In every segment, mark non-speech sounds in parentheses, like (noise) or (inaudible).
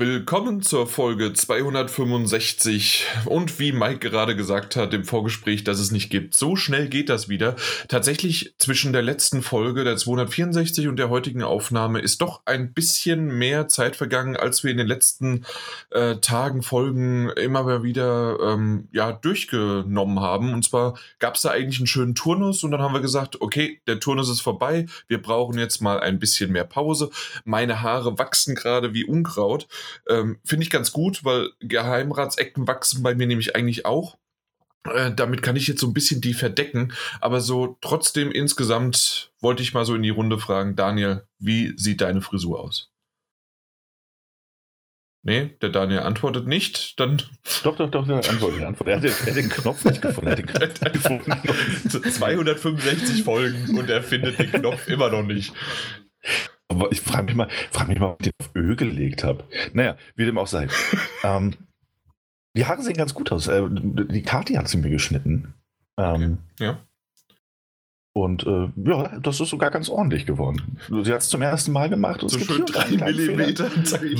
Willkommen zur Folge 265 und wie Mike gerade gesagt hat im Vorgespräch, dass es nicht gibt, so schnell geht das wieder. Tatsächlich zwischen der letzten Folge, der 264 und der heutigen Aufnahme ist doch ein bisschen mehr Zeit vergangen, als wir in den letzten äh, Tagen, Folgen immer wieder ähm, ja, durchgenommen haben. Und zwar gab es da eigentlich einen schönen Turnus und dann haben wir gesagt, okay, der Turnus ist vorbei, wir brauchen jetzt mal ein bisschen mehr Pause. Meine Haare wachsen gerade wie Unkraut. Ähm, Finde ich ganz gut, weil Geheimratsecken wachsen bei mir nämlich eigentlich auch. Äh, damit kann ich jetzt so ein bisschen die verdecken, aber so trotzdem insgesamt wollte ich mal so in die Runde fragen, Daniel, wie sieht deine Frisur aus? Nee, der Daniel antwortet nicht, dann. Doch, doch, doch, der antwortet. antwortet. Er, hat den, er hat den Knopf nicht gefunden. Er hat den Knopf gefunden. (laughs) 265 Folgen und er findet den Knopf immer noch nicht. Aber ich frage mich mal, frag mich mal, ob ich den auf Öl gelegt habe. Naja, wie dem auch sei. (laughs) ähm, die Haare sehen ganz gut aus. Äh, die Kati hat sie mir geschnitten. Ähm, okay. Ja. Und äh, ja, das ist sogar ganz ordentlich geworden. Sie hat es zum ersten Mal gemacht. Und so schön drei Millimeter.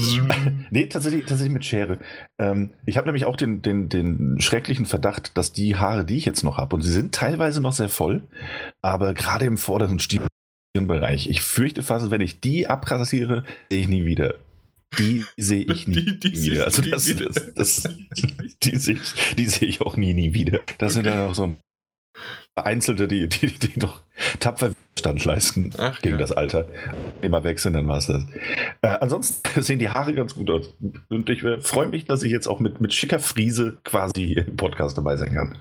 (laughs) nee, tatsächlich, tatsächlich mit Schere. Ähm, ich habe nämlich auch den, den, den schrecklichen Verdacht, dass die Haare, die ich jetzt noch habe, und sie sind teilweise noch sehr voll, aber gerade im vorderen Stiefel Bereich. Ich fürchte fast, wenn ich die abrasiere, sehe ich nie wieder. Die sehe ich nie, (laughs) die, die wieder. Also das, wieder. Das, das, die, sehe ich, die sehe ich auch nie, nie wieder. Das okay. sind dann auch so Vereinzelte, die, die, die noch tapfer Stand leisten Ach, gegen ja. das Alter. Immer weg sind, dann war es das. Äh, ansonsten sehen die Haare ganz gut aus. Und ich äh, freue mich, dass ich jetzt auch mit, mit schicker Friese quasi im Podcast dabei sein kann.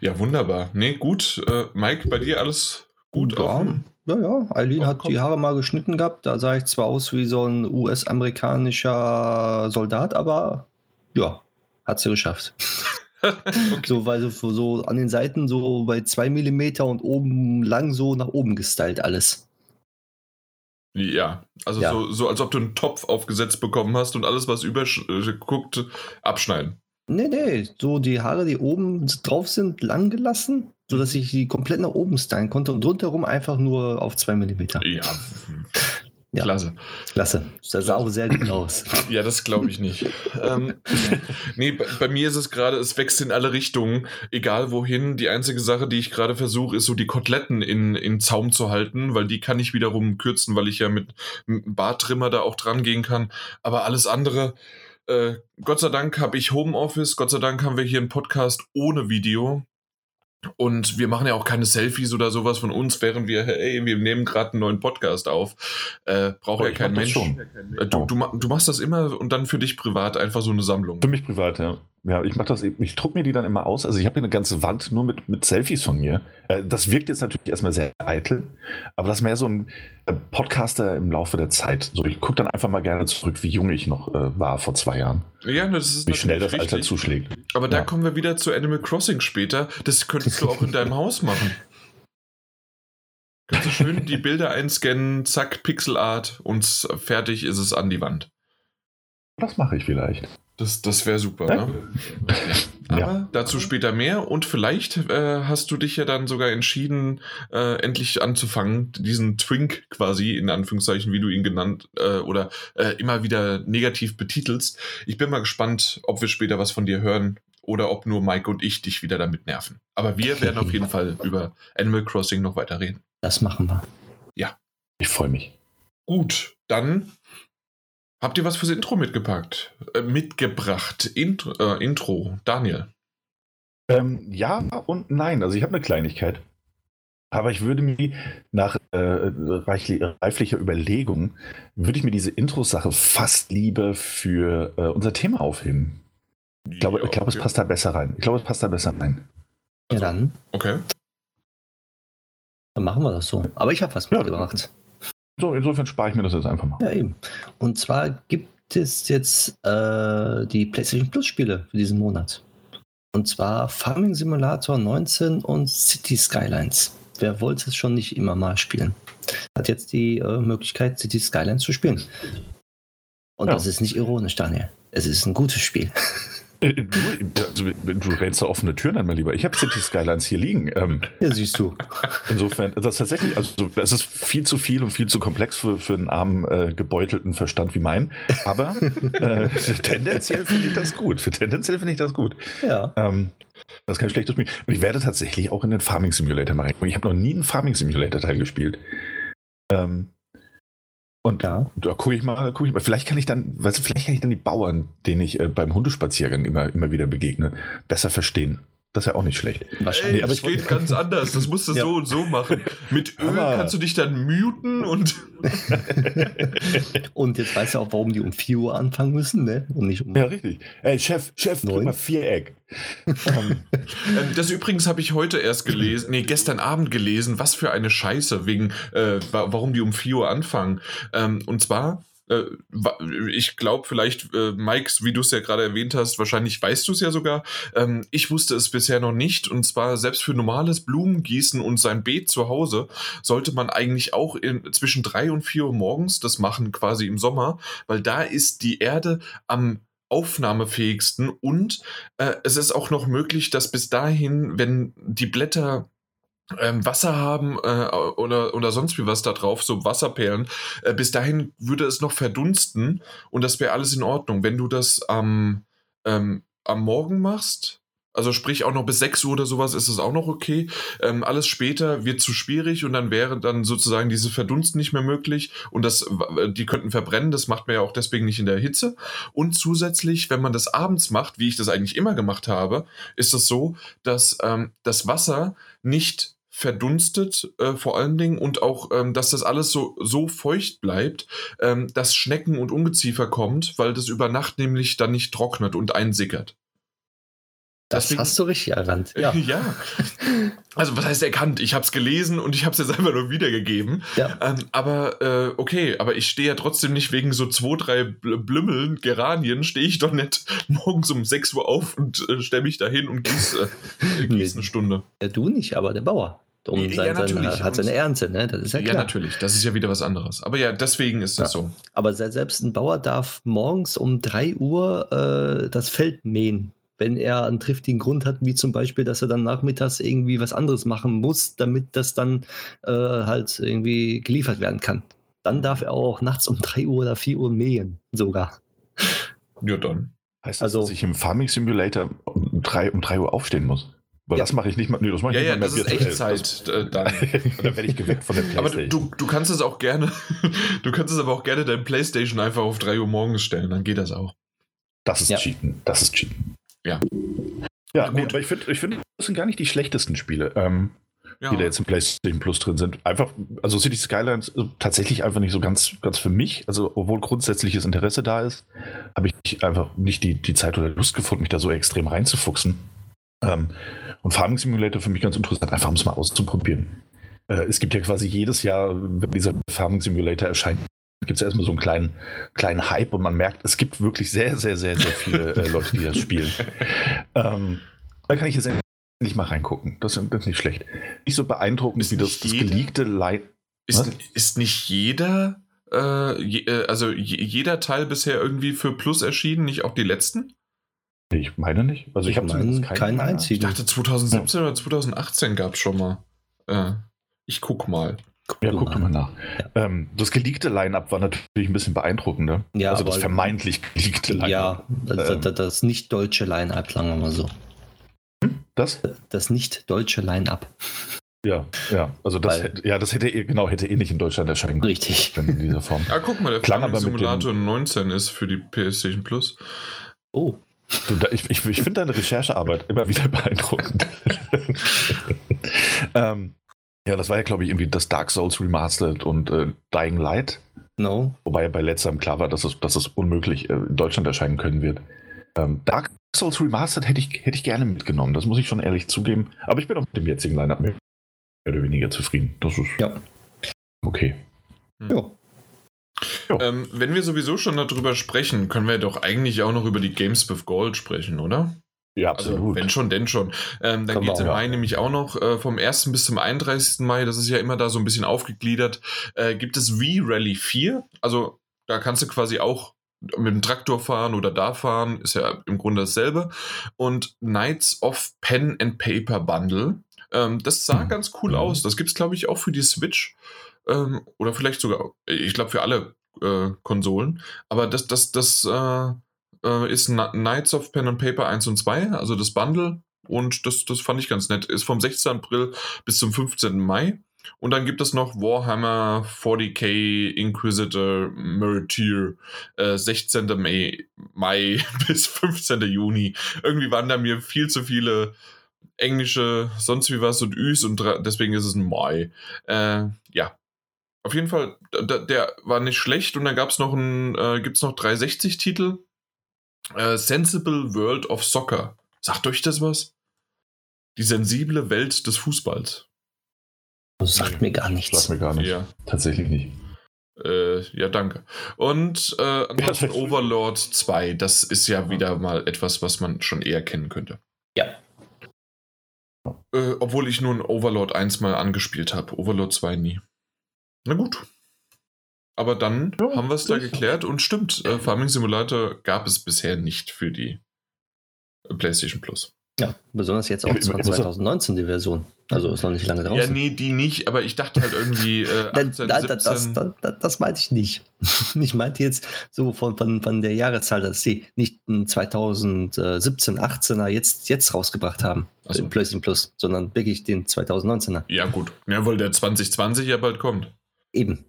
Ja, wunderbar. Nee, gut. Äh, Mike, bei dir alles gut? Ja, ja, ja. Eileen hat die Haare mal geschnitten gehabt. Da sah ich zwar aus wie so ein US-amerikanischer Soldat, aber ja, hat sie geschafft. (laughs) okay. So, weil so, so an den Seiten so bei 2 mm und oben lang so nach oben gestylt alles. Ja, also ja. So, so als ob du einen Topf aufgesetzt bekommen hast und alles, was überguckt, abschneiden. Nee, nee, so die Haare, die oben drauf sind, lang gelassen sodass ich die komplett nach oben stylen konnte und rundherum einfach nur auf 2 mm. Ja. Ja. Klasse. Klasse. Das sah auch sehr gut aus. Ja, das glaube ich nicht. ähm, (laughs) nee, bei, bei, mir ist es gerade, es wächst in alle Richtungen, egal wohin. Die einzige Sache, die ich gerade versuche, ist so die Koteletten in, in Zaum zu halten, weil die kann ich wiederum kürzen, weil ich ja mit einem Bartrimmer da auch dran gehen kann. Aber alles andere, äh, Gott sei Dank habe ich Homeoffice, Gott sei Dank haben wir hier einen Podcast ohne Video. Und wir machen ja auch keine Selfies oder sowas von uns, während wir, hey, wir nehmen gerade einen neuen Podcast auf. Äh, braucht ja kein Mensch. Äh, du, du, du, machst das immer und dann für dich privat einfach so eine Sammlung. Für mich privat, ja. Ja, ich mache das, ich druck mir die dann immer aus. Also ich habe hier eine ganze Wand nur mit, mit Selfies von mir. Äh, das wirkt jetzt natürlich erstmal sehr eitel, aber das ist mehr so ein äh, Podcaster im Laufe der Zeit. So, ich gucke dann einfach mal gerne zurück, wie jung ich noch äh, war vor zwei Jahren. Ja, das ist wie schnell das richtig. Alter zuschlägt. Aber da kommen wir wieder zu Animal Crossing später. Das könntest du auch in deinem Haus machen. Könntest du schön die (laughs) Bilder einscannen, zack, Pixelart und fertig ist es an die Wand. Das mache ich vielleicht. Das, das wäre super, ne? Aber ja. dazu später mehr und vielleicht äh, hast du dich ja dann sogar entschieden, äh, endlich anzufangen, diesen Twink quasi, in Anführungszeichen, wie du ihn genannt äh, oder äh, immer wieder negativ betitelst. Ich bin mal gespannt, ob wir später was von dir hören oder ob nur Mike und ich dich wieder damit nerven. Aber wir werden auf jeden Fall über Animal Crossing noch weiter reden. Das machen wir. Ja. Ich freue mich. Gut, dann Habt ihr was fürs Intro mitgepackt? Äh, mitgebracht? Intro, äh, Intro. Daniel. Ähm, ja und nein. Also ich habe eine Kleinigkeit. Aber ich würde mir nach äh, reiflicher Überlegung, würde ich mir diese Intro-Sache fast lieber für äh, unser Thema aufheben. Ich glaube, ja, ich glaube okay. es passt da besser rein. Ich glaube, es passt da besser rein. Ja, dann. Okay. Dann machen wir das so. Aber ich habe was mitgebracht. So, insofern spare ich mir das jetzt einfach mal. Ja, eben. Und zwar gibt es jetzt äh, die PlayStation Plus Spiele für diesen Monat. Und zwar Farming Simulator 19 und City Skylines. Wer wollte es schon nicht immer mal spielen? Hat jetzt die äh, Möglichkeit, City Skylines zu spielen. Und ja. das ist nicht ironisch, Daniel. Es ist ein gutes Spiel. (laughs) Äh, du, also, du rennst da offene Türen an, mein Lieber. Ich habe City Skylines hier liegen. Ähm, ja, siehst du. Insofern, das ist tatsächlich, also es ist viel zu viel und viel zu komplex für, für einen armen, äh, gebeutelten Verstand wie mein. Aber äh, (laughs) tendenziell finde ich das gut. Für tendenziell finde ich das gut. Ja. Ähm, das ist kein schlechtes Spiel. Und ich werde tatsächlich auch in den Farming Simulator mal reingucken. Ich habe noch nie einen Farming Simulator Teil gespielt. Ähm, und ja. da gucke ich mal, gucke ich mal. Vielleicht kann ich dann, weißt du, vielleicht kann ich dann die Bauern, denen ich äh, beim Hundespaziergang immer, immer wieder begegne, besser verstehen. Das ist ja auch nicht schlecht. Wahrscheinlich. Ey, aber es geht ganz anders. Das musst du ja. so und so machen. Mit Öl aber kannst du dich dann muten und. (laughs) und jetzt weißt du auch, warum die um 4 Uhr anfangen müssen, ne? Und nicht um. Ja, richtig. Ey, Chef, Chef, drück mal Viereck. (laughs) Ähm, das übrigens habe ich heute erst gelesen, nee, gestern Abend gelesen, was für eine Scheiße, wegen, äh, warum die um 4 Uhr anfangen. Ähm, und zwar äh, ich glaube vielleicht, äh, Mike, wie du es ja gerade erwähnt hast, wahrscheinlich weißt du es ja sogar. Ähm, ich wusste es bisher noch nicht. Und zwar selbst für normales Blumengießen und sein Beet zu Hause sollte man eigentlich auch in, zwischen drei und vier Uhr morgens das machen, quasi im Sommer, weil da ist die Erde am aufnahmefähigsten und äh, es ist auch noch möglich, dass bis dahin, wenn die Blätter ähm, Wasser haben äh, oder, oder sonst wie was da drauf, so Wasserperlen, äh, bis dahin würde es noch verdunsten und das wäre alles in Ordnung. Wenn du das am, ähm, am Morgen machst, also sprich auch noch bis 6 Uhr oder sowas ist es auch noch okay. Ähm, alles später wird zu schwierig und dann wäre dann sozusagen diese Verdunst nicht mehr möglich und das, die könnten verbrennen, das macht man ja auch deswegen nicht in der Hitze. Und zusätzlich, wenn man das abends macht, wie ich das eigentlich immer gemacht habe, ist es so, dass ähm, das Wasser nicht verdunstet, äh, vor allen Dingen, und auch, ähm, dass das alles so, so feucht bleibt, ähm, dass Schnecken und Ungeziefer kommt, weil das über Nacht nämlich dann nicht trocknet und einsickert. Das Deswegen, hast du richtig erkannt. Ja. (laughs) ja. Also, was heißt erkannt? Ich habe es gelesen und ich habe es jetzt einfach nur wiedergegeben. Ja. Ähm, aber äh, okay, aber ich stehe ja trotzdem nicht wegen so zwei, drei Blümmeln, Geranien, stehe ich doch nicht (laughs) morgens um 6 Uhr auf und äh, stelle mich dahin und gieße, äh, (laughs) gieße eine Stunde. Ja, du nicht, aber der Bauer. Um ja, sein, seine, hat seine Ernte, ne? Das ist ja klar. Ja, natürlich. Das ist ja wieder was anderes. Aber ja, deswegen ist das ja. so. Aber selbst ein Bauer darf morgens um 3 Uhr äh, das Feld mähen wenn er einen triftigen Grund hat, wie zum Beispiel, dass er dann nachmittags irgendwie was anderes machen muss, damit das dann äh, halt irgendwie geliefert werden kann. Dann darf er auch nachts um 3 Uhr oder 4 Uhr mähen, sogar. Ja, dann. Heißt das, also, dass ich im Farming Simulator um 3, um 3 Uhr aufstehen muss? Weil ja. das mache ich nicht mal. Nee, das mache ich ja, nicht ja, das ist Echtzeit. Äh, dann. (laughs) dann werde ich geweckt von der Playstation. Aber du, du kannst es auch gerne, (laughs) du kannst es aber auch gerne dein Playstation einfach auf 3 Uhr morgens stellen, dann geht das auch. Das ist ja. Cheaten. Das ist Cheaten. Ja. Ja, nee, aber ich finde, ich find, das sind gar nicht die schlechtesten Spiele, ähm, ja. die da jetzt im PlayStation Plus drin sind. Einfach, also City Skylines ist tatsächlich einfach nicht so ganz, ganz für mich. Also, obwohl grundsätzliches Interesse da ist, habe ich einfach nicht die, die Zeit oder Lust gefunden, mich da so extrem reinzufuchsen. Ähm, und Farming Simulator für mich ganz interessant, einfach um es mal auszuprobieren. Äh, es gibt ja quasi jedes Jahr, wenn dieser Farming Simulator erscheint, gibt es erstmal so einen kleinen, kleinen Hype und man merkt, es gibt wirklich sehr, sehr, sehr, sehr viele äh, Leute, die das spielen. (laughs) ähm, da kann ich jetzt endlich mal reingucken. Das, das ist nicht schlecht. Nicht so beeindruckend ist wie das, das geleakte Light. Ist, ist nicht jeder, äh, je, äh, also jeder Teil bisher irgendwie für Plus erschienen, nicht auch die letzten? Ich meine nicht. Also ich, ich habe keinen, keinen einzigen. Ich dachte 2017 ja. oder 2018 gab es schon mal. Äh, ich guck mal. Guck ja, guck mal nach. Ja. Ähm, das geleakte Line-Up war natürlich ein bisschen beeindruckender. Ja, also das vermeintlich geleakte Line-Up. Ja, das, ähm, das, das nicht deutsche Line-Up, sagen wir mal so. Hm? Das? Das nicht deutsche Line-Up. Ja, ja, also das, hätte, ja, das hätte eh, genau, hätte eh nicht in Deutschland erscheinen können. Richtig. (laughs) In dieser Form. Ja, guck mal, der Klang aber Simulator 19 ist für die PlayStation Plus. Oh. Du, da, ich ich, ich finde deine Recherchearbeit immer wieder beeindruckend. (laughs) (laughs) ähm, ja, das war ja, glaube ich, irgendwie das Dark Souls Remastered und äh, Dying Light. No. Wobei bei letzterem klar war, dass es, dass es unmöglich äh, in Deutschland erscheinen können wird. Ähm, Dark Souls Remastered hätte ich, hätte ich gerne mitgenommen, das muss ich schon ehrlich zugeben. Aber ich bin auch mit dem jetzigen Lineup mehr oder weniger zufrieden. Das ist ja. okay. Hm. Ja. Ähm, wenn wir sowieso schon darüber sprechen, können wir doch eigentlich auch noch über die Games with Gold sprechen, oder? Ja, also, absolut. Also, wenn schon, denn schon. Ähm, dann geht es im Mai ja. nämlich auch noch äh, vom 1. bis zum 31. Mai, das ist ja immer da so ein bisschen aufgegliedert, äh, gibt es V-Rally 4. Also da kannst du quasi auch mit dem Traktor fahren oder da fahren, ist ja im Grunde dasselbe. Und Knights of Pen and Paper Bundle. Ähm, das sah ganz cool aus. Das gibt es, glaube ich, auch für die Switch. Ähm, oder vielleicht sogar, ich glaube, für alle äh, Konsolen. Aber das, das, das äh, äh ist Knights of Pen and Paper 1 und 2, also das Bundle. Und das, das fand ich ganz nett. Ist vom 16. April bis zum 15. Mai. Und dann gibt es noch Warhammer 40k Inquisitor Martyr, äh, 16. Mai, Mai (laughs) bis 15. Juni. Irgendwie waren da mir viel zu viele englische sonst wie was und Üs und deswegen ist es ein Mai. Äh, ja. Auf jeden Fall, der, war nicht schlecht und dann äh, gibt es noch 360 Titel. Äh, Sensible World of Soccer. Sagt euch das was? Die sensible Welt des Fußballs. Das sagt mir gar nichts. Sagt mir gar nichts. Ja. Tatsächlich nicht. Äh, ja, danke. Und äh, ansonsten ja, Overlord 2, das ist ja wieder mal etwas, was man schon eher kennen könnte. Ja. Äh, obwohl ich nun Overlord 1 mal angespielt habe, Overlord 2 nie. Na gut. Aber dann ja, haben wir es da geklärt und stimmt, äh, Farming Simulator gab es bisher nicht für die PlayStation Plus. Ja, besonders jetzt auch 2019 die Version. Also ist noch nicht lange draußen. Ja, nee, die nicht, aber ich dachte halt irgendwie. Äh, (laughs) 18, das, das, das, das, meinte ich nicht. (laughs) ich meinte jetzt so von, von, von der Jahreszahl, dass sie nicht 2017, 18er jetzt, jetzt rausgebracht haben, also. PlayStation Plus, sondern wirklich den 2019er. Ja, gut. Ja, weil der 2020 ja bald kommt. Eben.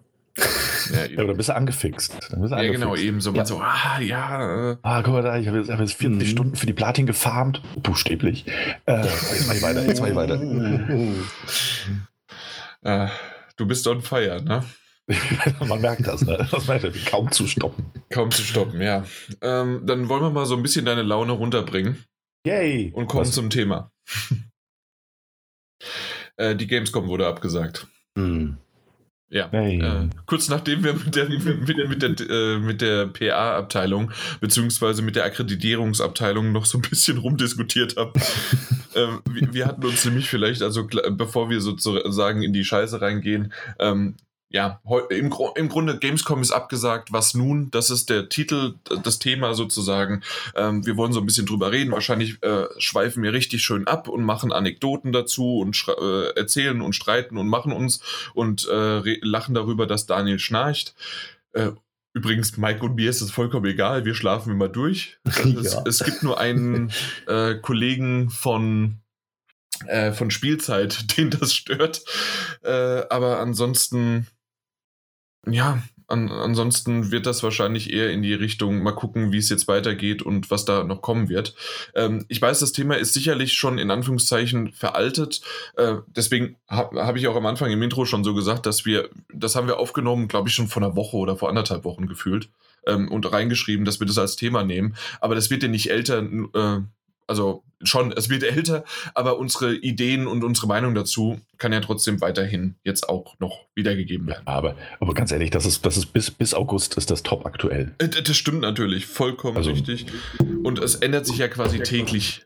Ja, ja, da bist du angefixt. Da bist du ja, genau, eben so. Ja. so, ah, ja. Äh. Ah, guck mal da, ich habe jetzt, hab jetzt 40 mhm. Stunden für die Platin gefarmt. Buchstäblich. Äh, jetzt mach ich weiter, jetzt mach ich weiter. (laughs) äh, du bist on fire, ne? (laughs) Man merkt das, ne? Das meint kaum zu stoppen. Kaum zu stoppen, ja. Ähm, dann wollen wir mal so ein bisschen deine Laune runterbringen. Yay! Und kommen Was? zum Thema. (laughs) äh, die Gamescom wurde abgesagt. Hm. Ja, hey. äh, kurz nachdem wir mit der, mit, mit der, äh, mit der PA-Abteilung beziehungsweise mit der Akkreditierungsabteilung noch so ein bisschen rumdiskutiert haben. (laughs) ähm, wir, wir, hatten uns nämlich vielleicht, also bevor wir sozusagen in die Scheiße reingehen, ähm, ja, im, im Grunde Gamescom ist abgesagt. Was nun? Das ist der Titel, das Thema sozusagen. Ähm, wir wollen so ein bisschen drüber reden. Wahrscheinlich äh, schweifen wir richtig schön ab und machen Anekdoten dazu und äh, erzählen und streiten und machen uns und äh, lachen darüber, dass Daniel schnarcht. Äh, übrigens, Mike und mir ist es vollkommen egal. Wir schlafen immer durch. (laughs) Es, ja. es gibt nur einen äh, Kollegen von äh, von Spielzeit, (laughs) den das stört. aber ansonsten ja, an, ansonsten wird das wahrscheinlich eher in die Richtung, mal gucken, wie es jetzt weitergeht und was da noch kommen wird. Ähm, ich weiß, das Thema ist sicherlich schon in Anführungszeichen veraltet. Äh, deswegen habe hab ich auch am Anfang im Intro schon so gesagt, dass wir, das haben wir aufgenommen, glaube ich, schon vor einer Woche oder vor anderthalb Wochen gefühlt ähm, und reingeschrieben, dass wir das als Thema nehmen. Aber das wird ja nicht älter, äh, also schon, es wird älter, aber unsere Ideen und unsere Meinung dazu kann ja trotzdem weiterhin jetzt auch noch wiedergegeben werden. Aber, aber ganz ehrlich, das ist, das ist bis, bis August ist das top aktuell. Äh, das stimmt natürlich, vollkommen also, richtig. Und es ändert sich ja quasi täglich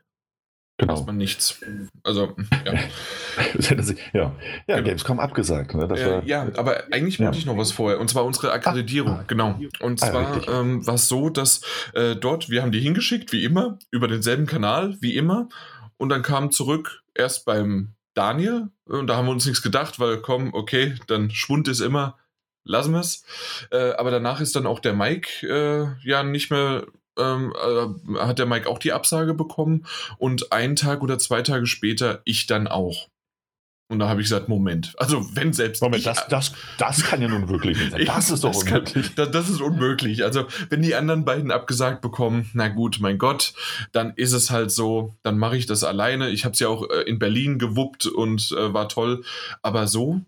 Genau. Man nichts. Also, ja. (laughs) ja, ja genau. Gamescom abgesagt. Ne? Äh, ja, aber eigentlich wollte ja. ich noch was vorher. Und zwar unsere Akkreditierung. Ah, genau. Und ah, zwar ähm, war es so, dass äh, dort, wir haben die hingeschickt, wie immer, über denselben Kanal, wie immer. Und dann kam zurück erst beim Daniel. Und da haben wir uns nichts gedacht, weil komm, okay, dann Schwund ist immer, lassen wir es. Äh, aber danach ist dann auch der Mike äh, ja nicht mehr ähm, äh, hat der Mike auch die Absage bekommen und einen Tag oder zwei Tage später ich dann auch. Und da habe ich gesagt, Moment, also wenn selbst. Moment, ich, das, das, das kann ja nun wirklich nicht sein. (laughs) Das ist doch das unmöglich. Kann, das, das, ist unmöglich. Also, wenn die anderen beiden abgesagt bekommen, na gut, mein Gott, dann ist es halt so, dann mache ich das alleine. Ich habe es ja auch äh, in Berlin gewuppt und äh, war toll. Aber so,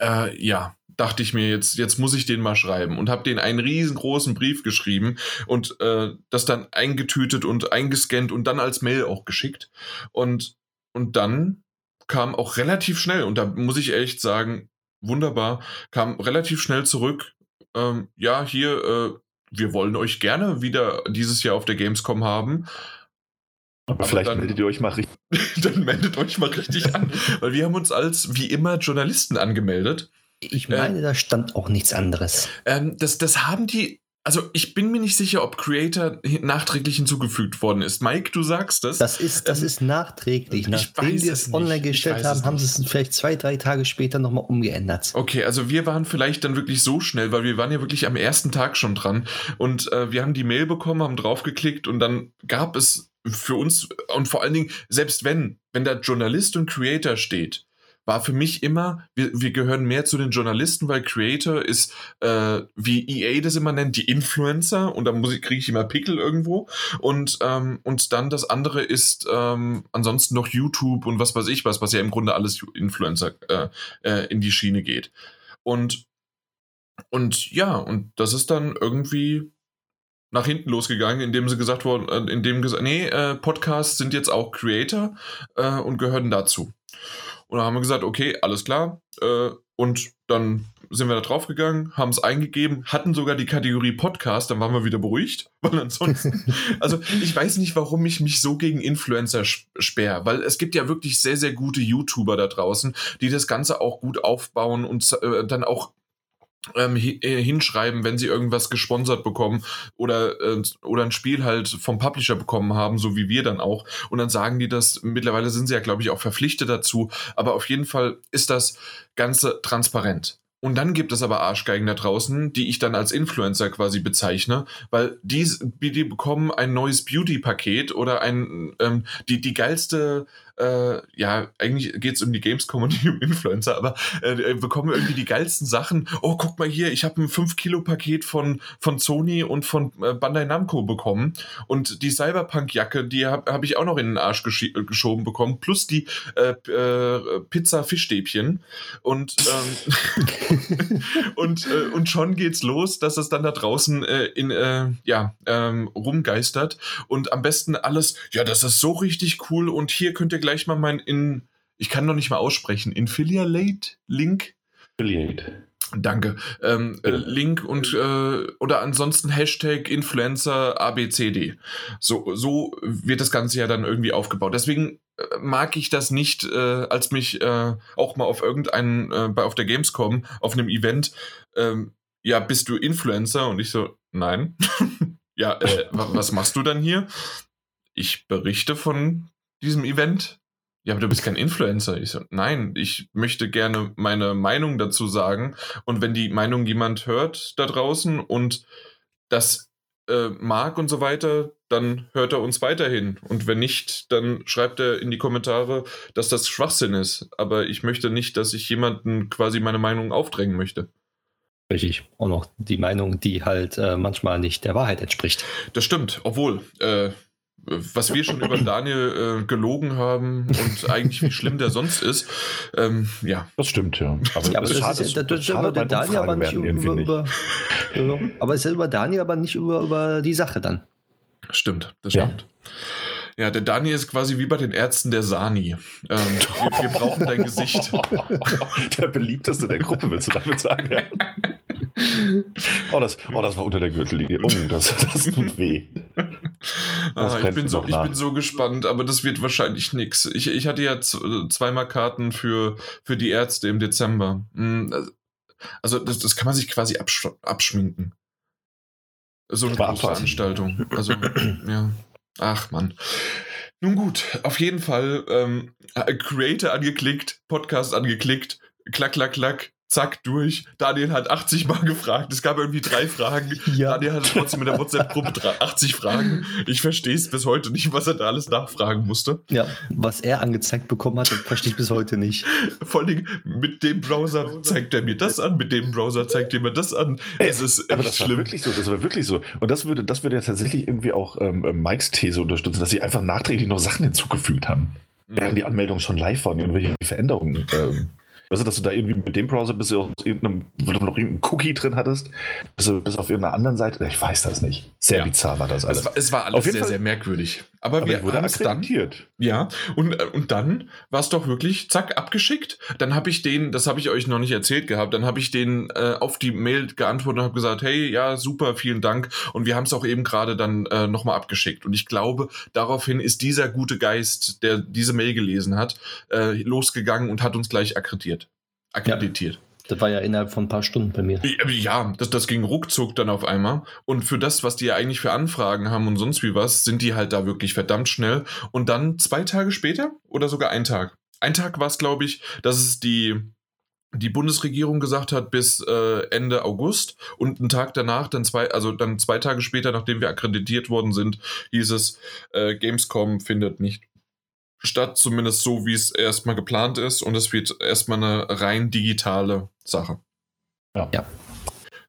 äh, ja, dachte ich mir, jetzt, jetzt muss ich den mal schreiben und habe den einen riesengroßen Brief geschrieben und äh, das dann eingetütet und eingescannt und dann als Mail auch geschickt. Und, und dann kam auch relativ schnell, und da muss ich echt sagen, wunderbar, kam relativ schnell zurück, ähm, ja, hier, äh, wir wollen euch gerne wieder dieses Jahr auf der Gamescom haben. Aber, Aber vielleicht dann, meldet ihr euch mal richtig. (laughs) dann meldet euch mal richtig an. (laughs) Weil wir haben uns als, wie immer, Journalisten angemeldet. Ich meine, äh, da stand auch nichts anderes. Ähm, das, das haben die also ich bin mir nicht sicher, ob Creator nachträglich hinzugefügt worden ist. Mike, du sagst das. Das ist, das ähm, ist nachträglich. Nachdem wir es online gestellt haben, haben sie es vielleicht zwei, drei Tage später nochmal umgeändert. Okay, also wir waren vielleicht dann wirklich so schnell, weil wir waren ja wirklich am ersten Tag schon dran und äh, wir haben die Mail bekommen, haben draufgeklickt und dann gab es für uns und vor allen Dingen, selbst wenn, wenn da Journalist und Creator steht, war für mich immer, wir, wir gehören mehr zu den Journalisten, weil Creator ist, äh, wie EA das immer nennt, die Influencer und da kriege ich immer Pickel irgendwo. Und, ähm, und dann das andere ist ähm, ansonsten noch YouTube und was weiß ich was, was ja im Grunde alles Influencer äh, äh, in die Schiene geht. Und, und ja, und das ist dann irgendwie nach hinten losgegangen, indem sie gesagt wurden, äh, indem gesagt, nee, äh, Podcasts sind jetzt auch Creator äh, und gehören dazu. Und dann haben wir gesagt, okay, alles klar. Äh, und dann sind wir da drauf gegangen, haben es eingegeben, hatten sogar die Kategorie Podcast, dann waren wir wieder beruhigt, (laughs) weil ansonsten, (laughs) also ich weiß nicht, warum ich mich so gegen Influencer sperre, weil es gibt ja wirklich sehr, sehr gute YouTuber da draußen, die das Ganze auch gut aufbauen und äh, dann auch ähm, äh, hinschreiben, wenn sie irgendwas gesponsert bekommen oder, äh, oder ein Spiel halt vom Publisher bekommen haben, so wie wir dann auch. Und dann sagen die das, mittlerweile sind sie ja, glaube ich, auch verpflichtet dazu. Aber auf jeden Fall ist das Ganze transparent. Und dann gibt es aber Arschgeigen da draußen, die ich dann als Influencer quasi bezeichne, weil die, die bekommen ein neues Beauty-Paket oder ein, ähm, die, die geilste äh, ja, eigentlich geht es um die Gamescom und nicht Influencer, aber äh, bekommen irgendwie die geilsten Sachen. Oh, guck mal hier, ich habe ein 5-Kilo-Paket von, von Sony und von äh, Bandai Namco bekommen. Und die Cyberpunk-Jacke, die habe hab ich auch noch in den Arsch gesch geschoben bekommen, plus die äh, äh, Pizza-Fischstäbchen. Und, ähm, (laughs) und, äh, und schon geht's los, dass es dann da draußen in, ja, ähm, rumgeistert. Und am besten alles, ja, das ist so richtig cool und hier könnt ihr gleich mal mein in, ich kann noch nicht mal aussprechen, Infiliate Link. Affiliate. Danke. Ähm, äh, Link und äh, oder ansonsten Hashtag Influencer ABCD. So, so wird das Ganze ja dann irgendwie aufgebaut. Deswegen äh, mag ich das nicht, äh, als mich äh, auch mal auf irgendeinen, äh, bei auf der Gamescom, auf einem Event, ähm, ja, bist du Influencer? Und ich so, nein. (laughs) ja, äh, was machst du dann hier? Ich berichte von diesem Event? Ja, aber du bist kein Influencer. Ich so, nein, ich möchte gerne meine Meinung dazu sagen. Und wenn die Meinung jemand hört da draußen und das äh, mag und so weiter, dann hört er uns weiterhin. Und wenn nicht, dann schreibt er in die Kommentare, dass das Schwachsinn ist. Aber ich möchte nicht, dass ich jemanden quasi meine Meinung aufdrängen möchte. Richtig. Und auch die Meinung, die halt äh, manchmal nicht der Wahrheit entspricht. Das stimmt, obwohl, äh, was wir schon über Daniel äh, gelogen haben und eigentlich wie schlimm der sonst ist. Ähm, ja. Das stimmt, ja. Aber, ja, aber das, das, ist, das, das ist über der Daniel aber nicht über, über, über, (laughs) aber es ist über Daniel aber nicht über, über die Sache dann. Stimmt, das stimmt. Ja. Ja, der Daniel ist quasi wie bei den Ärzten der Sani. Ähm, wir, wir, brauchen dein Gesicht. (laughs) Der beliebteste der Gruppe, willst du damit sagen? (laughs) Oh, das, oh, das war unter der Gürtellinie. Oh, das, das tut weh. (laughs) Ah, ich, bin so, ich bin so gespannt, aber das wird wahrscheinlich nichts. Ich, ich hatte ja zweimal Karten für, für die Ärzte im Dezember. Hm, also, das, das kann man sich quasi absch abschminken. So eine Veranstaltung. Also, (clears throat) ja. Ach man. Nun gut, auf jeden Fall ähm, Creator angeklickt, Podcast angeklickt, klack, klack, klack zack, durch. Daniel hat 80 Mal gefragt. Es gab irgendwie drei Fragen. (laughs) Ja. Daniel hatte trotzdem in der WhatsApp-Gruppe 80 Fragen. Ich verstehe es bis heute nicht, was er da alles nachfragen musste. Ja, was er angezeigt bekommen hat, verstehe ich bis heute nicht. Vor allem mit dem Browser zeigt er mir das an, mit dem Browser zeigt er mir das an. Es ist aber das schlimm. war wirklich so, das war wirklich so. Und das würde, das würde ja tatsächlich irgendwie auch ähm, ähm, Mikes These unterstützen, dass sie einfach nachträglich noch Sachen hinzugefügt haben. Mhm. Während die Anmeldung schon live waren, irgendwelche Veränderungen. Ähm, Weißt du, dass du da irgendwie mit dem Browser bis aus irgendeinem, wo du noch irgendeinen Cookie drin hattest, bis, bis auf irgendeiner anderen Seite. Ich weiß das nicht. Sehr ja. bizarr war das alles. Es war, es war alles sehr, Fall, sehr merkwürdig. Aber, aber wir haben es dann. Ja, und, äh, und dann war es doch wirklich, zack, abgeschickt. Dann habe ich den, das habe ich euch noch nicht erzählt gehabt, dann habe ich den äh, auf die Mail geantwortet und habe gesagt, hey, ja, super, vielen Dank. Und wir haben es auch eben gerade dann äh, nochmal abgeschickt. Und ich glaube, daraufhin ist dieser gute Geist, der diese Mail gelesen hat, äh, losgegangen und hat uns gleich akkreditiert akkreditiert. Das war ja innerhalb von ein paar Stunden bei mir. Ja, das, das ging ruckzuck dann auf einmal. Und für das, was die ja eigentlich für Anfragen haben und sonst wie was, sind die halt da wirklich verdammt schnell. Und dann zwei Tage später oder sogar ein Tag. Ein Tag war es, glaube ich, dass es die, die Bundesregierung gesagt hat bis äh, Ende August und einen Tag danach, dann zwei, also dann zwei Tage später, nachdem wir akkreditiert worden sind, hieß es, äh, Gamescom findet nicht statt, zumindest so, wie es erstmal geplant ist. Und es wird erstmal eine rein digitale Sache. Ja. ja.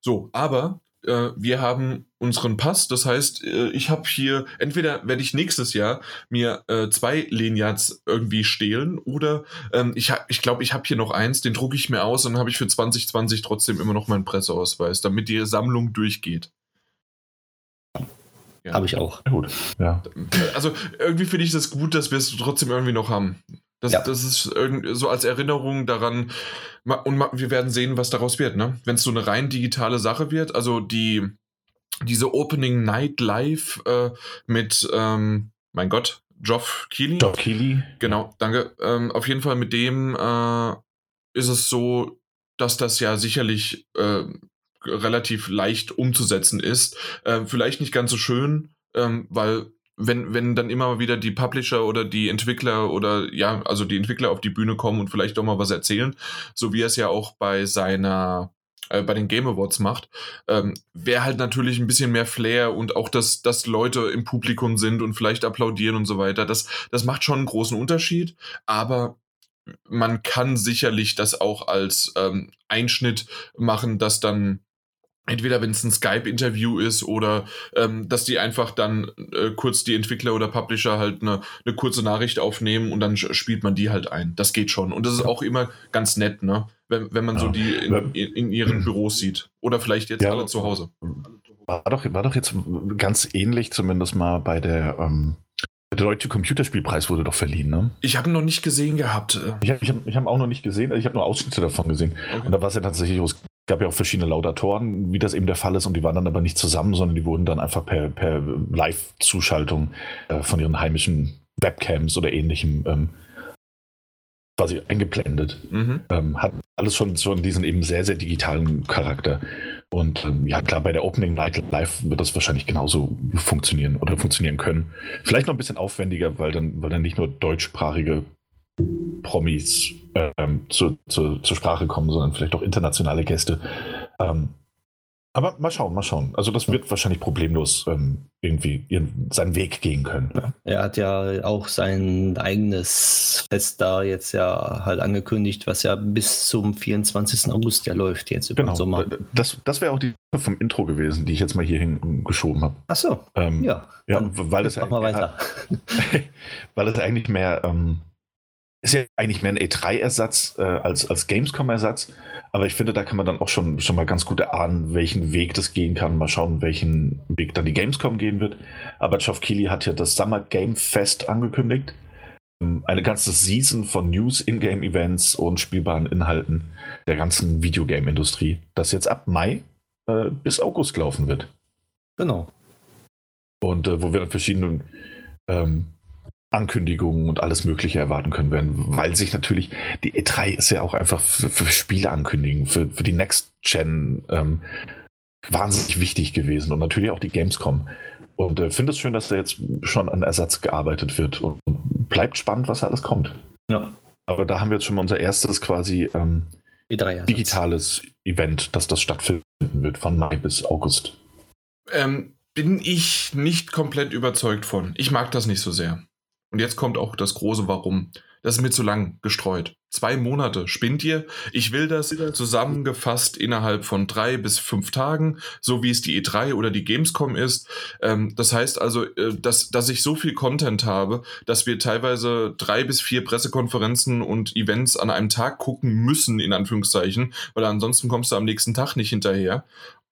So, aber äh, wir haben unseren Pass. Das heißt, äh, ich habe hier, entweder werde ich nächstes Jahr mir äh, zwei Lanyards irgendwie stehlen oder ähm, ich, ha, ich glaube, ich habe hier noch eins, den drucke ich mir aus und dann habe ich für 2020 trotzdem immer noch meinen Presseausweis, damit die Sammlung durchgeht. Ja. Habe ich auch. Gut, ja. Also irgendwie finde ich das gut, dass wir es trotzdem irgendwie noch haben. Das, ja. das ist so als Erinnerung daran. Und wir werden sehen, was daraus wird. Ne? Wenn es so eine rein digitale Sache wird, also die diese Opening Night Live äh, mit, ähm, mein Gott, Geoff Keighley. Geoff Keighley. Genau, danke. Ähm, auf jeden Fall mit dem äh, ist es so, dass das ja sicherlich äh, relativ leicht umzusetzen ist. Äh, vielleicht nicht ganz so schön, ähm, weil wenn, wenn dann immer wieder die Publisher oder die Entwickler oder ja, also die Entwickler auf die Bühne kommen und vielleicht doch mal was erzählen, so wie er es ja auch bei seiner äh, bei den Game Awards macht, ähm, wäre halt natürlich ein bisschen mehr Flair und auch, dass, dass Leute im Publikum sind und vielleicht applaudieren und so weiter. Das, das macht schon einen großen Unterschied, aber man kann sicherlich das auch als ähm, Einschnitt machen, dass dann entweder wenn es ein Skype-Interview ist oder ähm, dass die einfach dann äh, kurz die Entwickler oder Publisher halt eine, eine kurze Nachricht aufnehmen und dann spielt man die halt ein. Das geht schon. Und das ist auch immer ganz nett, ne? Wenn, wenn man ja. so die in, in, ihren Büros sieht. Oder vielleicht jetzt ja, alle zu Hause. War doch, war doch jetzt ganz ähnlich, zumindest mal bei der ähm der Deutsche Computerspielpreis wurde doch verliehen, ne? Ich habe ihn noch nicht gesehen gehabt. Ich habe ich hab, ich hab auch noch nicht gesehen, also ich habe nur Ausschnitte davon gesehen. Okay. Und da war es ja tatsächlich gab ja auch verschiedene Laudatoren, wie das eben der Fall ist, und die waren dann aber nicht zusammen, sondern die wurden dann einfach per, per Live-Zuschaltung äh, von ihren heimischen Webcams oder ähnlichem ähm, quasi eingeblendet. Mhm. Ähm, hat alles schon, schon diesen eben sehr, sehr digitalen Charakter. Und ähm, ja, klar, bei der Opening Night Live wird das wahrscheinlich genauso funktionieren oder funktionieren können. Vielleicht noch ein bisschen aufwendiger, weil dann, weil dann nicht nur deutschsprachige Promis ähm, zu, zu, zur Sprache kommen, sondern vielleicht auch internationale Gäste. Ähm, aber mal schauen, mal schauen. Also das wird wahrscheinlich problemlos ähm, irgendwie ihren, seinen Weg gehen können. Ja. Er hat ja auch sein eigenes Fest da jetzt ja halt angekündigt, was ja bis zum 24. August ja läuft jetzt über genau. den Sommer. Das, das wäre auch die vom Intro gewesen, die ich jetzt mal hier hingeschoben habe. Ach so, ähm, ja. Ja, weil mal weiter. (laughs) weil das eigentlich mehr ähm, ist ja eigentlich mehr ein E3-Ersatz äh, als, als Gamescom-Ersatz. Aber ich finde, da kann man dann auch schon, schon mal ganz gut erahnen, welchen Weg das gehen kann. Mal schauen, welchen Weg dann die Gamescom gehen wird. Aber Geoff Keighley hat ja das Summer Game Fest angekündigt. Ähm, eine ganze Season von News, In-Game-Events und spielbaren Inhalten der ganzen Videogame-Industrie, das jetzt ab Mai äh, bis August laufen wird. Genau. Und äh, wo wir dann verschiedene ähm, Ankündigungen und alles Mögliche erwarten können werden, weil sich natürlich die E3 ist ja auch einfach für, für Spiele ankündigen, für, für die Next Gen ähm, wahnsinnig wichtig gewesen und natürlich auch die Gamescom. Und äh, finde es schön, dass da jetzt schon an Ersatz gearbeitet wird und, und bleibt spannend, was alles kommt. Ja. Aber da haben wir jetzt schon mal unser erstes quasi ähm, digitales Event, dass das stattfinden wird von Mai bis August. Ähm, bin ich nicht komplett überzeugt von. Ich mag das nicht so sehr. Und jetzt kommt auch das große Warum. Das ist mir zu lang gestreut. Zwei Monate spinnt ihr. Ich will das zusammengefasst innerhalb von drei bis fünf Tagen, so wie es die E3 oder die Gamescom ist. Ähm, das heißt also, äh, dass, dass ich so viel Content habe, dass wir teilweise drei bis vier Pressekonferenzen und Events an einem Tag gucken müssen, in Anführungszeichen, weil ansonsten kommst du am nächsten Tag nicht hinterher.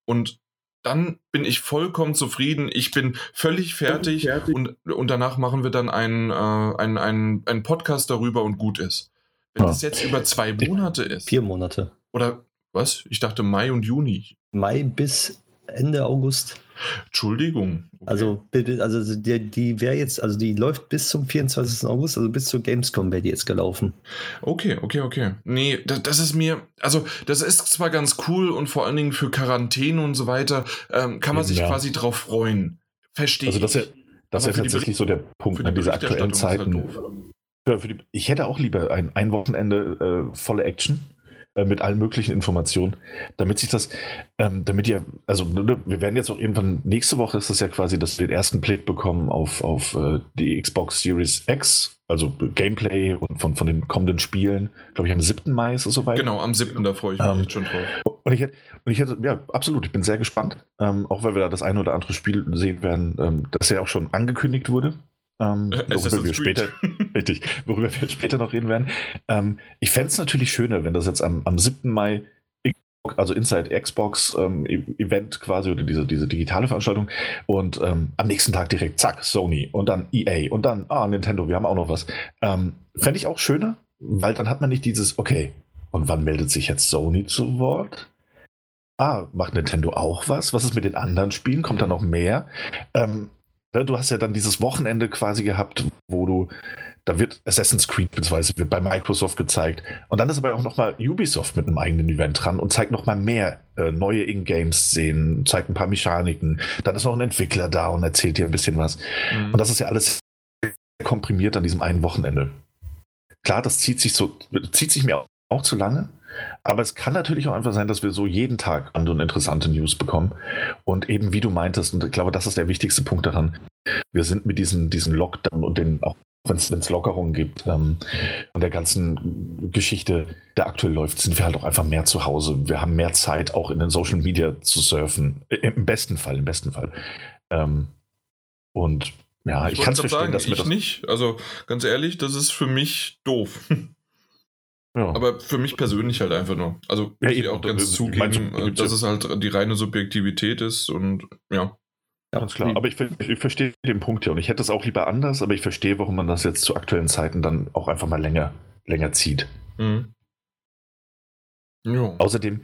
Und dann bin ich vollkommen zufrieden. Ich bin völlig fertig, fertig. Und, und danach machen wir dann einen, äh, einen, einen, einen Podcast darüber und gut ist. Wenn ja. das jetzt über zwei Monate ist. Vier Monate. Oder was? Ich dachte Mai und Juni. Mai bis Ende August. Entschuldigung. Okay. Also, also die, die wäre jetzt, also die läuft bis zum 24. August, also bis zur Gamescom wäre die jetzt gelaufen. Okay, okay, okay. Nee, das, das, ist mir, also das ist zwar ganz cool und vor allen Dingen für Quarantäne und so weiter, ähm, kann man sich ja. quasi drauf freuen. Verstehe Also das ist ja, das ist ja tatsächlich so der Punkt an ne, diese aktuellen halt Zeiten. Halt die, ich hätte auch lieber ein, ein Wochenende äh, volle Action äh, mit allen möglichen Informationen, damit sich das, ähm, damit ihr, also ne, ne, wir werden jetzt auch irgendwann, nächste Woche ist das ja quasi, dass wir den ersten Blick bekommen auf, auf äh, die Xbox Series X, also Gameplay und von, von den kommenden Spielen. Glaube ich, am 7. Mai ist es soweit. Genau, am 7. da freue ich mich ähm, schon drauf. Und ich hätte, und ich hätte, ja, absolut, ich bin sehr gespannt, ähm, auch weil wir da das eine oder andere Spiel sehen werden, ähm, das ja auch schon angekündigt wurde. Ähm, worüber, wir später, (laughs) richtig, worüber wir später noch reden werden. Ähm, ich fände es natürlich schöner, wenn das jetzt am, am 7. Mai, also Inside Xbox ähm, e-, Event quasi oder diese, diese digitale Veranstaltung und ähm, am nächsten Tag direkt zack, Sony und dann EA und dann, ah, Nintendo, wir haben auch noch was. Ähm, fände ich auch schöner, weil dann hat man nicht dieses, okay, und wann meldet sich jetzt Sony zu Wort? Ah, macht Nintendo auch was? Was ist mit den anderen Spielen? Kommt da noch mehr? Ähm, du hast ja dann dieses Wochenende quasi gehabt, wo du, da wird Assassin's Creed beziehungsweise wird bei Microsoft gezeigt. Und dann ist aber auch nochmal Ubisoft mit einem eigenen Event dran und zeigt nochmal mehr äh, neue In-Games-Szenen, zeigt ein paar Mechaniken. Dann ist noch ein Entwickler da und erzählt dir ein bisschen was. Mhm. Und das ist ja alles komprimiert an diesem einen Wochenende. Klar, das zieht sich so, zieht sich mir auch zu lange. Aber es kann natürlich auch einfach sein, dass wir so jeden Tag andere interessante News bekommen. Und eben wie du meintest, und ich glaube, das ist der wichtigste Punkt daran, wir sind mit diesen, diesen Lockdown und den auch wenn es Lockerungen gibt ähm, und der ganzen Geschichte, der aktuell läuft, sind wir halt auch einfach mehr zu Hause. Wir haben mehr Zeit, auch in den Social Media zu surfen. Im besten Fall, im besten Fall. Ähm, und ja, ich, ich kann es verstehen, sagen, dass wir ich das nicht. Also ganz ehrlich, das ist für mich doof. (laughs) Ja. Aber für mich persönlich halt einfach nur. Also ja, ich auch ganz zugeben, äh, dass es halt die reine Subjektivität ist und ja. Ja, ganz klar. Aber ich, ich, verstehe den Punkt ja und ich hätte es auch lieber anders, aber ich verstehe, warum man das jetzt zu aktuellen Zeiten dann auch einfach mal länger, länger zieht. Mhm. Ja. Außerdem,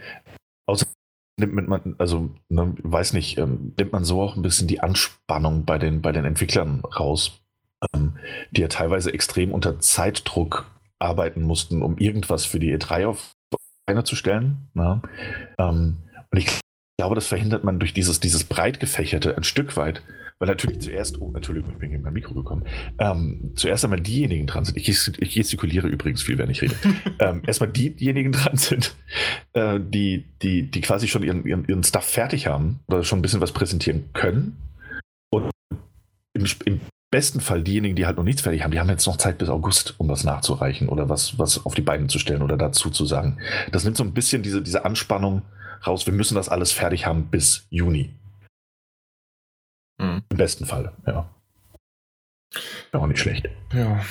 außerdem nimmt man, also ne, weiß nicht, ähm, nimmt man so auch ein bisschen die Anspannung bei den, bei den Entwicklern raus, ähm, die ja teilweise extrem unter Zeitdruck arbeiten mussten, um irgendwas für die E3 auf Beine zu stellen. Ja. Ähm, und ich glaube, das verhindert man durch dieses, dieses breit gefächerte ein Stück weit, weil natürlich zuerst, oh, Entschuldigung, ich bin gegen mein Mikro gekommen, ähm, zuerst einmal diejenigen dran sind, ich, ich gestikuliere übrigens viel, wenn ich rede, (laughs) ähm, erstmal diejenigen dran sind, äh, die, die, die quasi schon ihren, ihren, ihren Stuff fertig haben oder schon ein bisschen was präsentieren können und im, im besten Fall diejenigen, die halt noch nichts fertig haben, die haben jetzt noch Zeit bis August, um was nachzureichen oder was, was auf die Beine zu stellen oder dazu zu sagen. Das nimmt so ein bisschen diese, diese Anspannung raus. Wir müssen das alles fertig haben bis Juni. Mhm. Im besten Fall, ja. Wäre auch nicht schlecht. Ja.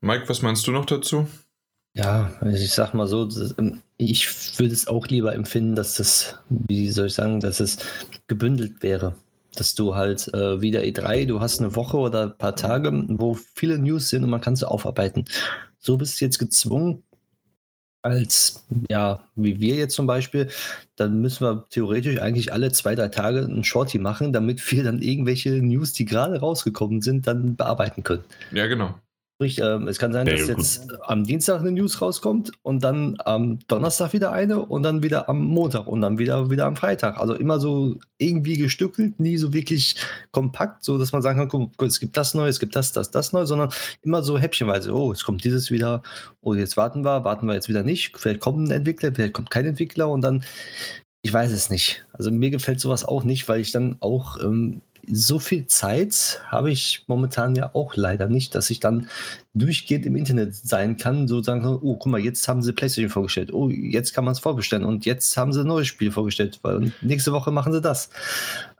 Mike, was meinst du noch dazu? Ja, ich sag mal so, ähm, ich würde es auch lieber empfinden, dass das, wie soll ich sagen, dass es gebündelt wäre dass du halt äh, wieder E3, du hast eine Woche oder ein paar Tage, wo viele News sind und man kann sie aufarbeiten. So bist du jetzt gezwungen, als, ja, wie wir jetzt zum Beispiel, dann müssen wir theoretisch eigentlich alle zwei, drei Tage ein Shorty machen, damit wir dann irgendwelche News, die gerade rausgekommen sind, dann bearbeiten können. Ja, genau. Sprich, ähm, es kann sein, dass ja, jetzt am Dienstag eine News rauskommt und dann am Donnerstag wieder eine und dann wieder am Montag und dann wieder, wieder am Freitag. Also immer so irgendwie gestückelt, nie so wirklich kompakt, so dass man sagen kann, guck, es gibt das neu, es gibt das, das, das neu, sondern immer so häppchenweise, oh, es kommt dieses wieder, oh, jetzt warten wir, warten wir jetzt wieder nicht, vielleicht kommt ein Entwickler, vielleicht kommt kein Entwickler und dann, ich weiß es nicht. Also mir gefällt sowas auch nicht, weil ich dann auch ähm, so viel Zeit habe ich momentan ja auch leider nicht, dass ich dann durchgehend im Internet sein kann, so sagen, oh, guck mal, jetzt haben sie PlayStation vorgestellt, oh, jetzt kann man es vorbestellen und jetzt haben sie ein neues Spiel vorgestellt, weil nächste Woche machen sie das.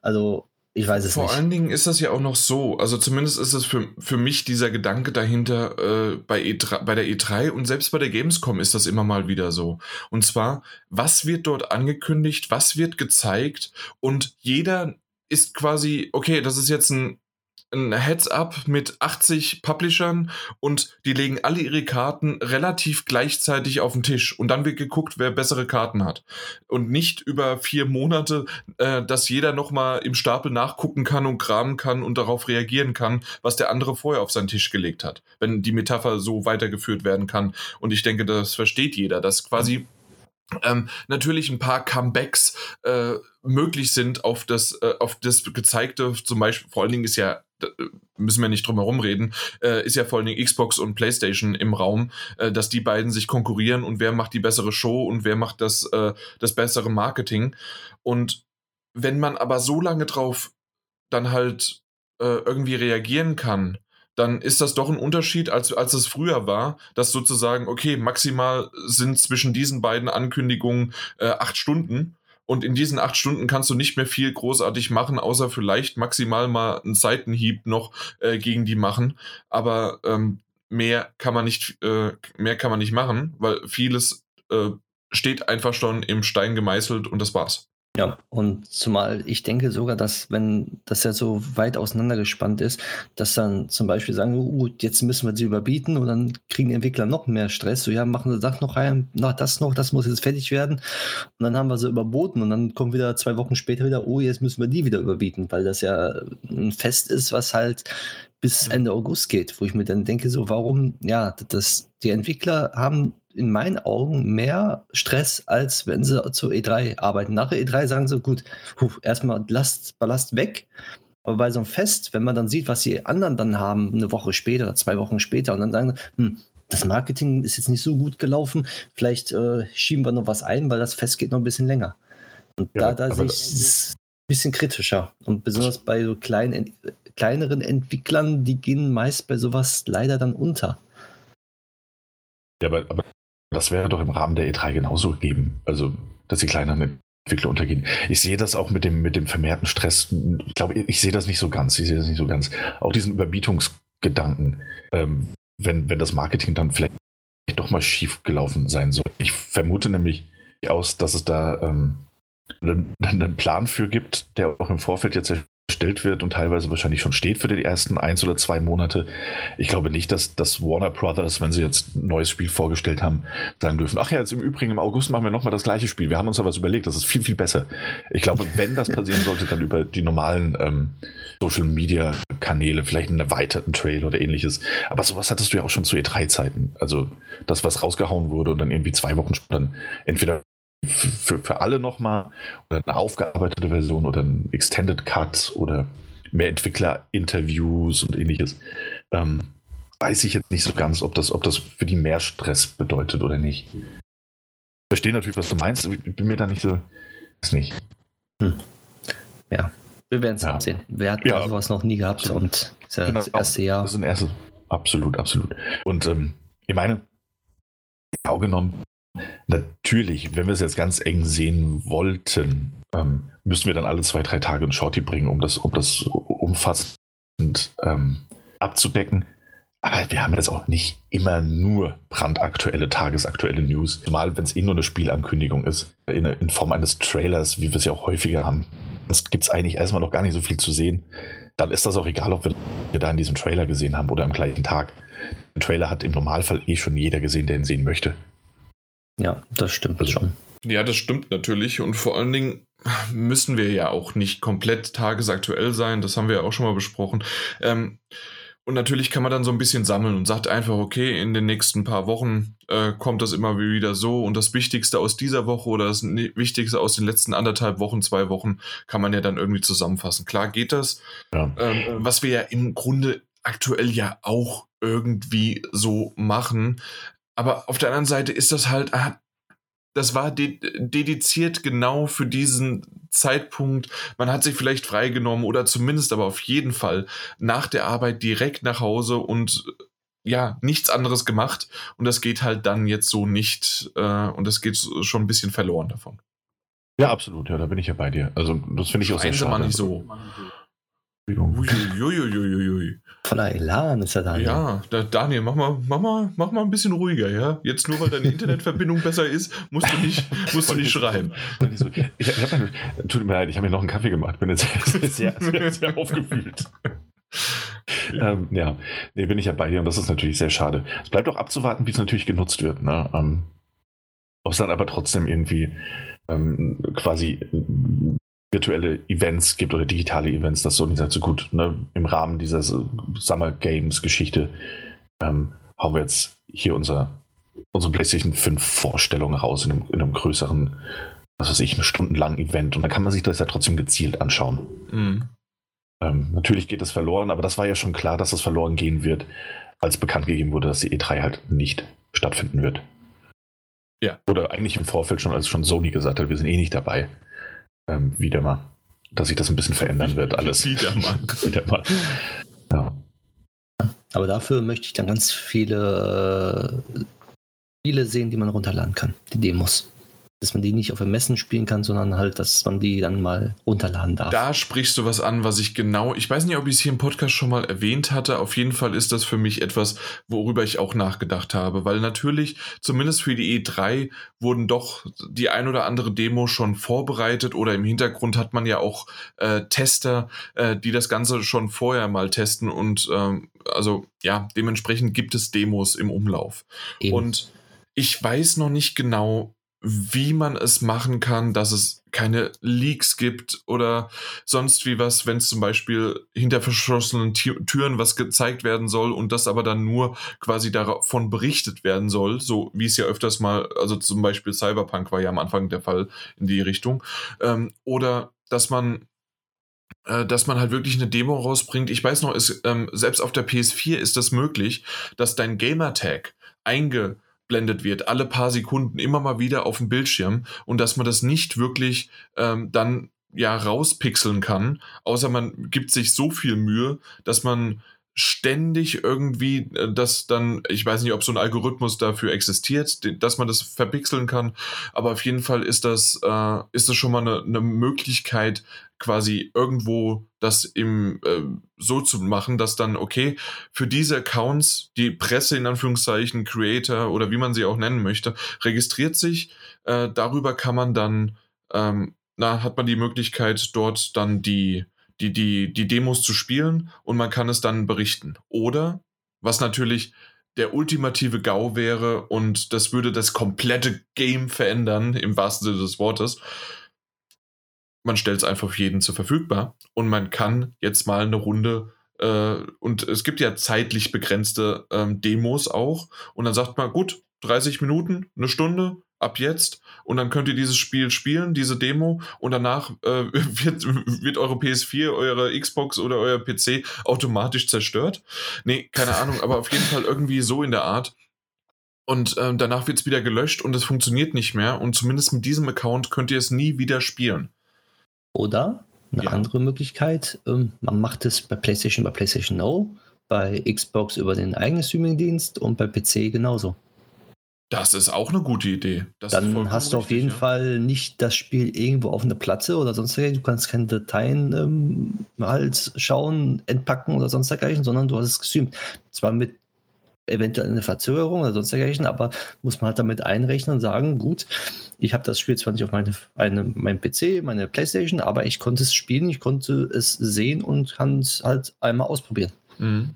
Also, ich weiß es Vor nicht. Vor allen Dingen ist das ja auch noch so, also zumindest ist es für, für mich dieser Gedanke dahinter äh, bei, E3, bei der E3 und selbst bei der Gamescom ist das immer mal wieder so. Und zwar, was wird dort angekündigt, was wird gezeigt und jeder ist quasi, okay, das ist jetzt ein ein Heads-up mit 80 Publishern und die legen alle ihre Karten relativ gleichzeitig auf den Tisch und dann wird geguckt, wer bessere Karten hat. Und nicht über vier Monate, äh, dass jeder nochmal im Stapel nachgucken kann und kramen kann und darauf reagieren kann, was der andere vorher auf seinen Tisch gelegt hat, wenn die Metapher so weitergeführt werden kann. Und ich denke, das versteht jeder, dass quasi ähm, natürlich ein paar Comebacks äh, möglich sind auf das, äh, auf das gezeigte, zum Beispiel, vor allen Dingen ist ja müssen wir nicht drum herum reden, äh, ist ja vor allen Dingen Xbox und PlayStation im Raum, äh, dass die beiden sich konkurrieren und wer macht die bessere Show und wer macht das, äh, das bessere Marketing. Und wenn man aber so lange drauf dann halt äh, irgendwie reagieren kann, dann ist das doch ein Unterschied, als, als es früher war, dass sozusagen, okay, maximal sind zwischen diesen beiden Ankündigungen äh, acht Stunden und in diesen acht Stunden kannst du nicht mehr viel großartig machen, außer vielleicht maximal mal einen Seitenhieb noch äh, gegen die machen. Aber ähm, mehr kann man nicht, äh, mehr kann man nicht machen, weil vieles äh, steht einfach schon im Stein gemeißelt und das war's. Ja, und zumal ich denke sogar, dass wenn das ja so weit auseinandergespannt ist, dass dann zum Beispiel sagen, uh, jetzt müssen wir sie überbieten und dann kriegen die Entwickler noch mehr Stress. So, ja, machen sie das noch rein, na, das noch, das muss jetzt fertig werden. Und dann haben wir sie überboten und dann kommt wieder zwei Wochen später wieder, oh, jetzt müssen wir die wieder überbieten, weil das ja ein Fest ist, was halt bis Ende August geht, wo ich mir dann denke, so, warum, ja, das, die Entwickler haben in meinen Augen mehr Stress, als wenn sie zur E3 arbeiten. Nach der E3 sagen sie, gut, puh, erstmal Last, Ballast weg. Aber bei so einem Fest, wenn man dann sieht, was die anderen dann haben, eine Woche später oder zwei Wochen später, und dann sagen sie, hm, das Marketing ist jetzt nicht so gut gelaufen, vielleicht äh, schieben wir noch was ein, weil das Fest geht noch ein bisschen länger. Und ja, da, da sehe ich es ein bisschen kritischer. Und besonders bei so kleinen, kleineren Entwicklern, die gehen meist bei sowas leider dann unter. Ja, aber, aber das wäre doch im Rahmen der E3 genauso gegeben. Also, dass die kleineren Entwickler untergehen. Ich sehe das auch mit dem, mit dem vermehrten Stress. Ich glaube, ich sehe das nicht so ganz. Ich sehe das nicht so ganz. Auch diesen Überbietungsgedanken, ähm, wenn, wenn das Marketing dann vielleicht doch mal schief gelaufen sein soll. Ich vermute nämlich aus, dass es da ähm, einen, einen Plan für gibt, der auch im Vorfeld jetzt erstellt wird und teilweise wahrscheinlich schon steht für die ersten eins oder zwei Monate. Ich glaube nicht, dass, dass Warner Brothers, wenn sie jetzt ein neues Spiel vorgestellt haben, sagen dürfen, ach ja, jetzt im Übrigen im August machen wir nochmal das gleiche Spiel. Wir haben uns da was überlegt, das ist viel, viel besser. Ich glaube, wenn das passieren sollte, dann über die normalen ähm, Social Media Kanäle, vielleicht einen erweiterten Trail oder ähnliches. Aber sowas hattest du ja auch schon zu E3-Zeiten. Also das, was rausgehauen wurde und dann irgendwie zwei Wochen später entweder für, für alle nochmal oder eine aufgearbeitete Version oder ein Extended Cut oder mehr Entwickler-Interviews und ähnliches. Ähm, weiß ich jetzt nicht so ganz, ob das, ob das für die mehr Stress bedeutet oder nicht. Ich verstehe natürlich, was du meinst, aber ich bin mir da nicht so. Ist nicht. Hm. Ja, wir werden es ja. sehen. Wir hatten ja. sowas noch nie gehabt und das, ja genau. das erste Jahr. Das ist ein erstes. Absolut, absolut. Und ähm, ich meine, genau genommen, Natürlich, wenn wir es jetzt ganz eng sehen wollten, ähm, müssen wir dann alle zwei, drei Tage ein Shorty bringen, um das, um das umfassend ähm, abzudecken. Aber wir haben jetzt auch nicht immer nur brandaktuelle, tagesaktuelle News. Zumal, wenn es eh nur eine Spielankündigung ist, in, in, Form eines Trailers, wie wir es ja auch häufiger haben. Es gibt es eigentlich erstmal noch gar nicht so viel zu sehen. Dann ist das auch egal, ob wir da in diesem Trailer gesehen haben oder am gleichen Tag. Den Trailer hat im Normalfall eh schon jeder gesehen, der ihn sehen möchte. Ja, das stimmt also, schon. Ja, das stimmt natürlich. Und vor allen Dingen müssen wir ja auch nicht komplett tagesaktuell sein. Das haben wir ja auch schon mal besprochen. Ähm, und natürlich kann man dann so ein bisschen sammeln und sagt einfach, okay, in den nächsten paar Wochen äh, kommt das immer wieder so und das Wichtigste aus dieser Woche oder das Wichtigste aus den letzten anderthalb Wochen, zwei Wochen kann man ja dann irgendwie zusammenfassen. Klar geht das. Ja. Ähm, was wir ja im Grunde aktuell ja auch irgendwie so machen. Aber auf der anderen Seite ist das halt, ah, das war de dediziert genau für diesen Zeitpunkt. Man hat sich vielleicht freigenommen oder zumindest aber auf jeden Fall nach der Arbeit direkt nach Hause und ja, nichts anderes gemacht. Und das geht halt dann jetzt so nicht. Äh, und das geht schon ein bisschen verloren davon. Ja, absolut. Ja, da bin ich ja bei dir. Also, das finde ich auch sehr schade. mal nicht so. Uiuiuiui. Voller Elan ist er Daniel. Ja, da, Daniel, mach mal, mach, mal, mach mal ein bisschen ruhiger, ja? Jetzt nur, weil deine (laughs) Internetverbindung besser ist, musst du nicht, musst du nicht schreien. Ich, ich hab, tut mir leid, ich habe mir noch einen Kaffee gemacht, bin jetzt sehr, sehr, sehr, sehr aufgewühlt. ähm, ja, nee, bin ich ja bei dir und das ist natürlich sehr schade. Es bleibt auch abzuwarten, wie es natürlich genutzt wird. Ne? Ähm, Ob es dann aber trotzdem irgendwie ähm, quasi virtuelle Events gibt oder digitale Events, das Sony sagt so gut, ne? im Rahmen dieser Summer Games Geschichte ähm, hauen wir jetzt hier unser, unsere PlayStation 5 Vorstellung raus in einem, in einem größeren, was weiß ich, einen stundenlangen Event und dann kann man sich das ja trotzdem gezielt anschauen. Mhm. Ähm, natürlich geht es verloren, aber das war ja schon klar, dass das verloren gehen wird, als bekannt gegeben wurde, dass die E3 halt nicht stattfinden wird. Ja. Oder eigentlich im Vorfeld schon, als schon Sony gesagt hat, wir sind eh nicht dabei. Ähm, wieder mal. Dass sich das ein bisschen verändern wird, alles. (laughs) wieder mal. (laughs) wieder mal. Ja. Aber dafür möchte ich dann ganz viele Spiele sehen, die man runterladen kann, die Demos dass man die nicht auf Messen spielen kann, sondern halt, dass man die dann mal runterladen darf. Da sprichst du was an, was ich genau, ich weiß nicht, ob ich es hier im Podcast schon mal erwähnt hatte. Auf jeden Fall ist das für mich etwas, worüber ich auch nachgedacht habe, weil natürlich, zumindest für die E3, wurden doch die ein oder andere Demo schon vorbereitet oder im Hintergrund hat man ja auch äh, Tester, äh, die das Ganze schon vorher mal testen und ähm, also ja, dementsprechend gibt es Demos im Umlauf. Eben. Und ich weiß noch nicht genau, wie man es machen kann, dass es keine Leaks gibt oder sonst wie was, wenn es zum Beispiel hinter verschlossenen Türen was gezeigt werden soll und das aber dann nur quasi davon berichtet werden soll, so wie es ja öfters mal, also zum Beispiel Cyberpunk war ja am Anfang der Fall in die Richtung, ähm, oder dass man äh, dass man halt wirklich eine Demo rausbringt. Ich weiß noch, ist, ähm, selbst auf der PS4 ist das möglich, dass dein Gamertag einge eingeblendet wird, alle paar Sekunden immer mal wieder auf dem Bildschirm und dass man das nicht wirklich ähm, dann ja rauspixeln kann, außer man gibt sich so viel Mühe, dass man ständig irgendwie äh, das dann, ich weiß nicht, ob so ein Algorithmus dafür existiert, dass man das verpixeln kann, aber auf jeden Fall ist das, äh, ist das schon mal eine, eine Möglichkeit, quasi irgendwo das im äh, so zu machen, dass dann, okay, für diese Accounts, die Presse in Anführungszeichen, Creator oder wie man sie auch nennen möchte, registriert sich. Äh, darüber kann man dann, ähm, na, hat man die Möglichkeit, dort dann die, die, die, die Demos zu spielen und man kann es dann berichten. Oder, was natürlich der ultimative GAU wäre und das würde das komplette Game verändern, im wahrsten Sinne des Wortes. Man stellt es einfach für jeden zur verfügbar und man kann jetzt mal eine Runde äh, und es gibt ja zeitlich begrenzte ähm, Demos auch und dann sagt man, gut, 30 Minuten, eine Stunde, ab jetzt und dann könnt ihr dieses Spiel spielen, diese Demo und danach äh, (laughs) wird, wird eure PS4, eure Xbox oder euer PC automatisch zerstört. Nee, keine Ahnung, aber auf jeden Fall irgendwie so in der Art. Und äh, danach wird es wieder gelöscht und es funktioniert nicht mehr und zumindest mit diesem Account könnt ihr es nie wieder spielen. Oder eine ja. andere Möglichkeit, ähm, man macht es bei PlayStation bei PlayStation Now, bei Xbox über den eigenen Streamingdienst und bei PC genauso. Das ist auch eine gute Idee. Das Dann hast du auf jeden ja. Fall nicht das Spiel irgendwo auf einer Platte oder sonst. Du kannst keine Dateien ähm, halt schauen, entpacken oder sonst dergleichen, sondern du hast es gestreamt. Zwar mit eventuell einer Verzögerung oder sonst dergleichen, aber muss man halt damit einrechnen und sagen, gut, ich habe das Spiel zwar nicht auf meine, eine, meinem PC, meine Playstation, aber ich konnte es spielen, ich konnte es sehen und kann es halt einmal ausprobieren. Mhm.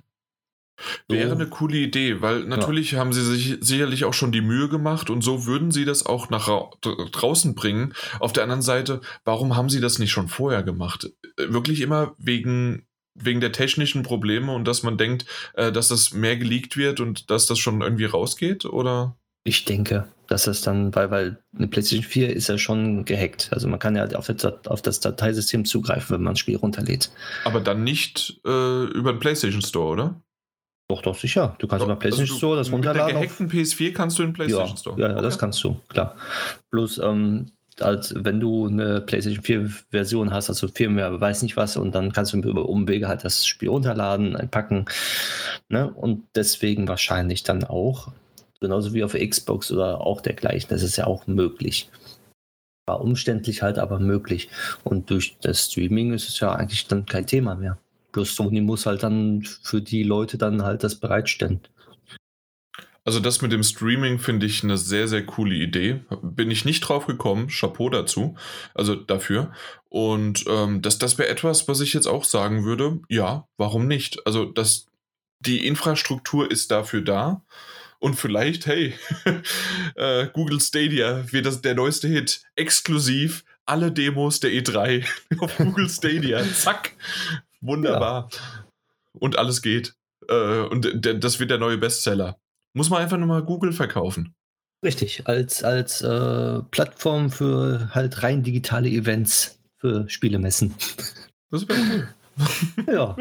Wäre eine coole Idee, weil natürlich ja. haben sie sich sicherlich auch schon die Mühe gemacht und so würden sie das auch nach draußen bringen. Auf der anderen Seite, warum haben sie das nicht schon vorher gemacht? Äh, wirklich immer wegen, wegen der technischen Probleme und dass man denkt, äh, dass das mehr geleakt wird und dass das schon irgendwie rausgeht? Oder? Ich denke, dass das dann, weil, weil eine PlayStation 4 ist ja schon gehackt. Also man kann ja auf das, auf das Dateisystem zugreifen, wenn man ein Spiel runterlädt. Aber dann nicht äh, über den PlayStation Store, oder? Doch, doch, sicher. Du kannst doch, über PlayStation also Store das runterladen. Mit der gehackten PS4 kannst du in PlayStation ja, Store. Ja, ja das kannst du, klar. Bloß, ähm, als wenn du eine PlayStation 4 Version hast, also Firmware, weiß nicht was, und dann kannst du über Umwege halt das Spiel runterladen, einpacken. Ne? Und deswegen wahrscheinlich dann auch, genauso wie auf Xbox oder auch dergleichen, das ist ja auch möglich. War umständlich halt, aber möglich. Und durch das Streaming ist es ja eigentlich dann kein Thema mehr. Bloß Sony muss halt dann für die Leute dann halt das bereitstellen. Also das mit dem Streaming finde ich eine sehr, sehr coole Idee. Bin ich nicht drauf gekommen. Chapeau dazu. Also dafür. Und ähm, das, das wäre etwas, was ich jetzt auch sagen würde. Ja, warum nicht? Also das, die Infrastruktur ist dafür da. Und vielleicht, hey, (laughs) äh, Google Stadia wird das der neueste Hit. Exklusiv alle Demos der E3 (laughs) auf Google Stadia. (laughs) Zack. Wunderbar. Ja. Und alles geht. Äh, und das wird der neue Bestseller. Muss man einfach nur mal Google verkaufen. Richtig, als, als äh, Plattform für halt rein digitale Events für Spielemessen. (laughs) Das wäre cool. (laughs) ja.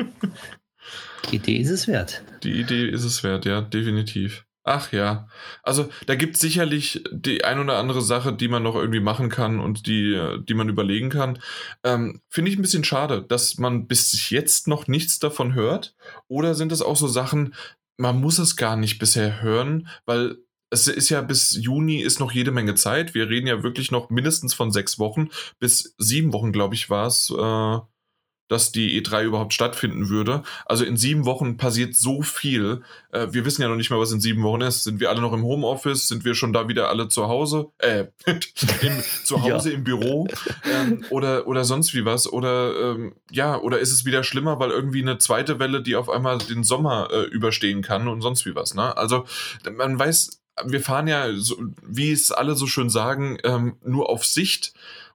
Die Idee ist es wert. Die Idee ist es wert, ja, definitiv. Ach ja. Also da gibt es sicherlich die ein oder andere Sache, die man noch irgendwie machen kann und die, die man überlegen kann. Ähm, Finde ich ein bisschen schade, dass man bis jetzt noch nichts davon hört. Oder sind es auch so Sachen, man muss es gar nicht bisher hören, weil es ist ja bis Juni ist noch jede Menge Zeit. Wir reden ja wirklich noch mindestens von sechs Wochen. Bis sieben Wochen, glaube ich, war es. Äh, dass die E3 überhaupt stattfinden würde. Also in sieben Wochen passiert so viel. Äh, wir wissen ja noch nicht mal, was in sieben Wochen ist. Sind wir alle noch im Homeoffice? Sind wir schon da wieder alle zu Hause? Äh, (laughs) im, zu Hause ja. im Büro? Ähm, oder, oder sonst wie was? Oder ähm, ja, oder ist es wieder schlimmer, weil irgendwie eine zweite Welle, die auf einmal den Sommer äh, überstehen kann und sonst wie was? Ne? Also man weiß, wir fahren ja, so, wie es alle so schön sagen, ähm, nur auf Sicht.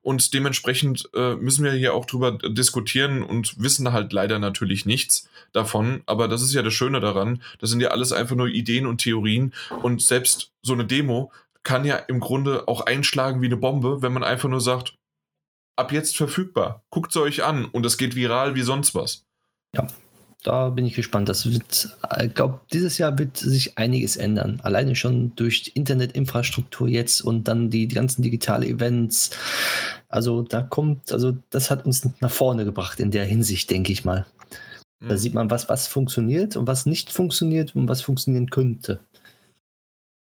Und dementsprechend äh, müssen wir hier auch drüber diskutieren und wissen halt leider natürlich nichts davon. Aber das ist ja das Schöne daran. Das sind ja alles einfach nur Ideen und Theorien. Und selbst so eine Demo kann ja im Grunde auch einschlagen wie eine Bombe, wenn man einfach nur sagt, ab jetzt verfügbar. Guckt es euch an und es geht viral wie sonst was. Ja, da bin ich gespannt. Das wird, ich glaube, dieses Jahr wird sich einiges ändern. Alleine schon durch die Internetinfrastruktur jetzt und dann die, die ganzen digitale Events. Also da kommt, also das hat uns nach vorne gebracht in der Hinsicht, denke ich mal. Da mhm. sieht man, was, was funktioniert und was nicht funktioniert und was funktionieren könnte.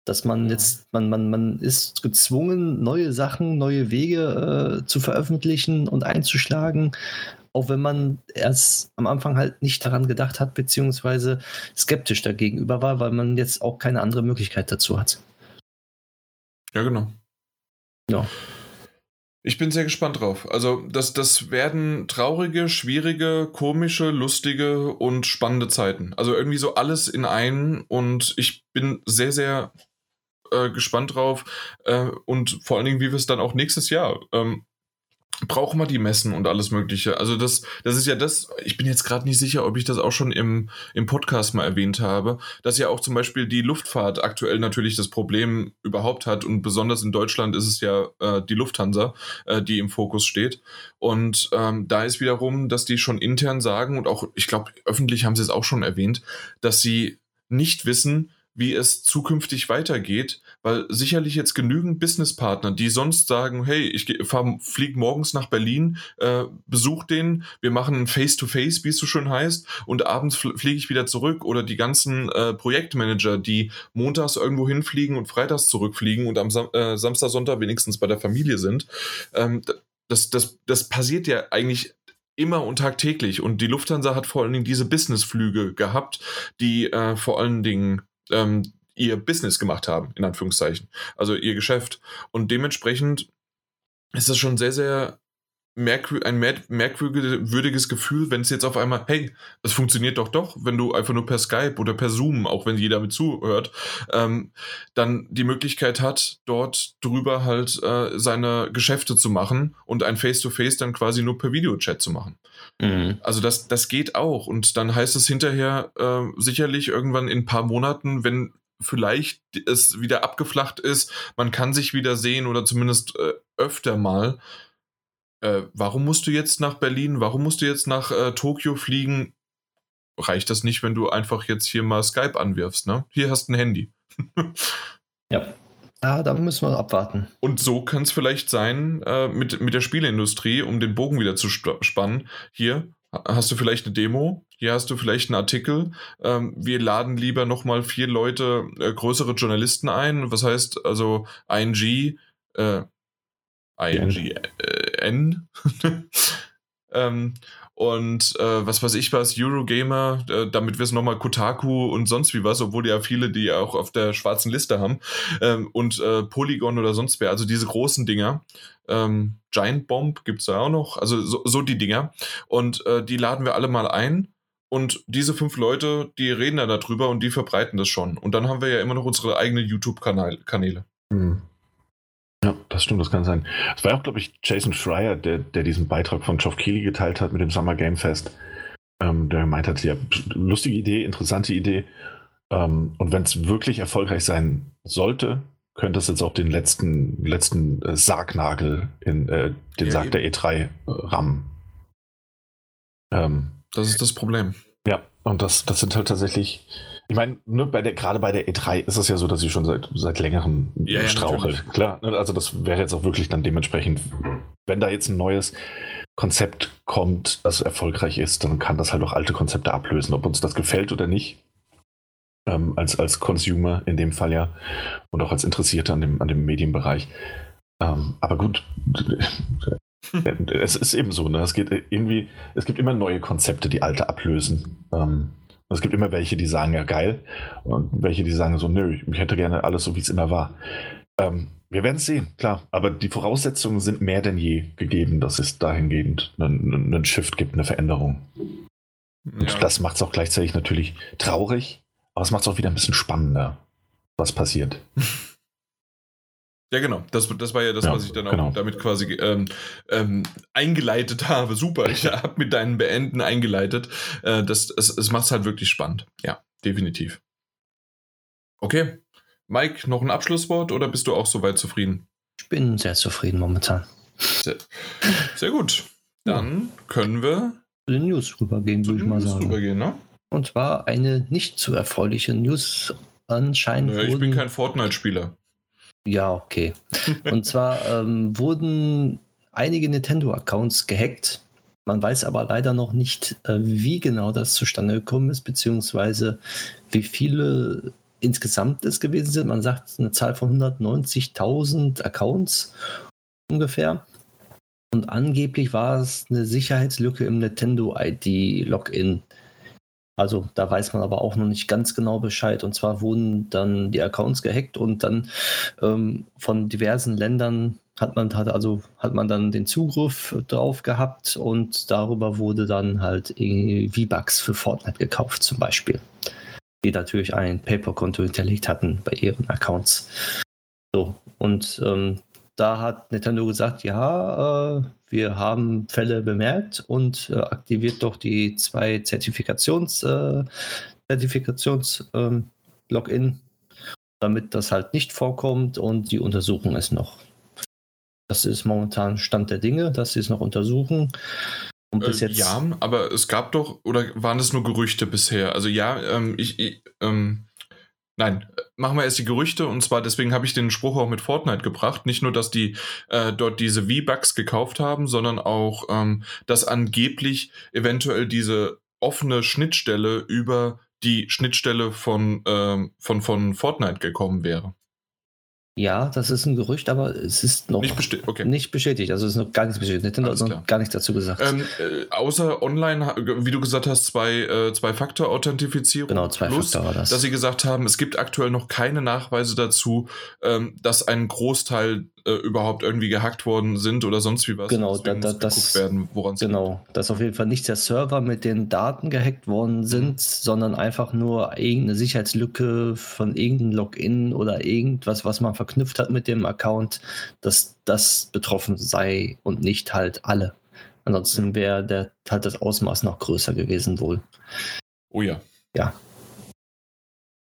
Dass man jetzt, man, man, man ist gezwungen, neue Sachen, neue Wege äh, zu veröffentlichen und einzuschlagen auch wenn man erst am Anfang halt nicht daran gedacht hat, beziehungsweise skeptisch dagegenüber war, weil man jetzt auch keine andere Möglichkeit dazu hat. Ja, genau. Ja. Ich bin sehr gespannt drauf. Also, das, das werden traurige, schwierige, komische, lustige und spannende Zeiten. Also irgendwie so alles in einen und ich bin sehr, sehr äh, gespannt drauf äh, und vor allen Dingen, wie wir es dann auch nächstes Jahr ähm, brauchen wir die Messen und alles Mögliche. Also das, das ist ja das, ich bin jetzt gerade nicht sicher, ob ich das auch schon im, im Podcast mal erwähnt habe, dass ja auch zum Beispiel die Luftfahrt aktuell natürlich das Problem überhaupt hat und besonders in Deutschland ist es ja äh, die Lufthansa, äh, die im Fokus steht. Und ähm, da ist wiederum, dass die schon intern sagen und auch, ich glaube, öffentlich haben sie es auch schon erwähnt, dass sie nicht wissen, wie es zukünftig weitergeht, weil sicherlich jetzt genügend Businesspartner, die sonst sagen, hey, ich fliege morgens nach Berlin, äh, besuch den, wir machen Face-to-Face, wie es so schön heißt, und abends fliege ich wieder zurück oder die ganzen äh, Projektmanager, die montags irgendwo hinfliegen und freitags zurückfliegen und am Sam äh, Samstag, Sonntag wenigstens bei der Familie sind. Ähm, das, das, das passiert ja eigentlich immer und tagtäglich. Und die Lufthansa hat vor allen Dingen diese Businessflüge gehabt, die äh, vor allen Dingen ähm, ihr Business gemacht haben, in Anführungszeichen. Also ihr Geschäft. Und dementsprechend ist das schon sehr, sehr ein merkwürdiges Gefühl, wenn es jetzt auf einmal, hey, es funktioniert doch doch, wenn du einfach nur per Skype oder per Zoom, auch wenn jeder mit zuhört, ähm, dann die Möglichkeit hat, dort drüber halt äh, seine Geschäfte zu machen und ein Face-to-Face -face dann quasi nur per Videochat zu machen. Mhm. Also das, das geht auch. Und dann heißt es hinterher äh, sicherlich irgendwann in ein paar Monaten, wenn vielleicht es wieder abgeflacht ist, man kann sich wieder sehen oder zumindest äh, öfter mal, äh, warum musst du jetzt nach Berlin, warum musst du jetzt nach äh, Tokio fliegen? Reicht das nicht, wenn du einfach jetzt hier mal Skype anwirfst, ne? Hier hast du ein Handy. (laughs) ja. Ah, da müssen wir abwarten. Und so kann es vielleicht sein äh, mit, mit der Spieleindustrie, um den Bogen wieder zu spannen. Hier hast du vielleicht eine Demo, hier hast du vielleicht einen Artikel. Ähm, wir laden lieber nochmal vier Leute, äh, größere Journalisten ein. Was heißt also ING, äh, INGN. (laughs) ähm, und äh, was weiß ich was, Eurogamer, äh, damit wir es nochmal Kotaku und sonst wie was, obwohl ja viele die auch auf der schwarzen Liste haben ähm, und äh, Polygon oder sonst wer, also diese großen Dinger. Ähm, Giant Bomb gibt es da auch noch, also so, so die Dinger. Und äh, die laden wir alle mal ein. Und diese fünf Leute, die reden dann darüber und die verbreiten das schon. Und dann haben wir ja immer noch unsere eigenen YouTube-Kanäle. Hm. Ja, das stimmt, das kann sein. Es war auch, glaube ich, Jason Schreier, der, der diesen Beitrag von Geoff Keighley geteilt hat mit dem Summer Game Fest. Ähm, der gemeint hat, ja, lustige Idee, interessante Idee. Ähm, und wenn es wirklich erfolgreich sein sollte, könnte es jetzt auch den letzten, letzten äh, Sargnagel in äh, den ja, Sarg eben. der E3 äh, rammen. Ähm, das ist das Problem. Ja, und das, das sind halt tatsächlich ich meine, ne, bei der, gerade bei der E3 ist es ja so, dass sie schon seit, seit längerem ja, strauchelt. Ja, Klar, ne, also das wäre jetzt auch wirklich dann dementsprechend, wenn da jetzt ein neues Konzept kommt, das erfolgreich ist, dann kann das halt auch alte Konzepte ablösen, ob uns das gefällt oder nicht. Ähm, als, als Consumer in dem Fall ja und auch als Interessierte an dem, an dem Medienbereich. Ähm, aber gut, es ist eben so, ne? es geht irgendwie, es gibt immer neue Konzepte, die alte ablösen. Ähm, es gibt immer welche, die sagen, ja geil, und welche, die sagen so, nö, ich hätte gerne alles so, wie es immer war. Ähm, wir werden es sehen, klar. Aber die Voraussetzungen sind mehr denn je gegeben, dass es dahingehend einen, einen Shift gibt, eine Veränderung. Und ja. das macht es auch gleichzeitig natürlich traurig, aber es macht es auch wieder ein bisschen spannender, was passiert. (laughs) Ja, genau. Das, das war ja das, ja, was ich dann auch genau. damit quasi ähm, ähm, eingeleitet habe. Super, ich habe mit deinen Beenden eingeleitet. Äh, das, es, es macht es halt wirklich spannend. Ja, definitiv. Okay. Mike, noch ein Abschlusswort oder bist du auch soweit zufrieden? Ich bin sehr zufrieden momentan. Sehr, sehr gut. Dann ja. können wir zu den News rübergehen, würde ich mal sagen. Rübergehen, ne? Und zwar eine nicht zu erfreuliche News anscheinend. Naja, ich bin kein Fortnite-Spieler. Ja, okay. Und zwar ähm, wurden einige Nintendo-Accounts gehackt. Man weiß aber leider noch nicht, äh, wie genau das zustande gekommen ist, beziehungsweise wie viele insgesamt es gewesen sind. Man sagt eine Zahl von 190.000 Accounts ungefähr. Und angeblich war es eine Sicherheitslücke im Nintendo ID Login. Also da weiß man aber auch noch nicht ganz genau Bescheid. Und zwar wurden dann die Accounts gehackt und dann ähm, von diversen Ländern hat man, hat, also hat man dann den Zugriff drauf gehabt und darüber wurde dann halt V-Bucks für Fortnite gekauft zum Beispiel. Die natürlich ein Paper-Konto hinterlegt hatten bei ihren Accounts. So, und ähm, da hat Nintendo gesagt, ja, äh, wir haben Fälle bemerkt und äh, aktiviert doch die zwei Zertifikations, äh, Zertifikations ähm, Login, damit das halt nicht vorkommt und die untersuchen es noch. Das ist momentan Stand der Dinge, dass sie es noch untersuchen. Und bis äh, jetzt ja, aber es gab doch, oder waren es nur Gerüchte bisher? Also ja, ähm, ich, ich ähm, Nein, machen wir erst die Gerüchte und zwar deswegen habe ich den Spruch auch mit Fortnite gebracht. Nicht nur, dass die äh, dort diese V-Bucks gekauft haben, sondern auch, ähm, dass angeblich eventuell diese offene Schnittstelle über die Schnittstelle von, ähm, von, von Fortnite gekommen wäre. Ja, das ist ein Gerücht, aber es ist noch nicht, besti okay. nicht bestätigt. Also es ist noch gar nichts bestätigt. Nintendo hat noch gar nichts dazu gesagt. Ähm, äh, außer online, wie du gesagt hast, zwei, äh, zwei Faktor-Authentifizierung. Genau, zwei plus, Faktor war das. Dass sie gesagt haben, es gibt aktuell noch keine Nachweise dazu, ähm, dass ein Großteil äh, überhaupt irgendwie gehackt worden sind oder sonst wie was. Genau, da, da, das, werden, genau, dass auf jeden Fall nicht der Server mit den Daten gehackt worden sind, mhm. sondern einfach nur irgendeine Sicherheitslücke von irgendeinem Login oder irgendwas, was man verknüpft hat mit dem Account, dass das betroffen sei und nicht halt alle. Ansonsten wäre der halt das Ausmaß noch größer gewesen wohl. Oh ja. Ja,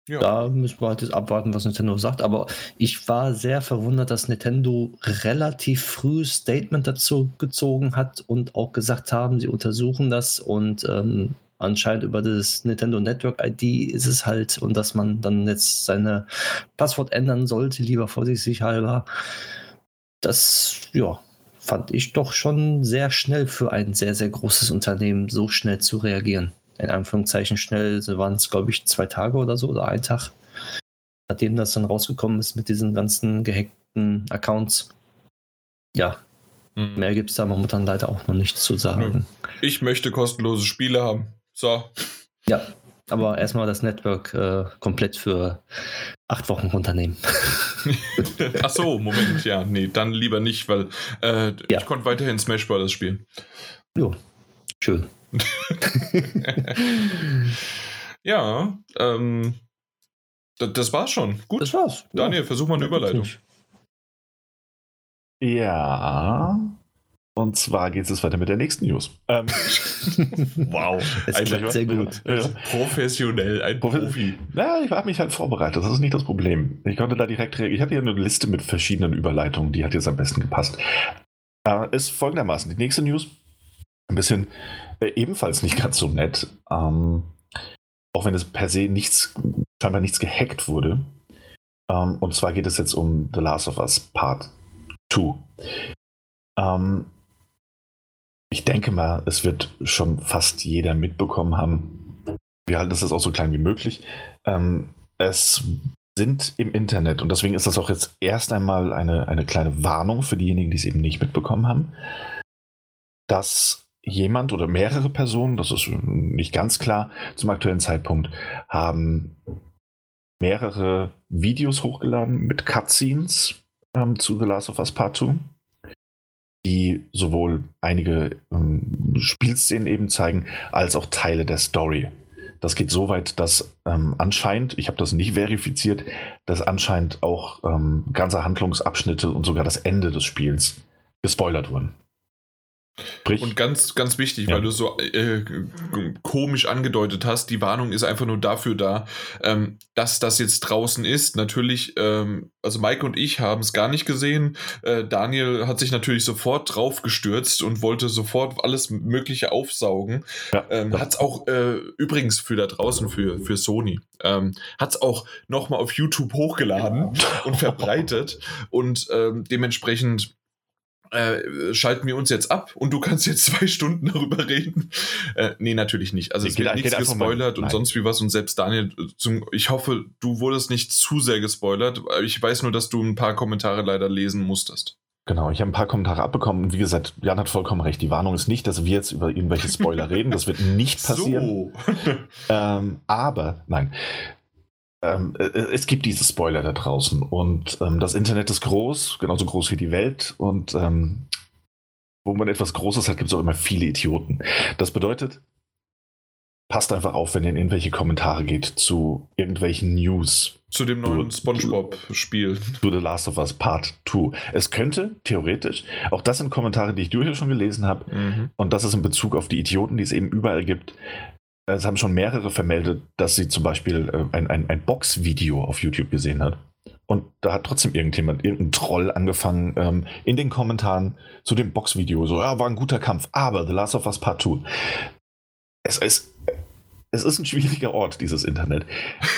ja. Da müssen wir halt jetzt abwarten, was Nintendo sagt. Aber ich war sehr verwundert, dass Nintendo relativ früh Statement dazu gezogen hat und auch gesagt haben, sie untersuchen das und ähm, anscheinend über das Nintendo Network ID ist es halt und dass man dann jetzt seine Passwort ändern sollte, lieber vorsichtshalber. Das, ja, fand ich doch schon sehr schnell für ein sehr, sehr großes Unternehmen, so schnell zu reagieren in Anführungszeichen schnell, so waren es, glaube ich, zwei Tage oder so oder ein Tag, nachdem das dann rausgekommen ist mit diesen ganzen gehackten Accounts. Ja, Mhm. Mehr gibt es da momentan leider auch noch nichts zu sagen. Ich möchte kostenlose Spiele haben. So. Ja, aber erstmal das Network äh, komplett für acht Wochen runternehmen. (laughs) Ach so, Moment, ja, nee, dann lieber nicht, weil äh, ja. ich konnte weiterhin Smash Bros. spielen. Jo, schön. Ja, ähm, das, das war's schon. Gut. Das war's. Daniel, ja. versuch mal eine Überleitung. Ja. Und zwar geht es weiter mit der nächsten News. Ähm, (laughs) wow, es klappt sehr gut. Ja. Professionell, ein Profi. Ja, ich habe mich halt vorbereitet. Das ist nicht das Problem. Ich konnte da direkt reagieren. Ich hatte hier eine Liste mit verschiedenen Überleitungen, die hat jetzt am besten gepasst. Äh, ist folgendermaßen: Die nächste News, ein bisschen äh, ebenfalls nicht ganz so nett. Ähm, auch wenn es per se nichts, scheinbar nichts gehackt wurde. Ähm, und zwar geht es jetzt um The Last of Us Part 2. Ähm, ich denke mal, es wird schon fast jeder mitbekommen haben. Wir halten das jetzt auch so klein wie möglich. Ähm, es sind im Internet, und deswegen ist das auch jetzt erst einmal eine, eine kleine Warnung für diejenigen, die es eben nicht mitbekommen haben, dass jemand oder mehrere Personen, das ist nicht ganz klar zum aktuellen Zeitpunkt, haben mehrere Videos hochgeladen mit Cutscenes ähm, zu The Last of Us Part 2 die sowohl einige ähm, Spielszenen eben zeigen, als auch Teile der Story. Das geht so weit, dass ähm, anscheinend, ich habe das nicht verifiziert, dass anscheinend auch ähm, ganze Handlungsabschnitte und sogar das Ende des Spiels gespoilert wurden. Sprich, und ganz, ganz wichtig, ja. weil du so äh, komisch angedeutet hast, die Warnung ist einfach nur dafür da, ähm, dass das jetzt draußen ist. Natürlich, ähm, also Mike und ich haben es gar nicht gesehen. Äh, Daniel hat sich natürlich sofort drauf gestürzt und wollte sofort alles Mögliche aufsaugen. Ja, ähm, hat es auch äh, übrigens für da draußen, für, für Sony, ähm, hat es auch nochmal auf YouTube hochgeladen und verbreitet und ähm, dementsprechend äh, schalten wir uns jetzt ab und du kannst jetzt zwei Stunden darüber reden. Äh, nee, natürlich nicht. Also es geht, wird nichts gespoilert und sonst wie was und selbst Daniel, zum, ich hoffe, du wurdest nicht zu sehr gespoilert. Ich weiß nur, dass du ein paar Kommentare leider lesen musstest. Genau, ich habe ein paar Kommentare abbekommen und wie gesagt, Jan hat vollkommen recht. Die Warnung ist nicht, dass wir jetzt über irgendwelche Spoiler (laughs) reden. Das wird nicht passieren. So. (laughs) ähm, aber, nein, ähm, äh, es gibt diese Spoiler da draußen und ähm, das Internet ist groß, genauso groß wie die Welt und ähm, wo man etwas Großes hat, gibt es auch immer viele Idioten. Das bedeutet, passt einfach auf, wenn ihr in irgendwelche Kommentare geht zu irgendwelchen News. Zu dem neuen SpongeBob-Spiel. Zu The Last of Us Part 2. Es könnte, theoretisch, auch das sind Kommentare, die ich durchaus schon gelesen habe, mhm. und das ist in Bezug auf die Idioten, die es eben überall gibt, es haben schon mehrere vermeldet, dass sie zum Beispiel äh, ein, ein, ein Box-Video auf YouTube gesehen hat. Und da hat trotzdem irgendjemand, irgendein Troll angefangen, ähm, in den Kommentaren zu dem Box-Video, so, ja, war ein guter Kampf, aber The Last of Us Part 2. Es ist, es ist ein schwieriger Ort, dieses Internet.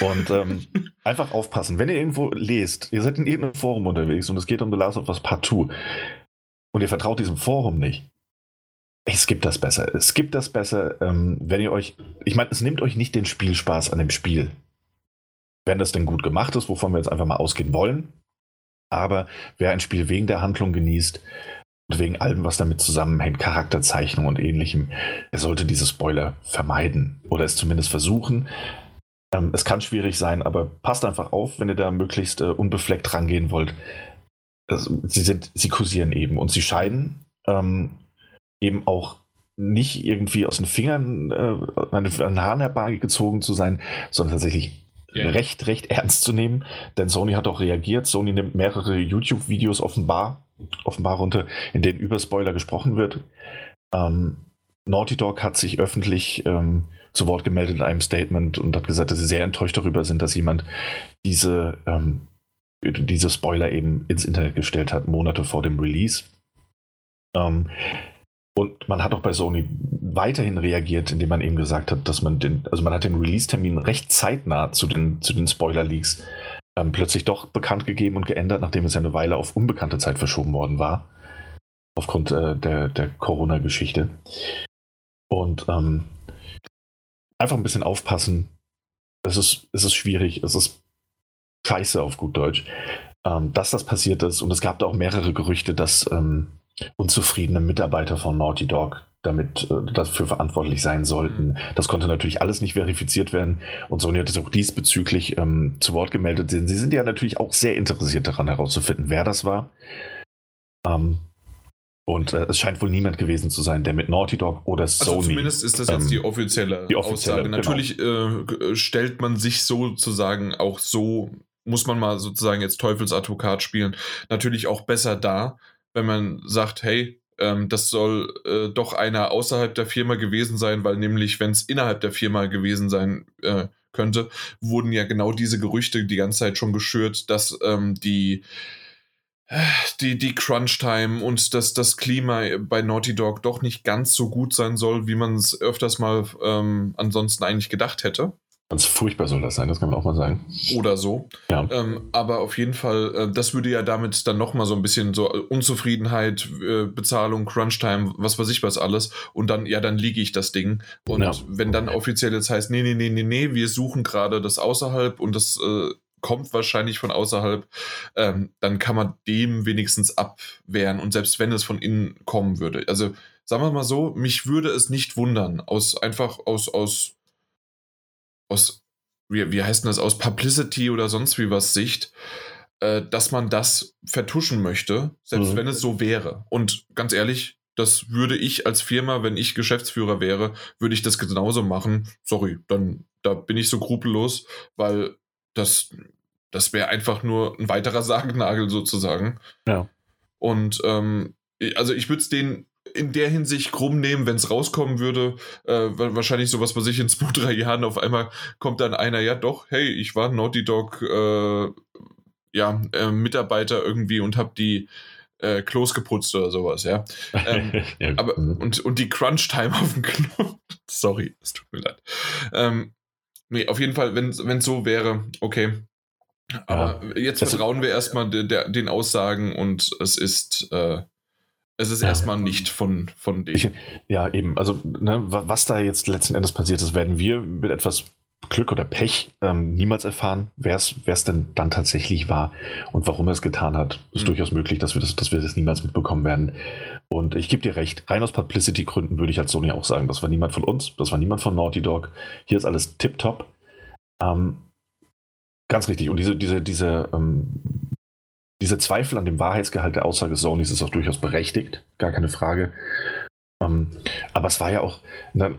Und ähm, (laughs) einfach aufpassen. Wenn ihr irgendwo lest, ihr seid in irgendeinem Forum unterwegs und es geht um The Last of Us Part 2 und ihr vertraut diesem Forum nicht, es gibt das besser. Es gibt das besser, ähm, wenn ihr euch. Ich meine, es nimmt euch nicht den Spielspaß an dem Spiel. Wenn das denn gut gemacht ist, wovon wir jetzt einfach mal ausgehen wollen. Aber wer ein Spiel wegen der Handlung genießt und wegen allem, was damit zusammenhängt, Charakterzeichnung und ähnlichem, er sollte diese Spoiler vermeiden oder es zumindest versuchen. Ähm, es kann schwierig sein, aber passt einfach auf, wenn ihr da möglichst äh, unbefleckt rangehen wollt. Sie, sind, sie kursieren eben und sie scheinen ähm, eben auch nicht irgendwie aus den Fingern äh, an den Haaren herbeigezogen zu sein, sondern tatsächlich yeah. recht, recht ernst zu nehmen. Denn Sony hat auch reagiert. Sony nimmt mehrere YouTube-Videos offenbar, offenbar runter, in denen über Spoiler gesprochen wird. Ähm, Naughty Dog hat sich öffentlich ähm, zu Wort gemeldet in einem Statement und hat gesagt, dass sie sehr enttäuscht darüber sind, dass jemand diese, ähm, diese Spoiler eben ins Internet gestellt hat, Monate vor dem Release. Ähm, und man hat auch bei Sony weiterhin reagiert, indem man eben gesagt hat, dass man den, also man hat den Release-Termin recht zeitnah zu den, zu den Spoiler-Leaks ähm, plötzlich doch bekannt gegeben und geändert, nachdem es eine Weile auf unbekannte Zeit verschoben worden war. Aufgrund äh, der, der Corona-Geschichte. Und ähm, einfach ein bisschen aufpassen. Es ist, es ist schwierig, es ist scheiße auf gut Deutsch, ähm, dass das passiert ist. Und es gab da auch mehrere Gerüchte, dass ähm, unzufriedene Mitarbeiter von Naughty Dog damit äh, dafür verantwortlich sein sollten. Das konnte natürlich alles nicht verifiziert werden und Sony hat es auch diesbezüglich ähm, zu Wort gemeldet. Sie sind ja natürlich auch sehr interessiert daran herauszufinden, wer das war. Ähm, und äh, es scheint wohl niemand gewesen zu sein, der mit Naughty Dog oder also Sony. Also zumindest ist das jetzt ähm, die offizielle, die offizielle Aussage. Genau. Natürlich äh, stellt man sich sozusagen auch so, muss man mal sozusagen jetzt Teufelsadvokat spielen, natürlich auch besser da, wenn man sagt, hey, ähm, das soll äh, doch einer außerhalb der Firma gewesen sein, weil nämlich, wenn es innerhalb der Firma gewesen sein äh, könnte, wurden ja genau diese Gerüchte die ganze Zeit schon geschürt, dass ähm, die die, die Crunch-Time und dass das Klima bei Naughty Dog doch nicht ganz so gut sein soll, wie man es öfters mal ähm, ansonsten eigentlich gedacht hätte. Ganz furchtbar soll das sein, das kann man auch mal sagen. Oder so. Ja. Ähm, aber auf jeden Fall, äh, das würde ja damit dann nochmal so ein bisschen so Unzufriedenheit, äh, Bezahlung, Crunch-Time, was weiß ich was alles. Und dann, ja, dann liege ich das Ding. Und ja. wenn dann offiziell jetzt heißt, nee, nee, nee, nee, nee, wir suchen gerade das außerhalb und das äh, kommt wahrscheinlich von außerhalb, ähm, dann kann man dem wenigstens abwehren. Und selbst wenn es von innen kommen würde. Also, sagen wir mal so, mich würde es nicht wundern, aus einfach aus, aus aus, wie, wie heißt das, aus Publicity oder sonst wie was Sicht, äh, dass man das vertuschen möchte, selbst mhm. wenn es so wäre. Und ganz ehrlich, das würde ich als Firma, wenn ich Geschäftsführer wäre, würde ich das genauso machen. Sorry, dann da bin ich so skrupellos, weil das, das wäre einfach nur ein weiterer (laughs) Sargnagel sozusagen. Ja. Und ähm, also ich würde es denen in der Hinsicht krumm nehmen, wenn es rauskommen würde. Äh, wahrscheinlich sowas bei sich in zwei, (laughs) drei Jahren auf einmal kommt dann einer, ja doch, hey, ich war Naughty Dog äh, ja, äh, Mitarbeiter irgendwie und habe die äh, Klos geputzt oder sowas, ja. Ähm, (laughs) ja aber, mhm. und, und die Crunch-Time (laughs) auf dem Knopf. Sorry, es tut mir leid. Ähm, nee, auf jeden Fall, wenn es so wäre, okay. Aber ja. jetzt vertrauen wir erstmal de, de, den Aussagen und es ist äh, es ist ja. erstmal nicht von, von denen. Ich, ja, eben. Also, ne, was da jetzt letzten Endes passiert ist, werden wir mit etwas Glück oder Pech ähm, niemals erfahren, wer es denn dann tatsächlich war und warum er es getan hat. Ist mhm. durchaus möglich, dass wir, das, dass wir das niemals mitbekommen werden. Und ich gebe dir recht, rein aus Publicity-Gründen würde ich als Sony auch sagen, das war niemand von uns, das war niemand von Naughty Dog. Hier ist alles tipptopp. Ähm, ganz richtig. Und diese, diese, diese ähm, diese Zweifel an dem Wahrheitsgehalt der Aussage Sonys ist auch durchaus berechtigt, gar keine Frage. Ähm, aber es war ja auch,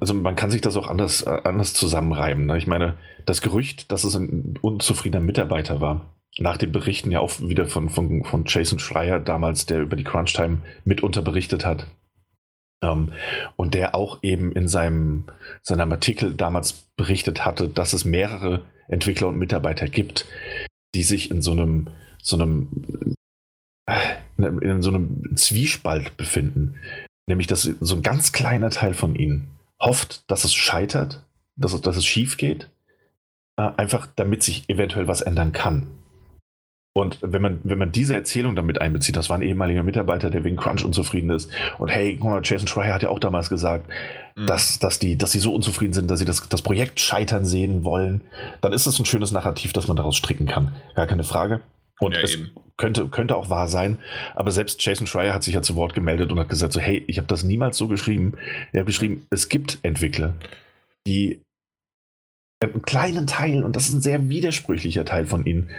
also man kann sich das auch anders, äh, anders zusammenreiben. Ne? Ich meine, das Gerücht, dass es ein unzufriedener Mitarbeiter war, nach den Berichten ja auch wieder von, von, von Jason Schreier damals, der über die Crunch-Time mitunter berichtet hat. Ähm, und der auch eben in seinem, seinem Artikel damals berichtet hatte, dass es mehrere Entwickler und Mitarbeiter gibt, die sich in so einem so einem, äh, in so einem Zwiespalt befinden. Nämlich, dass so ein ganz kleiner Teil von ihnen hofft, dass es scheitert, dass es, dass es schief geht, äh, einfach damit sich eventuell was ändern kann. Und wenn man, wenn man diese Erzählung damit einbezieht, das war ein ehemaliger Mitarbeiter, der wegen Crunch unzufrieden ist. Und hey, guck mal, Jason Schreier hat ja auch damals gesagt, mhm. dass, dass, die, dass sie so unzufrieden sind, dass sie das, das Projekt scheitern sehen wollen. Dann ist es ein schönes Narrativ, das man daraus stricken kann. Gar keine Frage. Und ja, es könnte, könnte auch wahr sein, aber selbst Jason Schreier hat sich ja zu Wort gemeldet und hat gesagt, so hey, ich habe das niemals so geschrieben. Er hat geschrieben, es gibt Entwickler, die einen kleinen Teil, und das ist ein sehr widersprüchlicher Teil von ihnen,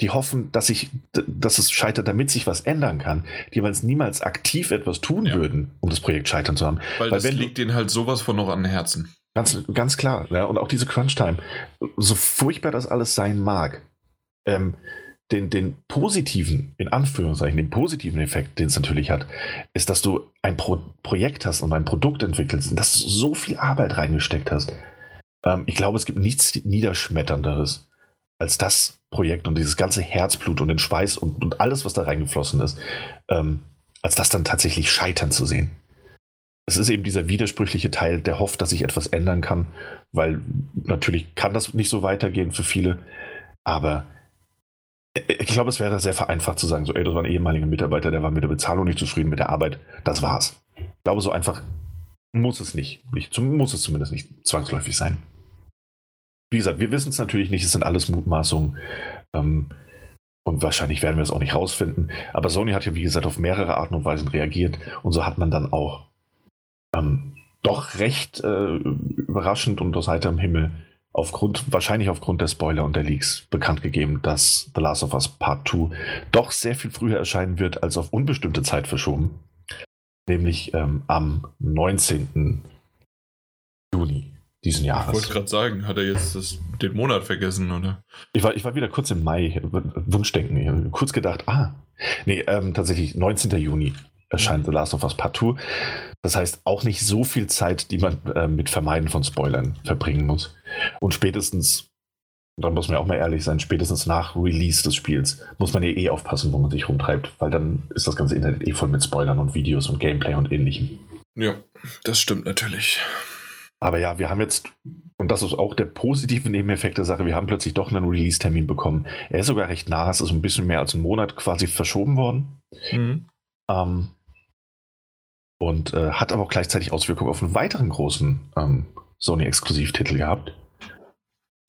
die hoffen, dass, ich, dass es scheitert, damit sich was ändern kann, die aber niemals aktiv etwas tun ja. würden, um das Projekt scheitern zu haben. Weil, Weil das liegt denen halt sowas von noch an Herzen. Ganz, ganz klar. Ja, und auch diese Crunch-Time. So furchtbar das alles sein mag, ähm, den, den positiven, in Anführungszeichen, den positiven Effekt, den es natürlich hat, ist, dass du ein Pro Projekt hast und ein Produkt entwickelst, in das du so viel Arbeit reingesteckt hast. Ähm, ich glaube, es gibt nichts Niederschmetternderes als das Projekt und dieses ganze Herzblut und den Schweiß und, und alles, was da reingeflossen ist, ähm, als das dann tatsächlich scheitern zu sehen. Es ist eben dieser widersprüchliche Teil, der hofft, dass sich etwas ändern kann, weil natürlich kann das nicht so weitergehen für viele, aber ich glaube, es wäre sehr vereinfacht zu sagen, so, ey, das war ein ehemaliger Mitarbeiter, der war mit der Bezahlung nicht zufrieden, mit der Arbeit. Das war's. Ich glaube, so einfach muss es nicht. nicht muss es zumindest nicht zwangsläufig sein. Wie gesagt, wir wissen es natürlich nicht, es sind alles Mutmaßungen. Ähm, Und wahrscheinlich werden wir es auch nicht rausfinden. Aber Sony hat ja, wie gesagt, auf mehrere Arten und Weisen reagiert. Und so hat man dann auch ähm, doch recht äh, überraschend und aus heiterem Himmel aufgrund, wahrscheinlich aufgrund der Spoiler und der Leaks bekannt gegeben, dass The Last of Us Part 2 doch sehr viel früher erscheinen wird als auf unbestimmte Zeit verschoben. Nämlich ähm, am 19. Juni diesen Jahres. Ich wollte gerade sagen, hat er jetzt das, den Monat vergessen, oder? Ich war, ich war wieder kurz im Mai, Wunschdenken. Ich habe kurz gedacht, ah, nee, ähm, tatsächlich 19. Juni erscheint The Last of Us Part 2. Das heißt auch nicht so viel Zeit, die man äh, mit Vermeiden von Spoilern verbringen muss. Und spätestens, da muss man ja auch mal ehrlich sein, spätestens nach Release des Spiels muss man ja eh aufpassen, wo man sich rumtreibt, weil dann ist das ganze Internet eh voll mit Spoilern und Videos und Gameplay und ähnlichem. Ja, das stimmt natürlich. Aber ja, wir haben jetzt, und das ist auch der positive Nebeneffekt der Sache, wir haben plötzlich doch einen Release-Termin bekommen. Er ist sogar recht nah, es ist ein bisschen mehr als einen Monat quasi verschoben worden. Mhm. Ähm, und äh, hat aber auch gleichzeitig Auswirkungen auf einen weiteren großen ähm, Sony-Exklusivtitel gehabt,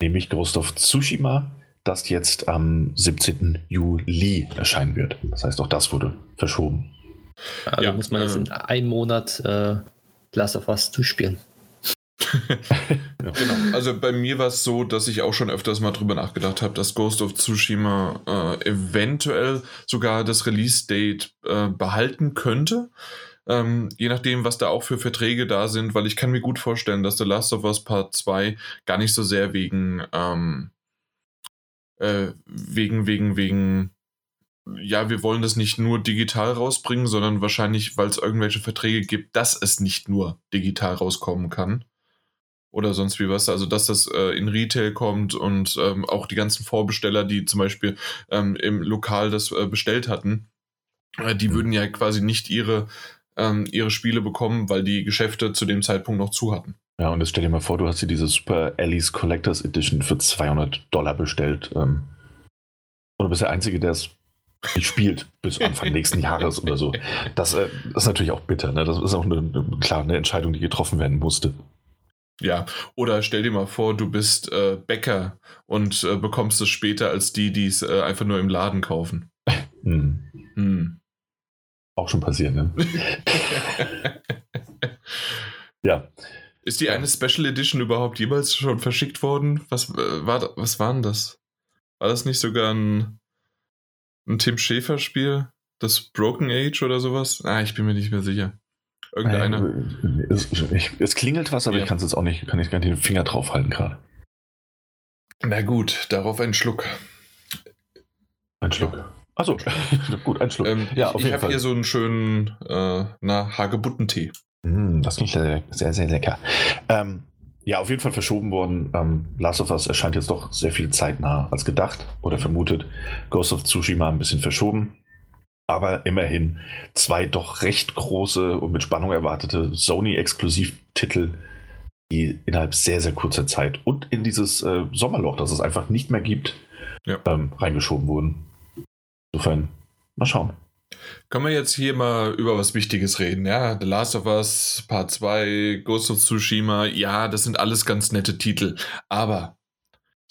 nämlich Ghost of Tsushima, das jetzt am 17. Juli erscheinen wird. Das heißt, auch das wurde verschoben. Also ja, muss man jetzt in einem Monat äh, Last of Us zuspielen. (laughs) Genau. Also bei mir war es so, dass ich auch schon öfters mal drüber nachgedacht habe, dass Ghost of Tsushima äh, eventuell sogar das Release-Date äh, behalten könnte. Ähm, je nachdem, was da auch für Verträge da sind, weil ich kann mir gut vorstellen, dass The Last of Us Part 2 gar nicht so sehr wegen, ähm, äh, wegen, wegen, wegen, ja, wir wollen das nicht nur digital rausbringen, sondern wahrscheinlich, weil es irgendwelche Verträge gibt, dass es nicht nur digital rauskommen kann oder sonst wie was. Also, dass das äh, in Retail kommt und ähm, auch die ganzen Vorbesteller, die zum Beispiel ähm, im Lokal das äh, bestellt hatten, äh, die mhm. würden ja quasi nicht ihre, ähm, ihre Spiele bekommen, weil die Geschäfte zu dem Zeitpunkt noch zu hatten. Ja, und jetzt stell dir mal vor, du hast dir diese Super Alice Collectors Edition für 200 Dollar bestellt. Ähm, und du bist der Einzige, der es nicht spielt bis Anfang (laughs) nächsten Jahres oder so. Das, äh, das, ist natürlich auch bitter. Ne? Das ist auch eine, eine, klar, eine Entscheidung, die getroffen werden musste. Ja, oder stell dir mal vor, du bist äh, Bäcker und äh, bekommst es später als die, die es äh, einfach nur im Laden kaufen. (laughs) Hm. Hm. Auch schon passiert, ne? (laughs) ja. Ist die eine Special Edition überhaupt jemals schon verschickt worden? Was, äh, war, was war denn das? War das nicht sogar ein, ein Tim Schäfer-Spiel? Das Broken Age oder sowas? Ah, ich bin mir nicht mehr sicher. Irgendeine. Äh, es, ich, es, klingelt was, aber ja. ich kann es jetzt auch nicht, kann ich gar nicht den Finger draufhalten gerade. Na gut, darauf ein Schluck. Ein Schluck. Achso, (laughs) gut, ein Schluck. Ähm, ja, ich, habe hier so einen schönen äh, na, Hagebuttentee. Mm, das klingt sehr, sehr, sehr lecker. Ähm, ja, auf jeden Fall verschoben worden. Ähm, Last of Us erscheint jetzt doch sehr viel zeitnah als gedacht oder vermutet. Ghost of Tsushima ein bisschen verschoben aber immerhin zwei doch recht große und mit Spannung erwartete Sony-Exklusivtitel, die innerhalb sehr, sehr kurzer Zeit und in dieses äh, Sommerloch, das es einfach nicht mehr gibt, ja. ähm, reingeschoben wurden. Insofern, mal schauen. Können wir jetzt hier mal über was Wichtiges reden? Ja, The Last of Us, Part 2, Ghost of Tsushima, ja, das sind alles ganz nette Titel. Aber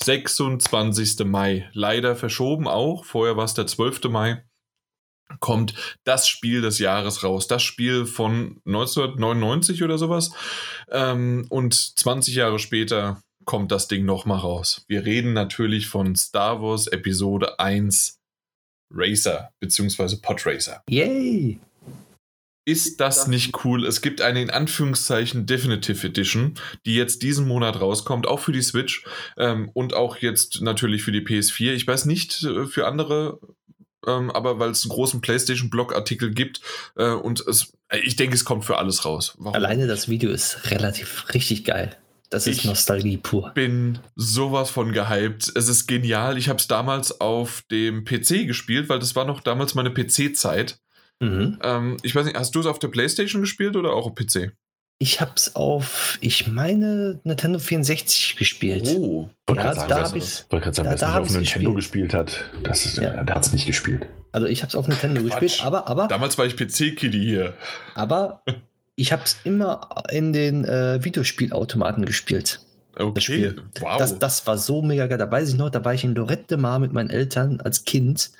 26. Mai, leider verschoben auch. Vorher war es der 12. Mai kommt das Spiel des Jahres raus. Das Spiel von 1999 oder sowas. Ähm, und 20 Jahre später kommt das Ding nochmal raus. Wir reden natürlich von Star Wars Episode 1 Racer, beziehungsweise Podracer. Yay! Ist das nicht cool? Es gibt eine in Anführungszeichen Definitive Edition, die jetzt diesen Monat rauskommt, auch für die Switch ähm, und auch jetzt natürlich für die PS4. Ich weiß nicht äh, für andere ähm, aber weil es einen großen PlayStation-Blog-Artikel gibt äh, und es, äh, ich denke, es kommt für alles raus. Warum? Alleine das Video ist relativ richtig geil. Das ist ich Nostalgie pur. bin sowas von gehypt. Es ist genial. Ich habe es damals auf dem PC gespielt, weil das war noch damals meine PC-Zeit. Mhm. Ähm, ich weiß nicht, hast du es auf der PlayStation gespielt oder auch auf PC? Ich habe es auf, ich meine, Nintendo 64 gespielt. Oh, ja, sagen, da habe ich wollte gerade sagen, wer es auf Nintendo gespielt, gespielt hat, das ist, ja. der hat es nicht gespielt. Also ich habe es auf Nintendo Quatsch. gespielt, aber, aber. Damals war ich PC-Kitty hier. Aber (laughs) ich habe es immer in den äh, Videospielautomaten gespielt. Okay. Das Spiel. Wow. Das, das war so mega geil. Da weiß ich noch, da war ich in Lorette Mar mit meinen Eltern als Kind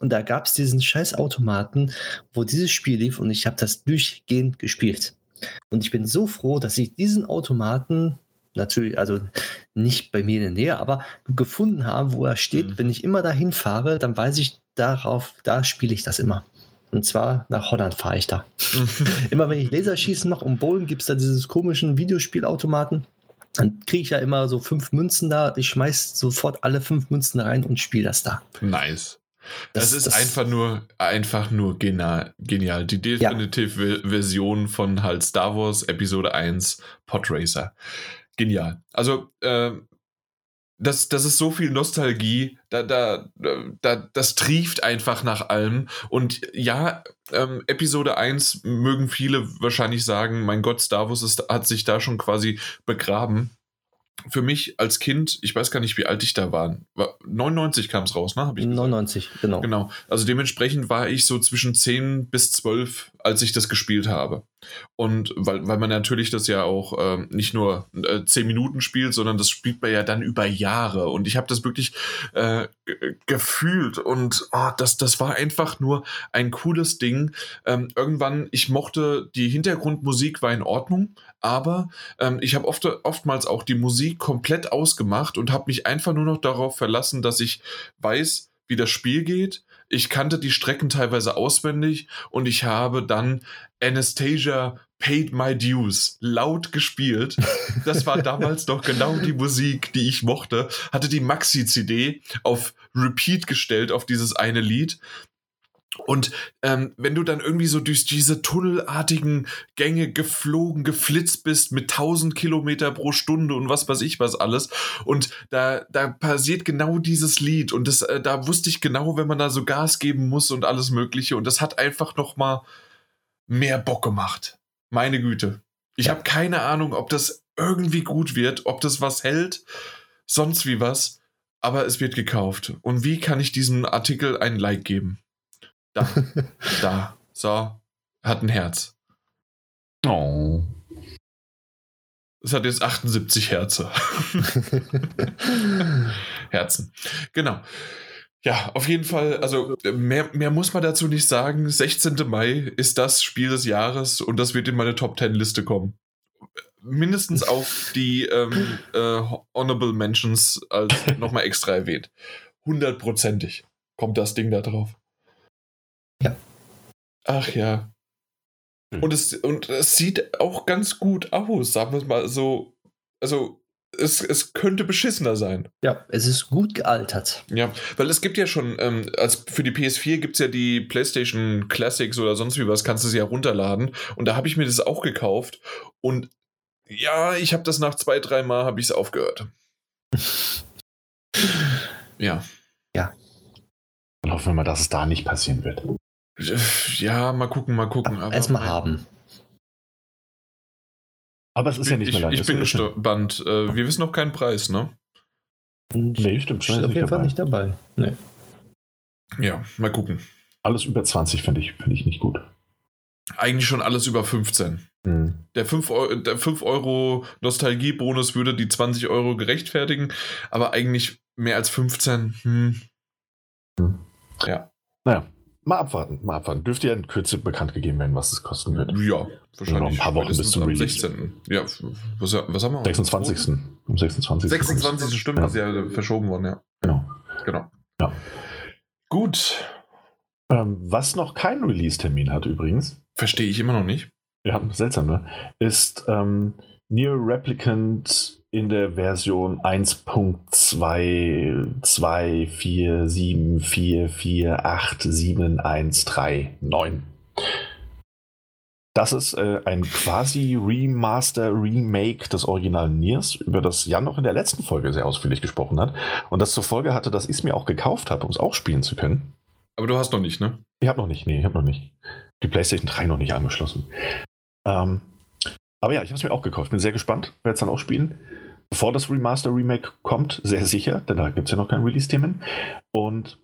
und da gab es diesen scheiß Automaten, wo dieses Spiel lief und ich habe das durchgehend gespielt. Und ich bin so froh, dass ich diesen Automaten natürlich, also nicht bei mir in der Nähe, aber gefunden habe, wo er steht. Mhm. Wenn ich immer dahin fahre, dann weiß ich darauf, da spiele ich das immer. Und zwar nach Holland fahre ich da. (laughs) immer wenn ich Laserschießen mache und Bowlen, gibt es da dieses komischen Videospielautomaten. Dann kriege ich ja immer so fünf Münzen da. Ich schmeiß sofort alle fünf Münzen rein und spiele das da. nice. Das, Das- ist das- einfach nur, einfach nur genial. genial. Die definitive Version von halt Star Wars Episode 1 Podracer. Genial. Also, äh, das, das ist so viel Nostalgie, da, da, da, das trieft einfach nach allem. Und ja, ähm, Episode 1 mögen viele wahrscheinlich sagen, mein Gott, Star Wars ist, hat sich da schon quasi begraben. Für mich als Kind, ich weiß gar nicht, wie alt ich da war. war 99 kam es raus, ne? Hab ich gesagt. 99, genau. Genau. Also dementsprechend war ich so zwischen 10 bis 12, als ich das gespielt habe. Und weil, weil man natürlich das ja auch ähm, nicht nur äh, 10 Minuten spielt, sondern das spielt man ja dann über Jahre. Und ich habe das wirklich äh, ge- gefühlt. Und oh, das, das war einfach nur ein cooles Ding. Ähm, irgendwann, ich mochte, die Hintergrundmusik war in Ordnung, aber ähm, ich habe oft, oftmals auch die Musik komplett ausgemacht und habe mich einfach nur noch darauf verlassen, dass ich weiß, wie das Spiel geht. Ich kannte die Strecken teilweise auswendig und ich habe dann Anastasia Paid My Dues laut gespielt. Das war (laughs) damals doch genau die Musik, die ich mochte. Hatte die Maxi-CD auf Repeat gestellt auf dieses eine Lied. Und ähm, wenn du dann irgendwie so durch diese tunnelartigen Gänge geflogen, geflitzt bist mit 1000 Kilometer pro Stunde und was weiß ich was alles, und da, da passiert genau dieses Lied und das, äh, da wusste ich genau, wenn man da so Gas geben muss und alles Mögliche und das hat einfach noch mal mehr Bock gemacht. Meine Güte. Ich habe keine Ahnung, ob das irgendwie gut wird, ob das was hält, sonst wie was, aber es wird gekauft. Und wie kann ich diesem Artikel ein Like geben? Da, (laughs) da, so, hat ein Herz. Oh. Es hat jetzt 78 Herze. (laughs) Herzen. Genau. Ja, auf jeden Fall, also mehr, mehr muss man dazu nicht sagen. 16. Mai ist das Spiel des Jahres und das wird in meine Top 10 Liste kommen. Mindestens (laughs) auf die ähm, äh, Honorable Mentions als nochmal extra erwähnt. Hundertprozentig kommt das Ding da drauf. Ja. Ach ja. Hm. Und es, und es sieht auch ganz gut aus, sagen wir es mal so. Also, es, es könnte beschissener sein. Ja, es ist gut gealtert. Ja, weil es gibt ja schon, ähm, als für die PS4 gibt es ja die PlayStation Classics oder sonst wie was, kannst du sie ja runterladen. Und da habe ich mir das auch gekauft. Und ja, ich habe das nach zwei, drei Mal habe ich es aufgehört. ja. Dann hoffen wir mal, dass es da nicht passieren wird. Ja, mal gucken, mal gucken. Erstmal haben. Aber es ist ja nicht ich, mehr lange. ich bin ja- gespannt. Äh, wir wissen noch keinen Preis, ne? Nee, stimmt. Steht Ist auf jeden Fall nicht dabei. Nee. Ja, mal gucken. Alles über 20 finde ich, finde ich nicht gut. Eigentlich schon alles über 15. Hm. Der 5 Euro, der 5 Euro Nostalgiebonus würde die 20 Euro gerechtfertigen, aber eigentlich mehr als 15. Hm. Naja, mal abwarten, mal abwarten. Dürfte ja in Kürze bekannt gegeben werden, was es kosten wird. Ja, wahrscheinlich. noch ein paar Wochen bis zum Release. 16. Ja, was, was haben wir? 26. Am 26. 26. Stimmt, Ja. ist ja verschoben worden, ja. Genau. Genau. Ja. Gut. Ähm, was noch keinen Release-Termin hat übrigens, Verstehe ich immer noch nicht. ja, seltsam, ne? Ist ähm, Near Replicant in der Version 1.22447448713.9. Das ist äh, ein quasi Remaster, Remake des originalen Niers, über das Jan noch in der letzten Folge sehr ausführlich gesprochen hat. Und das zur Folge hatte, dass ich es mir auch gekauft habe, um es auch spielen zu können. Aber du hast noch nicht, ne? Ich habe noch nicht, nee, ich habe noch nicht. Die PlayStation 3 noch nicht angeschlossen. Ähm, aber ja, ich habe es mir auch gekauft. Bin sehr gespannt, werde es dann auch spielen. Bevor das Remaster Remake kommt, sehr sicher, denn da gibt es ja noch kein Release-Themen. Und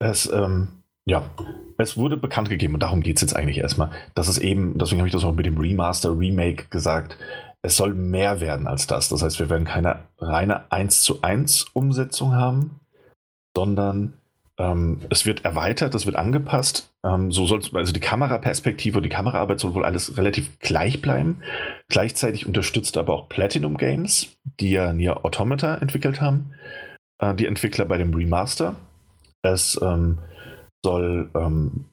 es, ähm, ja, es wurde bekannt gegeben, und darum geht es jetzt eigentlich erstmal, dass es eben, deswegen habe ich das auch mit dem Remaster Remake gesagt, es soll mehr werden als das. Das heißt, wir werden keine reine 1 zu 1 Umsetzung haben, sondern ähm, es wird erweitert, es wird angepasst. Ähm, so soll also die Kameraperspektive und die Kameraarbeit soll wohl alles relativ gleich bleiben. Gleichzeitig unterstützt aber auch Platinum Games, die ja Nier Automata entwickelt haben, äh, die Entwickler bei dem Remaster. Es ähm, soll ähm,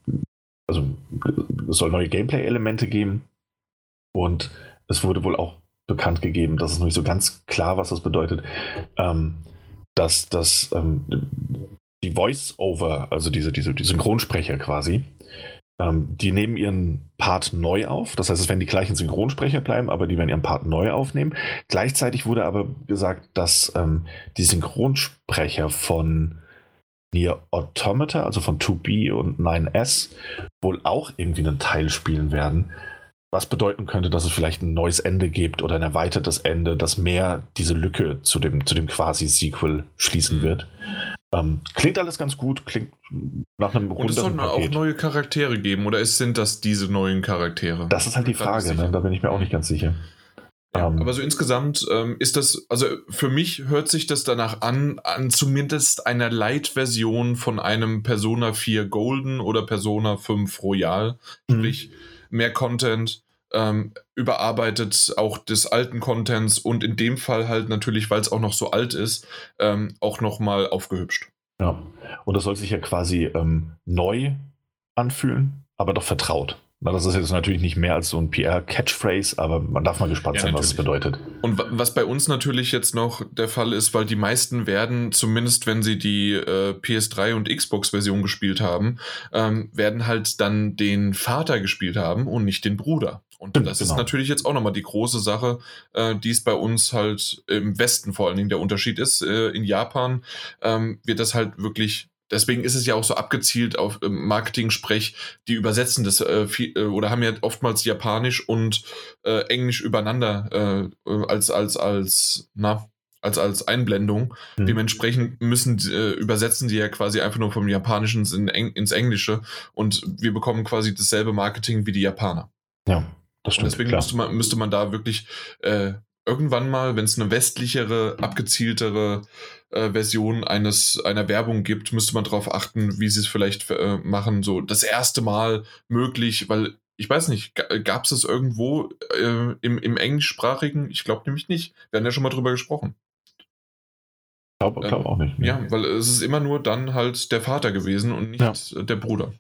also es soll neue Gameplay-Elemente geben und es wurde wohl auch bekannt gegeben, dass es noch nicht so ganz klar, was das bedeutet, ähm, dass, dass ähm, die Voice-Over, also diese, diese, die Synchronsprecher quasi, ähm, die nehmen ihren Part neu auf. Das heißt, es werden die gleichen Synchronsprecher bleiben, aber die werden ihren Part neu aufnehmen. Gleichzeitig wurde aber gesagt, dass ähm, die Synchronsprecher von Nier Automata, also von 2B und 9S, wohl auch irgendwie einen Teil spielen werden. Was bedeuten könnte, dass es vielleicht ein neues Ende gibt oder ein erweitertes Ende, das mehr diese Lücke zu dem, zu dem quasi-Sequel schließen mhm. wird. Ähm, klingt alles ganz gut, klingt nach einem Und es sollten auch neue Charaktere geben, oder sind das diese neuen Charaktere? Das ist halt die Frage, ne? da bin ich mir auch nicht ganz sicher. Ja, um, ähm, aber so insgesamt ähm, ist das, also für mich hört sich das danach an, an zumindest einer Light-Version von einem Persona 4 Golden oder Persona 5 Royal. Mhm. Sprich, mehr Content, ähm, überarbeitet auch des alten Contents und in dem Fall halt natürlich, weil es auch noch so alt ist, ähm, auch nochmal aufgehübscht. Ja, und das soll sich ja quasi ähm, neu anfühlen, aber doch vertraut. Na, das ist jetzt natürlich nicht mehr als so ein PR-Catchphrase, aber man darf mal gespannt ja, sein, natürlich. was es bedeutet. Und was bei uns natürlich jetzt noch der Fall ist, weil die meisten werden, zumindest wenn sie die äh, PS3 und Xbox-Version gespielt haben, ähm, werden halt dann den Vater gespielt haben und nicht den Bruder. Und das genau. ist natürlich jetzt auch nochmal die große Sache, äh, die es bei uns halt im Westen vor allen Dingen der Unterschied ist. Äh, in Japan ähm, wird das halt wirklich deswegen ist es ja auch so abgezielt auf äh, Marketing-Sprech, die übersetzen das äh, viel, äh, oder haben ja oftmals Japanisch und äh, Englisch übereinander äh, äh, als, als, als, na, als, als Einblendung. Mhm. Dementsprechend müssen übersetzen die ja quasi einfach nur vom Japanischen in, ins Englische und wir bekommen quasi dasselbe Marketing wie die Japaner. Ja, das stimmt. Deswegen müsste man, müsste man da wirklich irgendwann mal, wenn es eine westlichere, abgezieltere äh, Version eines einer Werbung gibt, müsste man darauf achten, wie sie es vielleicht äh, machen. So das erste Mal möglich, weil ich weiß nicht, gab es das irgendwo äh, im, im englischsprachigen? Ich glaube nämlich nicht. Wir haben ja schon mal drüber gesprochen. Ich glaube glaub auch nicht. Nee. Ja, weil es ist immer nur dann halt der Vater gewesen und nicht ja. der Bruder.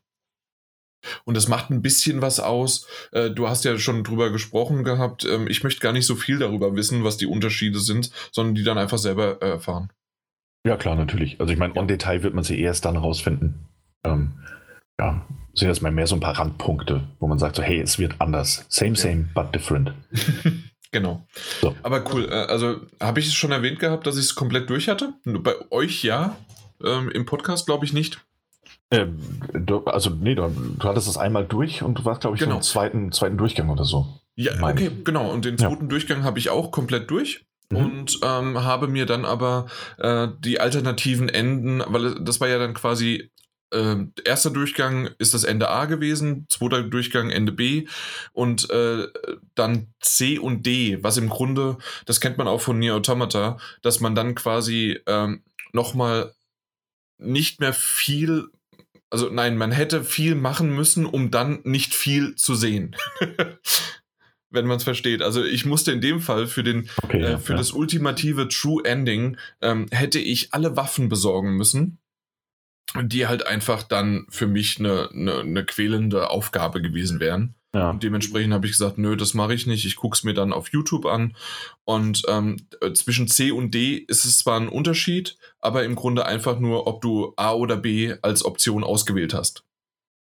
Und das macht ein bisschen was aus. Äh, du hast ja schon drüber gesprochen gehabt. Ähm, ich möchte gar nicht so viel darüber wissen, was die Unterschiede sind, sondern die dann einfach selber äh, erfahren. Ja, klar, natürlich. Also ich meine, on Detail wird man sie erst dann rausfinden. Ähm, ja, sind das mal mehr so ein paar Randpunkte, wo man sagt so, hey, es wird anders. Same, same, but different. (laughs) genau. So. Aber cool. Äh, also habe ich es schon erwähnt gehabt, dass ich es komplett durch hatte? Bei euch ja. Ähm, Im Podcast glaube ich nicht. Ähm, du, also, nee, du, du, hattest das einmal durch und du warst, glaube ich, genau. im zweiten, zweiten Durchgang oder so. Ja, okay, ich. genau. Und den zweiten ja. Durchgang habe ich auch komplett durch. Mhm. Und ähm, habe mir dann aber äh, die alternativen Enden, weil das war ja dann quasi äh, erster Durchgang ist das Ende A gewesen, zweiter Durchgang Ende B und äh, dann C und D, was im Grunde, das kennt man auch von Nier Automata, dass man dann quasi ähm, nochmal nicht mehr viel also nein, man hätte viel machen müssen, um dann nicht viel zu sehen. (laughs) Wenn man es versteht. Also ich musste in dem Fall für den okay, äh, für ja. das ultimative True Ending ähm, hätte ich alle Waffen besorgen müssen, die halt einfach dann für mich eine, eine, eine quälende Aufgabe gewesen wären. Ja. Und dementsprechend habe ich gesagt, nö, das mache ich nicht. Ich gucke es mir dann auf YouTube an. Und ähm, zwischen C und D ist es zwar ein Unterschied, aber im Grunde einfach nur, ob du A oder B als Option ausgewählt hast.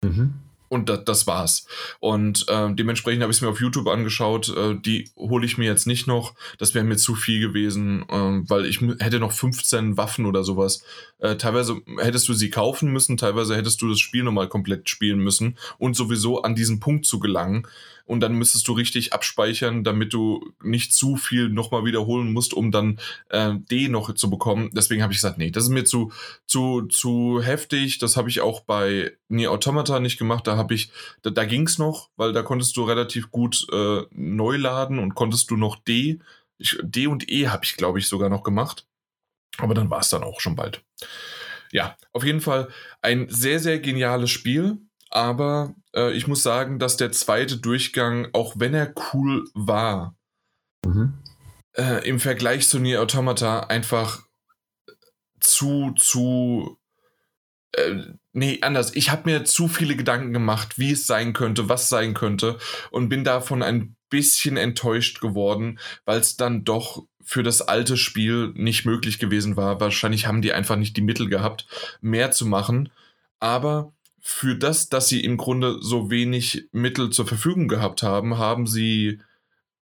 Mhm. Und das, das war's. Und äh, dementsprechend habe ich es mir auf YouTube angeschaut. Äh, die hole ich mir jetzt nicht noch. Das wäre mir zu viel gewesen, äh, weil ich hätte noch 15 Waffen oder sowas. Äh, teilweise hättest du sie kaufen müssen, teilweise hättest du das Spiel nochmal komplett spielen müssen und sowieso an diesen Punkt zu gelangen, und dann müsstest du richtig abspeichern, damit du nicht zu viel nochmal wiederholen musst, um dann äh, D noch zu bekommen. Deswegen habe ich gesagt, nee, das ist mir zu, zu, zu heftig. Das habe ich auch bei Nier Automata nicht gemacht. Da habe ich, da, da ging es noch, weil da konntest du relativ gut äh, neu laden und konntest du noch D. Ich, D und E habe ich, glaube ich, sogar noch gemacht. Aber dann war es dann auch schon bald. Ja, auf jeden Fall ein sehr, sehr geniales Spiel. Aber äh, ich muss sagen, dass der zweite Durchgang, auch wenn er cool war, mhm. äh, im Vergleich zu Nier Automata einfach zu, zu äh, nee, anders. Ich habe mir zu viele Gedanken gemacht, wie es sein könnte, was sein könnte und bin davon ein bisschen enttäuscht geworden, weil es dann doch für das alte Spiel nicht möglich gewesen war. Wahrscheinlich haben die einfach nicht die Mittel gehabt, mehr zu machen. Aber für das, dass sie im Grunde so wenig Mittel zur Verfügung gehabt haben, haben sie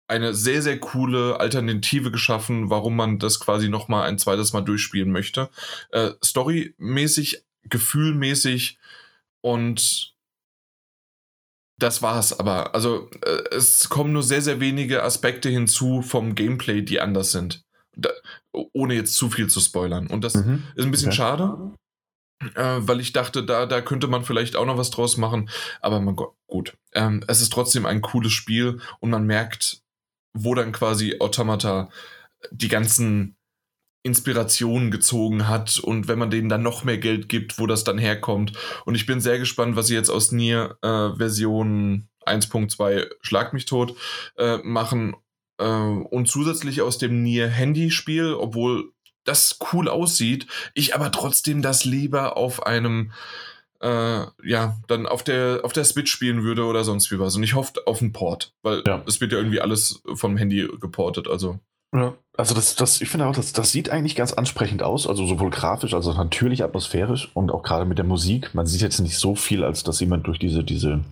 eine sehr, sehr coole Alternative geschaffen, warum man das quasi nochmal ein zweites Mal durchspielen möchte. Äh, Storymäßig, gefühlmäßig und das war's aber. Also äh, es kommen nur sehr, sehr wenige Aspekte hinzu vom Gameplay, die anders sind. Da, ohne jetzt zu viel zu spoilern. Und das mhm. ist ein bisschen okay. schade, äh, weil ich dachte, da, da könnte man vielleicht auch noch was draus machen. Aber man, gut, ähm, es ist trotzdem ein cooles Spiel und man merkt, wo dann quasi Automata die ganzen Inspiration gezogen hat und wenn man denen dann noch mehr Geld gibt, wo das dann herkommt. Und ich bin sehr gespannt, was sie jetzt aus Nier äh, Version 1.2 Schlag mich tot äh, machen äh, und zusätzlich aus dem Nier Handyspiel, obwohl das cool aussieht, ich aber trotzdem das lieber auf einem äh, ja, dann auf der, auf der Switch spielen würde oder sonst wie was. Und ich hoffe auf einen Port, weil ja. es wird ja irgendwie alles vom Handy geportet, also. Ja, also das, das, ich finde auch, das, das sieht eigentlich ganz ansprechend aus, also sowohl grafisch als auch natürlich atmosphärisch und auch gerade mit der Musik. Man sieht jetzt nicht so viel, als dass jemand durch diese, diese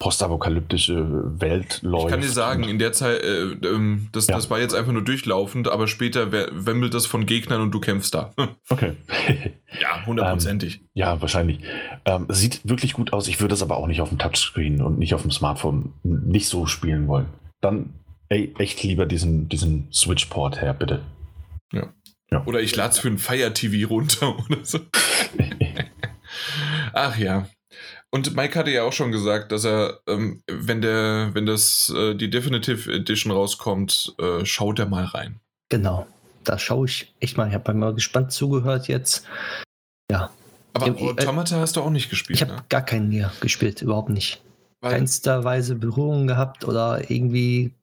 postapokalyptische Welt läuft. Ich kann dir sagen, in der Zeit, äh, ähm, das, ja. das war jetzt einfach nur durchlaufend, aber später wemmelt das von Gegnern und du kämpfst da. (laughs) okay. ja, hundertprozentig. Ähm, ja, wahrscheinlich. Ähm, sieht wirklich gut aus. Ich würde es aber auch nicht auf dem Touchscreen und nicht auf dem Smartphone nicht so spielen wollen. Dann ey, echt lieber diesen, diesen Switch-Port her, bitte. Ja. ja. Oder ich lade es für ein Fire TV runter (laughs) oder so. (laughs) Ach ja. Und Mike hatte ja auch schon gesagt, dass er, ähm, wenn der, wenn das äh, die Definitive Edition rauskommt, äh, schaut er mal rein. Genau. Da schaue ich echt mal. Ich habe mal gespannt zugehört jetzt. Ja. Aber äh, Automata äh, hast du auch nicht gespielt. Ich habe ne? gar keinen mehr gespielt, überhaupt nicht. Weil Keinster Weise Berührungen gehabt oder irgendwie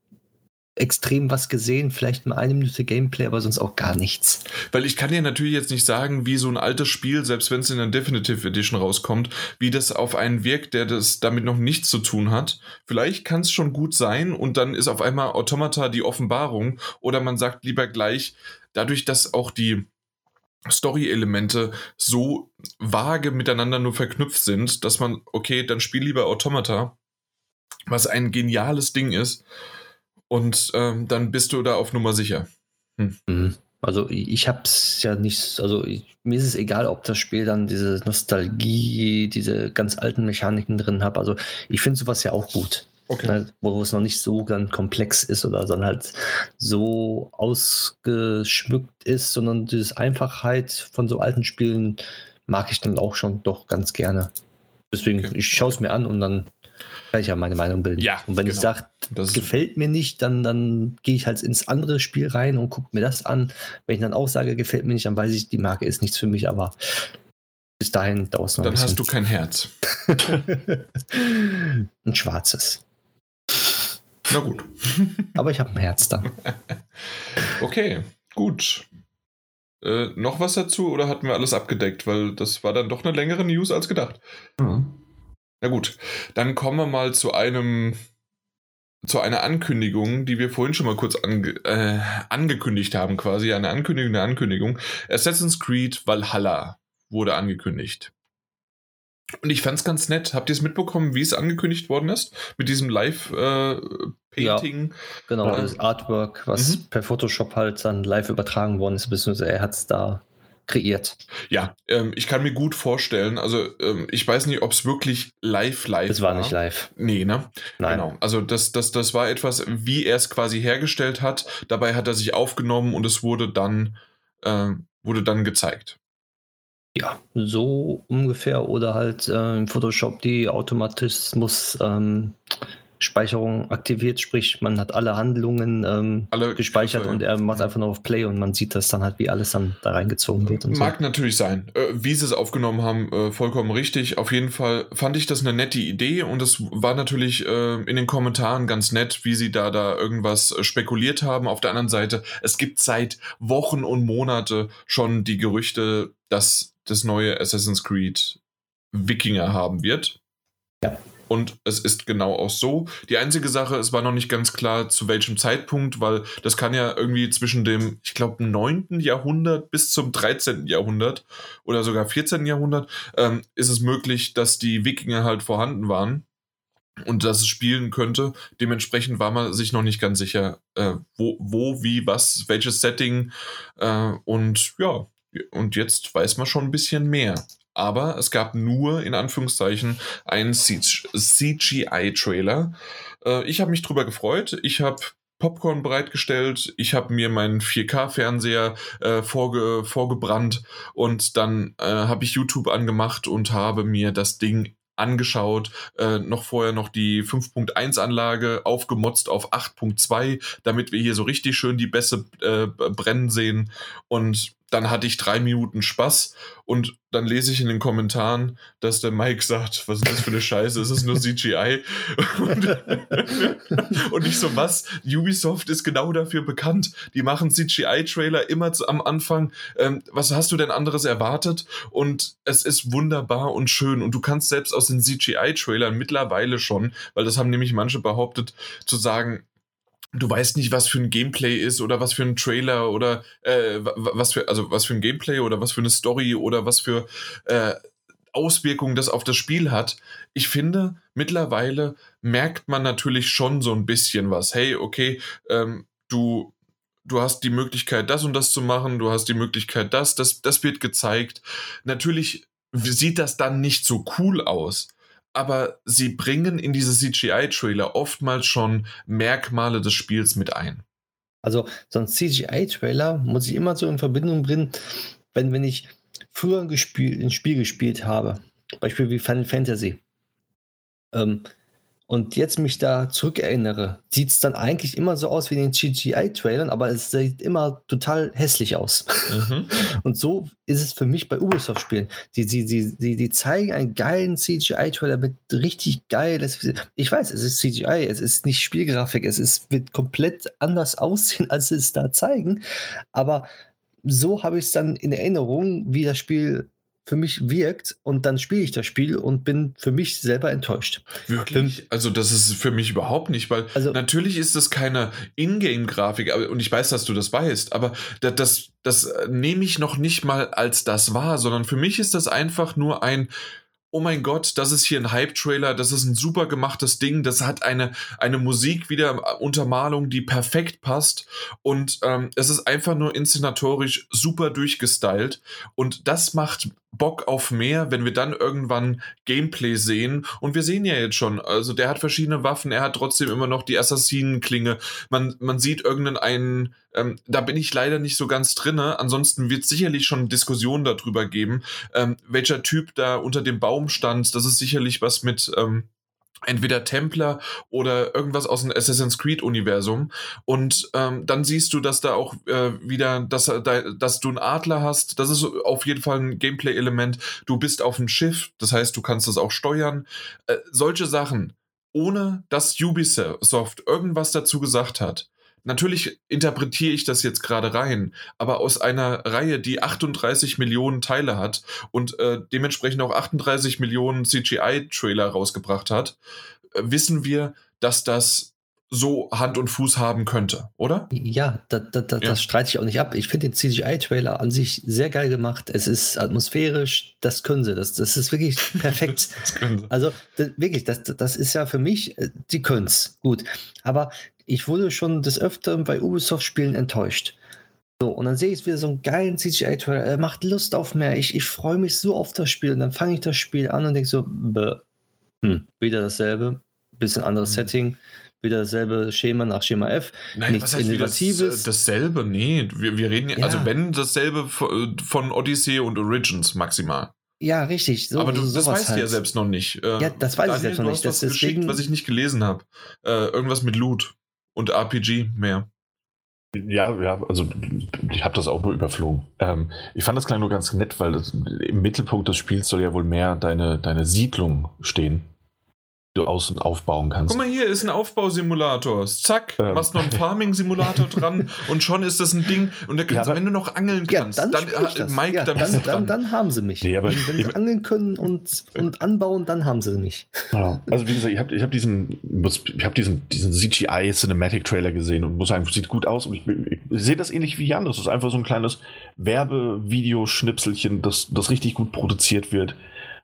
extrem was gesehen, vielleicht mal eine Minute Gameplay, aber sonst auch gar nichts. Weil ich kann dir natürlich jetzt nicht sagen, wie so ein altes Spiel, selbst wenn es in der Definitive Edition rauskommt, wie das auf einen wirkt, der das damit noch nichts zu tun hat. Vielleicht kann es schon gut sein und dann ist auf einmal Automata die Offenbarung oder man sagt lieber gleich, dadurch, dass auch die Story-Elemente so vage miteinander nur verknüpft sind, dass man, okay, dann spiel lieber Automata, was ein geniales Ding ist und ähm, dann bist du da auf Nummer sicher. Hm. Mhm. Also ich habe es ja nicht, also ich, mir ist es egal, ob das Spiel dann diese Nostalgie, diese ganz alten Mechaniken drin hat. Also ich finde sowas ja auch gut. Okay. Ne, wo es noch nicht so ganz komplex ist oder sondern halt so ausgeschmückt ist, sondern diese Einfachheit von so alten Spielen mag ich dann auch schon doch ganz gerne. Deswegen, okay. ich schaue es mir an und dann kann ich ja meine Meinung bilden. Ja, und wenn genau. ich sage, das gefällt mir nicht, dann, dann gehe ich halt ins andere Spiel rein und gucke mir das an. Wenn ich dann auch sage, gefällt mir nicht, dann weiß ich, die Marke ist nichts für mich, aber bis dahin dauert es noch Dann ein hast du kein Herz. (laughs) ein schwarzes. Na gut. (laughs) aber ich habe ein Herz dann. (laughs) okay, gut. Äh, noch was dazu oder hatten wir alles abgedeckt? Weil das war dann doch eine längere News als gedacht. Mhm. Na gut, dann kommen wir mal zu einem zu einer Ankündigung, die wir vorhin schon mal kurz ange äh, angekündigt haben, quasi eine Ankündigung der Ankündigung. Assassin's Creed Valhalla wurde angekündigt. Und ich fand es ganz nett. Habt ihr es mitbekommen, wie es angekündigt worden ist? Mit diesem Live-Painting? Äh, ja, genau, das Artwork, was mhm. per Photoshop halt dann live übertragen worden ist, beziehungsweise er hat es da kreiert. Ja, ähm, ich kann mir gut vorstellen, also ähm, ich weiß nicht, ob es wirklich live live Es war nicht live. Nee, ne? Nein. Genau. Also das, das, das war etwas, wie er es quasi hergestellt hat. Dabei hat er sich aufgenommen und es wurde dann, äh, wurde dann gezeigt. Ja, so ungefähr. Oder halt äh, im Photoshop die Automatismus ähm, Speicherung aktiviert, sprich, man hat alle Handlungen ähm, Alle gespeichert Griffe, und er macht einfach nur auf Play und man sieht das dann halt, wie alles dann da reingezogen wird. Und so. Mag natürlich sein. Äh, wie sie es aufgenommen haben, äh, vollkommen richtig. Auf jeden Fall fand ich das eine nette Idee und es war natürlich äh, in den Kommentaren ganz nett, wie sie da da irgendwas äh, spekuliert haben. Auf der anderen Seite, es gibt seit Wochen und Monate schon die Gerüchte, dass das neue Assassin's Creed Wikinger haben wird. Ja. Und es ist genau auch so. Die einzige Sache, es war noch nicht ganz klar, zu welchem Zeitpunkt, weil das kann ja irgendwie zwischen dem, ich glaube, 9. Jahrhundert bis zum 13. Jahrhundert oder sogar 14. Jahrhundert ähm, ist es möglich, dass die Wikinger halt vorhanden waren und dass es spielen könnte. Dementsprechend war man sich noch nicht ganz sicher, äh, wo, wo, wie, was, welches Setting. Äh, und ja, und jetzt weiß man schon ein bisschen mehr. Aber es gab nur, in Anführungszeichen, einen CGI-Trailer. Äh, ich habe mich drüber gefreut. Ich habe Popcorn bereitgestellt. Ich habe mir meinen 4K-Fernseher äh, vorge vorgebrannt und dann äh, habe ich YouTube angemacht und habe mir das Ding angeschaut, äh, noch vorher noch die 5.1 Anlage aufgemotzt auf 8.2, damit wir hier so richtig schön die Bässe äh, brennen sehen und dann hatte ich drei Minuten Spaß und dann lese ich in den Kommentaren, dass der Mike sagt, was ist das für eine Scheiße, es ist nur CGI. Und, (laughs) und ich so, was? Ubisoft ist genau dafür bekannt. Die machen CGI-Trailer immer am Anfang. Ähm, was hast du denn anderes erwartet? Und es ist wunderbar und schön. Und du kannst selbst aus den CGI-Trailern mittlerweile schon, weil das haben nämlich manche behauptet, zu sagen, du weißt nicht, was für ein Gameplay ist oder was für ein Trailer oder äh, was für, also was für ein Gameplay oder was für eine Story oder was für äh, Auswirkungen das auf das Spiel hat. Ich finde, mittlerweile merkt man natürlich schon so ein bisschen was. Hey, okay, ähm, du, du hast die Möglichkeit, das und das zu machen, du hast die Möglichkeit, das, das, das wird gezeigt. Natürlich sieht das dann nicht so cool aus aber sie bringen in diese CGI-Trailer oftmals schon Merkmale des Spiels mit ein. Also so ein CGI-Trailer muss ich immer so in Verbindung bringen, wenn, wenn ich früher ein, Gespiel, ein Spiel gespielt habe, Beispiel wie Final Fantasy, ähm, und jetzt mich da zurückerinnere, sieht es dann eigentlich immer so aus wie in den CGI-Trailern, aber es sieht immer total hässlich aus. Mhm. (laughs) Und so ist es für mich bei Ubisoft-Spielen. Die, die, die, die, die zeigen einen geilen CGI-Trailer mit richtig geil. Ich weiß, es ist CGI, es ist nicht Spielgrafik, es ist, wird komplett anders (laughs) aussehen, als sie es da zeigen. Aber so habe ich es dann in Erinnerung, wie das Spiel für mich wirkt und dann spiele ich das Spiel und bin für mich selber enttäuscht. Wirklich? also das ist für mich überhaupt nicht, weil also, natürlich ist das keine Ingame-Grafik und ich weiß, dass du das weißt, aber das, das, das nehme ich noch nicht mal als das wahr, sondern für mich ist das einfach nur ein oh mein Gott, das ist hier ein Hype-Trailer, das ist ein super gemachtes Ding, das hat eine, eine Musik wieder Untermalung, die perfekt passt und ähm, es ist einfach nur inszenatorisch super durchgestylt und das macht Bock auf mehr, wenn wir dann irgendwann Gameplay sehen. Und wir sehen ja jetzt schon, also der hat verschiedene Waffen, er hat trotzdem immer noch die Assassinenklinge. Man, man sieht irgendeinen einen, ähm, da bin ich leider nicht so ganz drinne. Ansonsten wird sicherlich schon Diskussionen darüber geben, ähm, welcher Typ da unter dem Baum stand. Das ist sicherlich was mit. Ähm, entweder Templer oder irgendwas aus dem Assassin's Creed-Universum. Und ähm, dann siehst du, dass da auch äh, wieder, dass, da, dass du einen Adler hast. Das ist auf jeden Fall ein Gameplay-Element. Du bist auf dem Schiff, das heißt, du kannst das auch steuern. Äh, solche Sachen, ohne dass Ubisoft irgendwas dazu gesagt hat, natürlich interpretiere ich das jetzt gerade rein, aber aus einer Reihe, die 38 Millionen Teile hat und äh, dementsprechend auch 38 Millionen CGI-Trailer rausgebracht hat, äh, wissen wir, dass das so Hand und Fuß haben könnte, oder? Ja, da, da, da, ja. das streite ich auch nicht ab. Ich finde den CGI-Trailer an sich sehr geil gemacht. Es ist atmosphärisch, das können sie. Das, das ist wirklich perfekt. (laughs) also das, wirklich, das, das ist ja für mich, äh, die können es. Gut. Aber ich wurde schon des Öfteren bei Ubisoft-Spielen enttäuscht. So, und dann sehe ich wieder so einen geilen CGI-Trailer. Er macht Lust auf mehr. Ich, ich freue mich so auf das Spiel. Und dann fange ich das Spiel an und denke so, hm, wieder dasselbe, bisschen anderes mhm. Setting, wieder dasselbe Schema nach Schema F. Nein, nichts was heißt Innovatives. Das, dasselbe? Nee, wir, wir reden ja, also wenn dasselbe von Odyssey und Origins maximal. Ja, richtig. So, Aber du, das weißt halt. du ja selbst noch nicht. Äh, ja, das weiß Daniel, ich selbst noch nicht. Das was deswegen... geschickt, was ich nicht gelesen habe. Äh, irgendwas mit Loot und RPG mehr. Ja, ja, also ich habe das auch nur überflogen. Ähm, ich fand das klang nur ganz nett, weil das, im Mittelpunkt des Spiels soll ja wohl mehr deine, deine Siedlung stehen du außen aufbauen kannst. Guck mal, hier ist ein Aufbausimulator. Zack, ähm. machst noch einen Farming-Simulator dran (laughs) und schon ist das ein Ding. Und da kannst, ja, wenn du noch angeln kannst, ja, dann, dann, Mike, ja, dann, dann, dann, dann, haben sie mich. Nee, aber wenn, sie angeln können und, und anbauen, dann haben sie mich. (laughs) Also wie gesagt, ich habe ich hab diesen, ich hab diesen, diesen CGI Cinematic Trailer gesehen und muss sagen, sieht gut aus. Und ich, ich, ich sehe das ähnlich wie Jan. Das ist einfach so ein kleines Werbevideoschnipselchen, das, das richtig gut produziert wird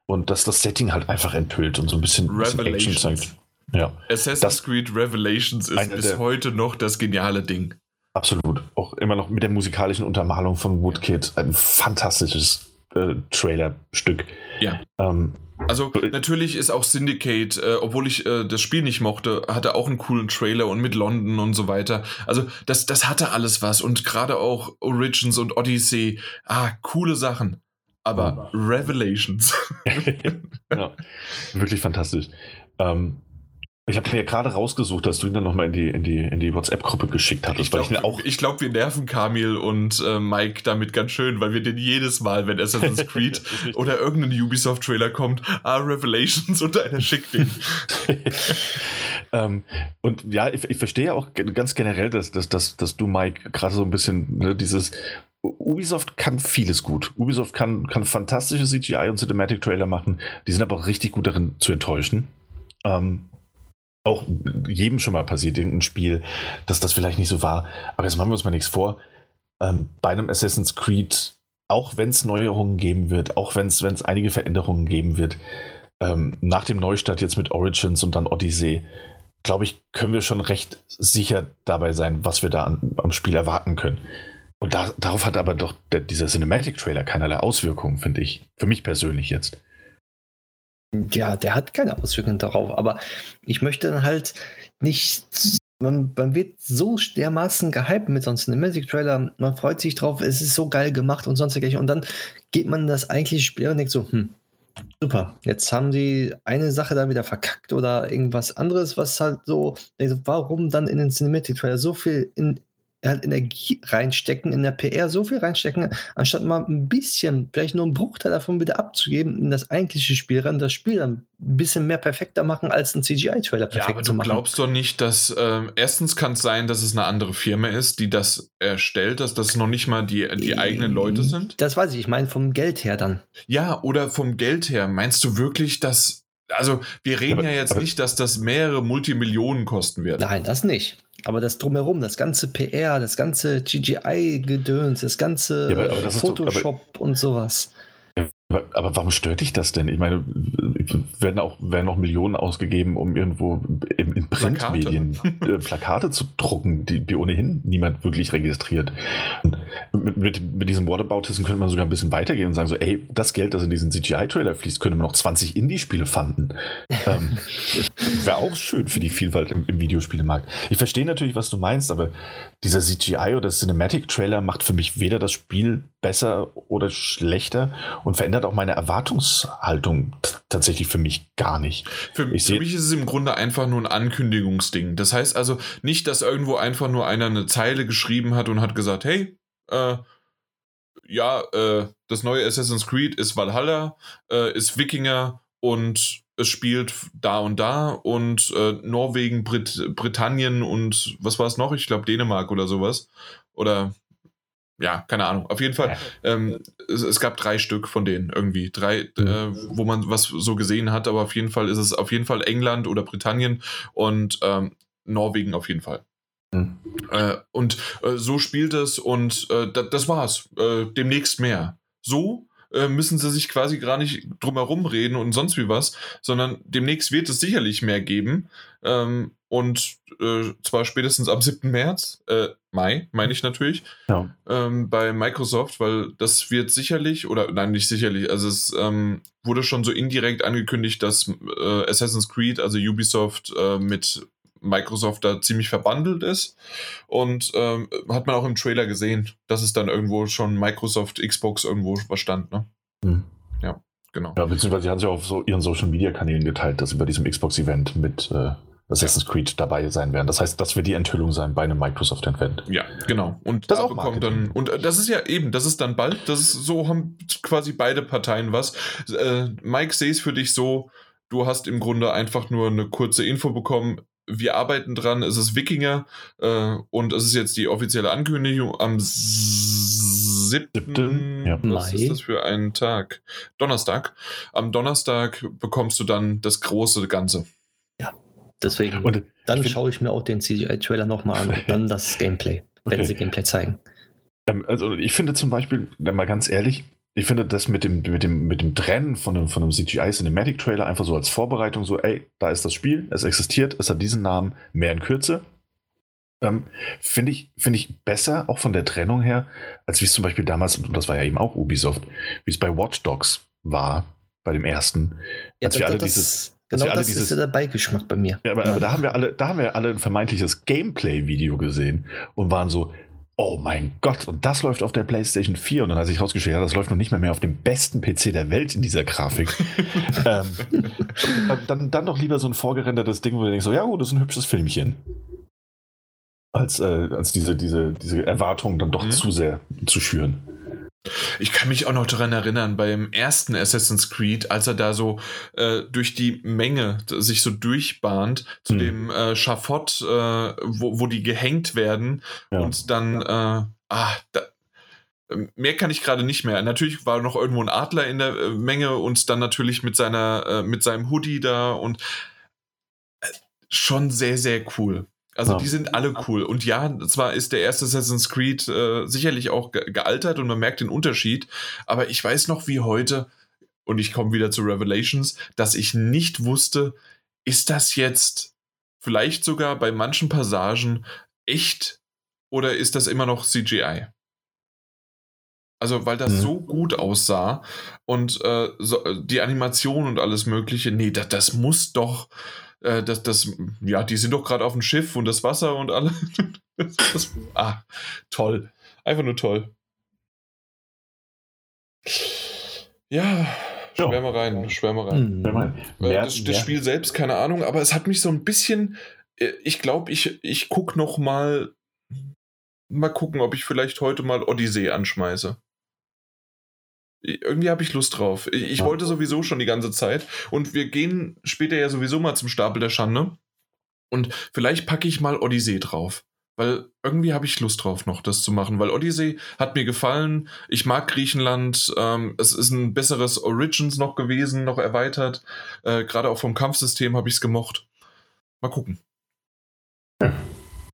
und dass das Setting halt einfach enthüllt und so ein bisschen, bisschen Action zeigt. Ja. Assassin's das Creed Revelations ist bis heute noch das geniale Ding. Absolut. Auch immer noch mit der musikalischen Untermalung von Woodkid. Ein fantastisches äh, Trailer-Stück. Ja. Ähm, also natürlich ist auch Syndicate, äh, obwohl ich äh, das Spiel nicht mochte, hatte auch einen coolen Trailer und mit London und so weiter. Also das, das hatte alles was und gerade auch Origins und Odyssey, ah, coole Sachen aber Revelations. (laughs) ja, wirklich fantastisch. Ähm, ich habe mir ja gerade rausgesucht, dass du ihn dann nochmal in die, in die, in die WhatsApp-Gruppe geschickt hattest. Ich glaube, glaub, wir nerven Kamil und äh, Mike damit ganz schön, weil wir den jedes Mal, wenn Assassin's (laughs) Creed oder irgendein Ubisoft-Trailer kommt, ah, Revelations und einer schickt den. (laughs) ähm, und ja, ich, ich verstehe auch ganz generell, dass, dass, dass, dass du, Mike, gerade so ein bisschen ne, dieses Ubisoft kann vieles gut. Ubisoft kann, kann fantastische CGI und Cinematic Trailer machen. Die sind aber auch richtig gut darin zu enttäuschen. Ähm, auch jedem schon mal passiert, irgendein Spiel, dass das vielleicht nicht so war. Aber jetzt machen wir uns mal nichts vor. Ähm, bei einem Assassin's Creed, auch wenn es Neuerungen geben wird, auch wenn es einige Veränderungen geben wird, ähm, nach dem Neustart jetzt mit Origins und dann Odyssey, glaube ich, können wir schon recht sicher dabei sein, was wir da an, am Spiel erwarten können. Und da, darauf hat aber doch der, dieser Cinematic-Trailer keinerlei Auswirkungen, finde ich. Für mich persönlich jetzt. Ja, der hat keine Auswirkungen darauf, aber ich möchte dann halt nicht. Man, man wird so dermaßen gehypt mit so einem Cinematic-Trailer, man freut sich drauf, es ist so geil gemacht und sonst Und dann geht man das eigentliche Spiel und denkt so, hm, super, jetzt haben sie eine Sache da wieder verkackt oder irgendwas anderes, was halt so, warum dann in den Cinematic-Trailer so viel in, halt Energie reinstecken, in der PR so viel reinstecken, anstatt mal ein bisschen, vielleicht nur einen Bruchteil davon wieder abzugeben in das eigentliche Spiel ran, das Spiel dann ein bisschen mehr perfekter machen, als ein CGI-Trailer perfekt ja, aber zu machen. Du glaubst doch nicht, dass äh, erstens kann es sein, dass es eine andere Firma ist, die das erstellt, dass das noch nicht mal die, die eigenen Leute sind? Das weiß ich, ich meine vom Geld her dann. Ja, oder vom Geld her. Meinst du wirklich, dass also wir reden aber, ja jetzt nicht, dass das mehrere Multimillionen kosten wird. Nein, das nicht. Aber das drumherum, das ganze PR, das ganze CGI-Gedöns, das ganze ja, aber, aber das Photoshop doch, und sowas. Aber, warum stört dich das denn? Ich meine, werden auch, werden auch Millionen ausgegeben, um irgendwo in, in Printmedien Plakate. Äh, Plakate zu drucken, die, die, ohnehin niemand wirklich registriert. Mit, mit, mit, diesem Whataboutism könnte man sogar ein bisschen weitergehen und sagen so, ey, das Geld, das in diesen CGI-Trailer fließt, könnte man noch 20 Indie-Spiele fanden. (laughs) ähm, Wäre auch schön für die Vielfalt im, im Videospielemarkt. Ich verstehe natürlich, was du meinst, aber dieser CGI oder Cinematic-Trailer macht für mich weder das Spiel besser oder schlechter und verändert auch meine Erwartungshaltung tatsächlich für mich gar nicht. Für, für mich ist es im Grunde einfach nur ein Ankündigungsding. Das heißt also nicht, dass irgendwo einfach nur einer eine Zeile geschrieben hat und hat gesagt, hey, äh, ja, äh, das neue Assassin's Creed ist Valhalla, äh, ist Wikinger und es spielt da und da und äh, Norwegen, Brit Britannien und was war es noch? Ich glaube Dänemark oder sowas. Oder ja, keine Ahnung. Auf jeden Fall, ähm, es, es, gab drei Stück von denen irgendwie. Drei, mhm. äh, wo man was so gesehen hat, aber auf jeden Fall ist es auf jeden Fall England oder Britannien und ähm, Norwegen auf jeden Fall. Mhm. Äh, und äh, so spielt es und äh, das war's. Äh, demnächst mehr. So äh, müssen sie sich quasi gar nicht drum herum reden und sonst wie was, sondern demnächst wird es sicherlich mehr geben. Ähm, und äh, zwar spätestens am 7. März, äh, Mai, meine ich natürlich, ja. ähm, bei Microsoft, weil das wird sicherlich, oder nein, nicht sicherlich, also es ähm, wurde schon so indirekt angekündigt, dass äh, Assassin's Creed, also Ubisoft, äh, mit Microsoft da ziemlich verbandelt ist. Und ähm, hat man auch im Trailer gesehen, dass es dann irgendwo schon Microsoft Xbox irgendwo verstand, ne? Mhm. Ja, genau. Ja, beziehungsweise sie haben sich auf so ihren Social Media Kanälen geteilt, dass sie bei diesem Xbox-Event mit äh, Assassin's Creed dabei sein werden. Das heißt, das wird die Enthüllung sein bei einem Microsoft-Event. Ja, genau. Und das da auch bekommt dann, und äh, das ist ja eben, das ist dann bald, das ist so, haben quasi beide Parteien was. Äh, Mike, sehe es für dich so, du hast im Grunde einfach nur eine kurze Info bekommen, wir arbeiten dran, es ist Wikinger äh, und es ist jetzt die offizielle Ankündigung am 7. Ja. Was Mai. ist das für ein Tag? Donnerstag. Am Donnerstag bekommst du dann das große Ganze. Deswegen. Und dann schaue ich mir auch den CGI-Trailer nochmal an und (laughs) dann das Gameplay, wenn okay. sie Gameplay zeigen. Ähm, also ich finde zum Beispiel, mal ganz ehrlich, ich finde das mit dem, mit dem, mit dem Trennen von einem, von einem CGI Cinematic Trailer einfach so als Vorbereitung, so, ey, da ist das Spiel, es existiert, es hat diesen Namen, mehr in Kürze. Ähm, finde ich, find ich besser, auch von der Trennung her, als wie es zum Beispiel damals, und das war ja eben auch Ubisoft, wie es bei Watch Dogs war, bei dem ersten. Ja, als wir alle das, dieses, genau das dieses, ist ja der Beigeschmack bei mir. Ja, aber, aber, da haben wir alle, da haben wir alle ein vermeintliches Gameplay-Video gesehen und waren so, oh mein Gott, und das läuft auf der PlayStation 4. Und dann hat sich rausgestellt, ja, das läuft noch nicht mehr, mehr auf dem besten PC der Welt in dieser Grafik. (laughs) ähm, dann, dann doch lieber so ein vorgerendertes Ding, wo du denkst, so, ja, gut, das ist ein hübsches Filmchen. Als, äh, als diese, diese, diese Erwartungen dann doch mhm. zu sehr zu schüren. Ich kann mich auch noch daran erinnern, beim ersten Assassin's Creed, als er da so äh, durch die Menge sich so durchbahnt, zu hm. dem äh, Schafott, äh, wo, wo die gehängt werden ja. und dann. Äh, ah, da, mehr kann ich gerade nicht mehr. Natürlich war noch irgendwo ein Adler in der äh, Menge und dann natürlich mit seiner, äh, mit seinem Hoodie da und schon sehr, sehr cool. Also ja. die sind alle cool. Und ja, zwar ist der erste Assassin's Creed äh, sicherlich auch ge gealtert und man merkt den Unterschied, aber ich weiß noch wie heute, und ich komme wieder zu Revelations, dass ich nicht wusste, ist das jetzt vielleicht sogar bei manchen Passagen echt oder ist das immer noch CGI? Also, weil das mhm. so gut aussah und äh, so, die Animation und alles Mögliche, nee, das, das muss doch äh, das, das, ja, die sind doch gerade auf dem Schiff und das Wasser und alle. (laughs) das, das, ah, toll. Einfach nur toll. Ja, schwärme rein, schwärme rein. Mhm. Äh, das, das Spiel selbst, keine Ahnung, aber es hat mich so ein bisschen, äh, ich glaube, ich, ich gucke noch mal, mal gucken, ob ich vielleicht heute mal Odyssey anschmeiße. Irgendwie habe ich Lust drauf. Ich, ich, wollte sowieso schon die ganze Zeit. Und wir gehen später ja sowieso mal zum Stapel der Schande. Und vielleicht packe ich mal Odyssey drauf. Weil irgendwie habe ich Lust drauf, noch das zu machen. Weil Odyssey hat mir gefallen. Ich mag Griechenland. Ähm, es ist ein besseres Origins noch gewesen, noch erweitert. Äh, Gerade auch vom Kampfsystem habe ich es gemocht. Mal gucken.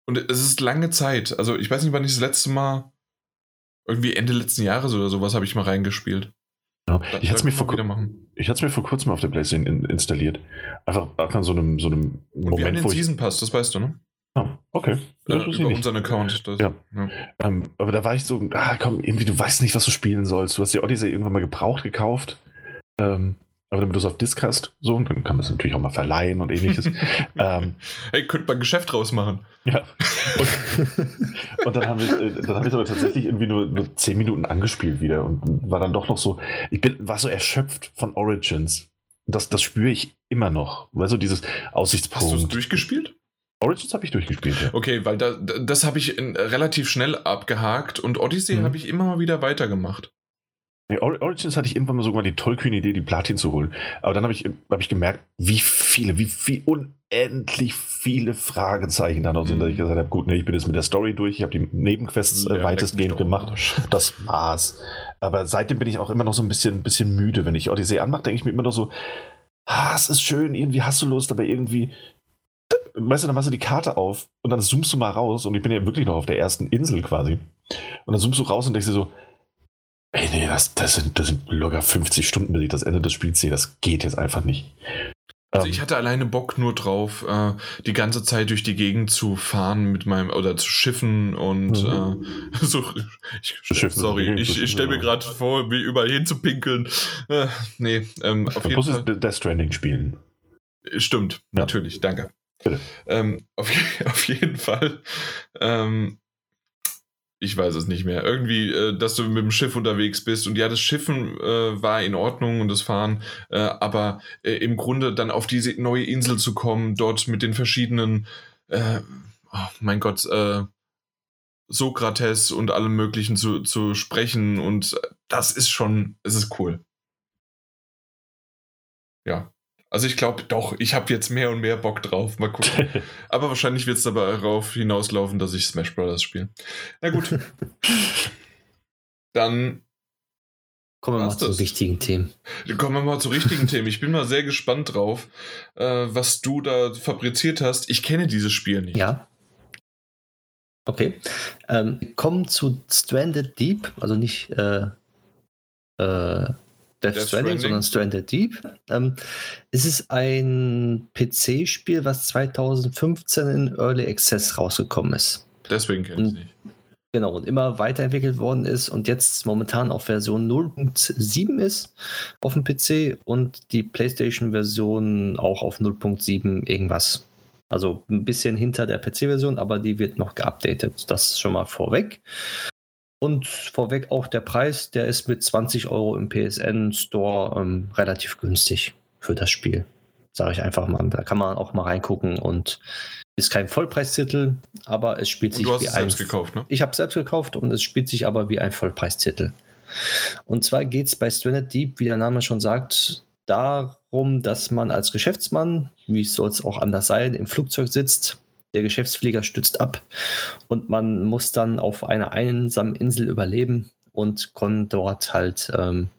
Und es ist lange Zeit. Also ich weiß nicht, wann ich das letzte Mal irgendwie Ende letzten Jahres oder sowas habe ich mal reingespielt. Ja. Ich hatte es mir, vor, mir vor kurzem auf der PlayStation in, installiert. Einfach, einfach so einem, so einem Moment, wir haben den wo Season Pass, das weißt du, ne? Ah, okay. Das äh, über unseren Account. Das, ja. ja. Ähm, aber da war ich so, ah, komm, irgendwie, du weißt nicht, was du spielen sollst. Du hast die Odyssey irgendwann mal gebraucht gekauft. Ähm, aber damit du es auf Disc hast, so, und dann kann man es natürlich auch mal verleihen und ähnliches. (laughs) ähm, hey, könnte man ein Geschäft draus machen. Ja. Und, und dann haben wir, äh, dann habe ich aber tatsächlich irgendwie nur, nur zehn Minuten angespielt wieder und war dann doch noch so, ich bin, war so erschöpft von Origins. Das, das spüre ich immer noch. Weißt du, dieses Aussichtspunkt. Hast du es durchgespielt? Origins habe ich durchgespielt, ja. Okay, weil da, das habe ich in, relativ schnell abgehakt und Odyssey mhm. habe ich immer mal wieder weitergemacht. Origins hatte ich irgendwann mal sogar die tollkühne Idee, die Platin zu holen. Aber dann habe ich, hab ich gemerkt, wie viele, wie viel, unendlich viele Fragezeichen da noch sind, mhm. dass ich gesagt habe, gut, ne, ich bin jetzt mit der Story durch, ich habe die Nebenquests äh, ja, weitestgehend gemacht. Das war's. Aber seitdem bin ich auch immer noch so ein bisschen, bisschen müde. Wenn ich Odyssey anmache, denke ich mir immer noch so, ah, es ist schön, irgendwie hast du Lust, aber irgendwie, weißt du, dann machst du die Karte auf und dann zoomst du mal raus und ich bin ja wirklich noch auf der ersten Insel quasi. Und dann zoomst du raus und denkst dir so, Ey, nee, das, das, sind, das sind locker 50 Stunden, bis ich das Ende des Spiels sehe. Das geht jetzt einfach nicht. Also ich hatte alleine Bock nur drauf, äh, die ganze Zeit durch die Gegend zu fahren mit meinem oder zu schiffen und mhm. äh, (laughs) so. Ich, sorry, ich, ich stelle mir gerade vor, wie überall hin zu pinkeln. Äh, nee, ähm, auf jeden Fall. Death Stranding spielen. Stimmt, ja. natürlich, danke. Ähm, auf, (laughs) auf, jeden Fall ähm, ich weiß es nicht mehr. Irgendwie, äh, dass du mit dem Schiff unterwegs bist und ja, das Schiffen äh, war in Ordnung und das Fahren, äh, aber äh, im Grunde dann auf diese neue Insel zu kommen, dort mit den verschiedenen, äh, oh mein Gott, äh, Sokrates und allem Möglichen zu, zu sprechen und das ist schon, es ist cool. Ja. Also ich glaube doch, ich habe jetzt mehr und mehr Bock drauf. Mal gucken. (laughs) Aber wahrscheinlich wird es darauf hinauslaufen, dass ich Smash Brothers spiele. Na gut. (laughs) Dann Kommen wir mal zu richtigen Themen. Kommen wir mal zu richtigen Themen. Ich bin mal sehr gespannt drauf, äh, was du da fabriziert hast. Ich kenne dieses Spiel nicht. Ja. Okay. Ähm, kommen zu Stranded Deep, also nicht äh, äh, Death, Death Stranding, Stranding, sondern Stranded Deep. Ähm, es ist ein PC-Spiel, was 2015 in Early Access rausgekommen ist. Deswegen kenne ich es nicht. Genau, und immer weiterentwickelt worden ist und jetzt momentan auf Version 0.7 ist auf dem PC und die PlayStation-Version auch auf 0.7 irgendwas. Also ein bisschen hinter der PC-Version, aber die wird noch geupdatet. Das schon mal vorweg. Und vorweg auch der Preis, der ist mit 20 Euro im PSN Store ähm, relativ günstig für das Spiel. Sage ich einfach mal. Da kann man auch mal reingucken und ist kein Vollpreistitel, aber es spielt und sich du hast wie es ein. Selbst gekauft, ne? Ich habe es selbst gekauft und es spielt sich aber wie ein Vollpreistitel. Und zwar geht es bei Stranded Deep, wie der Name schon sagt, darum, dass man als Geschäftsmann, wie soll es auch anders sein, im Flugzeug sitzt der Geschäftsflieger stützt ab und man muss dann auf einer einsamen Insel überleben und kann dort halt ähm,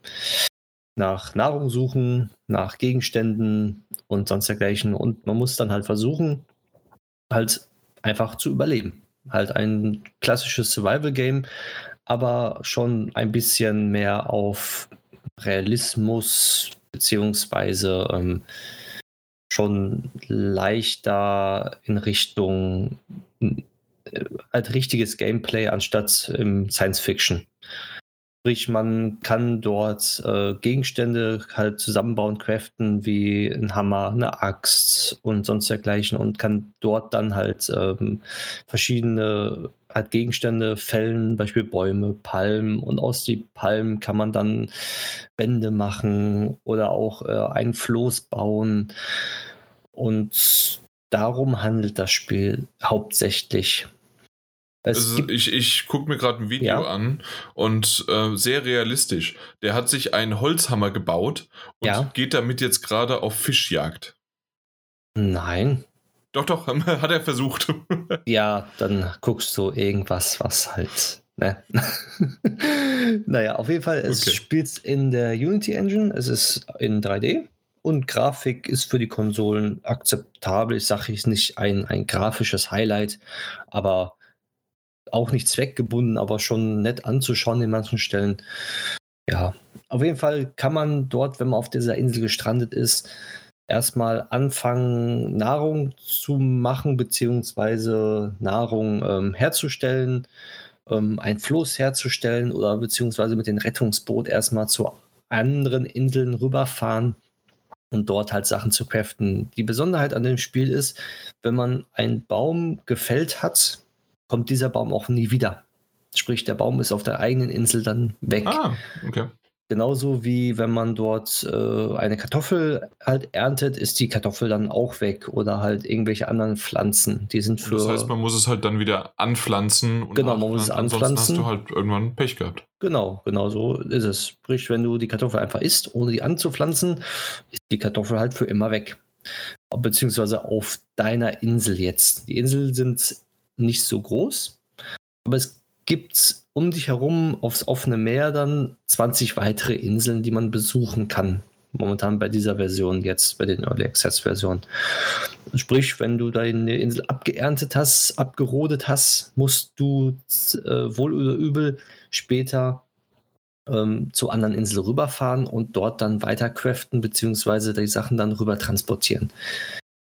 nach Nahrung suchen, nach Gegenständen und sonst dergleichen. Und man muss dann halt versuchen, halt einfach zu überleben. Halt ein klassisches Survival-Game, aber schon ein bisschen mehr auf Realismus beziehungsweise ähm, schon leichter in Richtung äh, als richtiges Gameplay anstatt im Science Fiction. Sprich, man kann dort äh, Gegenstände halt zusammenbauen, craften, wie ein Hammer, eine Axt und sonst dergleichen und kann dort dann halt ähm, verschiedene halt Gegenstände fällen, Beispiel Bäume, Palmen und aus den Palmen kann man dann Wände machen oder auch äh, ein Floß bauen und darum handelt das Spiel hauptsächlich. Also ich ich gucke mir gerade ein Video ja. an und äh, sehr realistisch. Der hat sich einen Holzhammer gebaut und ja. geht damit jetzt gerade auf Fischjagd. Nein. Doch, doch, (laughs) hat er versucht. (laughs) ja, dann guckst du irgendwas, was halt. Ne? (laughs) naja, auf jeden Fall, es okay. spielt in der Unity Engine, es ist in 3D und Grafik ist für die Konsolen akzeptabel. Ich sage jetzt nicht ein, ein grafisches Highlight, aber auch nicht zweckgebunden, aber schon nett anzuschauen in manchen Stellen. Ja, auf jeden Fall kann man dort, wenn man auf dieser Insel gestrandet ist, erstmal anfangen, Nahrung zu machen, beziehungsweise Nahrung ähm, herzustellen, ähm, ein Floß herzustellen oder beziehungsweise mit dem Rettungsboot erstmal zu anderen Inseln rüberfahren und dort halt Sachen zu craften. Die Besonderheit an dem Spiel ist, wenn man einen Baum gefällt hat, kommt dieser Baum auch nie wieder. Sprich, der Baum ist auf der eigenen Insel dann weg. Ah, okay. Genauso wie wenn man dort äh, eine Kartoffel halt erntet, ist die Kartoffel dann auch weg oder halt irgendwelche anderen Pflanzen. Die sind für. Das heißt, man muss es halt dann wieder anpflanzen. Und genau, man muss es anpflanzen. Ansonsten hast du halt irgendwann Pech gehabt. Genau, genau so ist es. Sprich, wenn du die Kartoffel einfach isst, ohne die anzupflanzen, ist die Kartoffel halt für immer weg. Beziehungsweise auf deiner Insel jetzt. Die Inseln sind nicht so groß, aber es gibt um dich herum aufs offene Meer dann 20 weitere Inseln, die man besuchen kann. Momentan bei dieser Version, jetzt bei den Early Access Versionen. Sprich, wenn du deine Insel abgeerntet hast, abgerodet hast, musst du äh, wohl oder übel später ähm, zu anderen Inseln rüberfahren und dort dann weiter craften, beziehungsweise die Sachen dann rüber transportieren.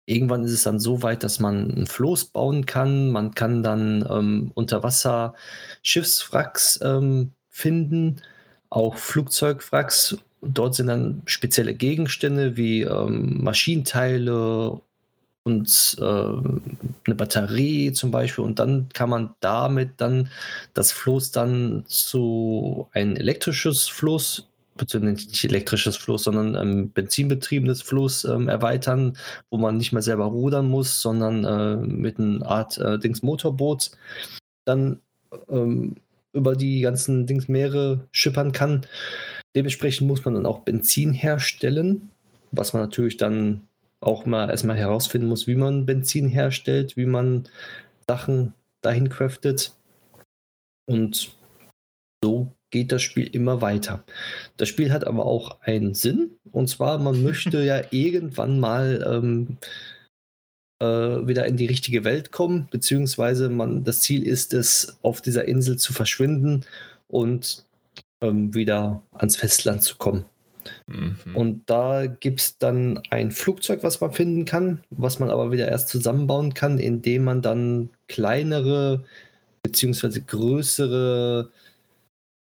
Irgendwann ist es dann so weit, dass man ein Floß bauen kann. Man kann dann ähm, unter Wasser Schiffswracks ähm, finden, auch Flugzeugwracks. Dort sind dann spezielle Gegenstände wie ähm, Maschinenteile und äh, eine Batterie zum Beispiel. Und dann kann man damit dann das Floß dann zu ein elektrisches Floß beziehungsweise nicht elektrisches Floß, sondern ein benzinbetriebenes Floß ähm, erweitern, wo man nicht mehr selber rudern muss, sondern äh, mit einer Art äh, Dings Motorboot dann ähm, über die ganzen Dings Meere schippern kann. Dementsprechend muss man dann auch Benzin herstellen, was man natürlich dann auch mal erstmal herausfinden muss, wie man Benzin herstellt, wie man Sachen dahin craftet. Und so geht das Spiel immer weiter. Das Spiel hat aber auch einen Sinn, und zwar, man möchte (laughs) ja irgendwann mal ähm, äh, wieder in die richtige Welt kommen, beziehungsweise man, das Ziel ist es, auf dieser Insel zu verschwinden und ähm, wieder ans Festland zu kommen. Mhm. Und da gibt es dann ein Flugzeug, was man finden kann, was man aber wieder erst zusammenbauen kann, indem man dann kleinere beziehungsweise größere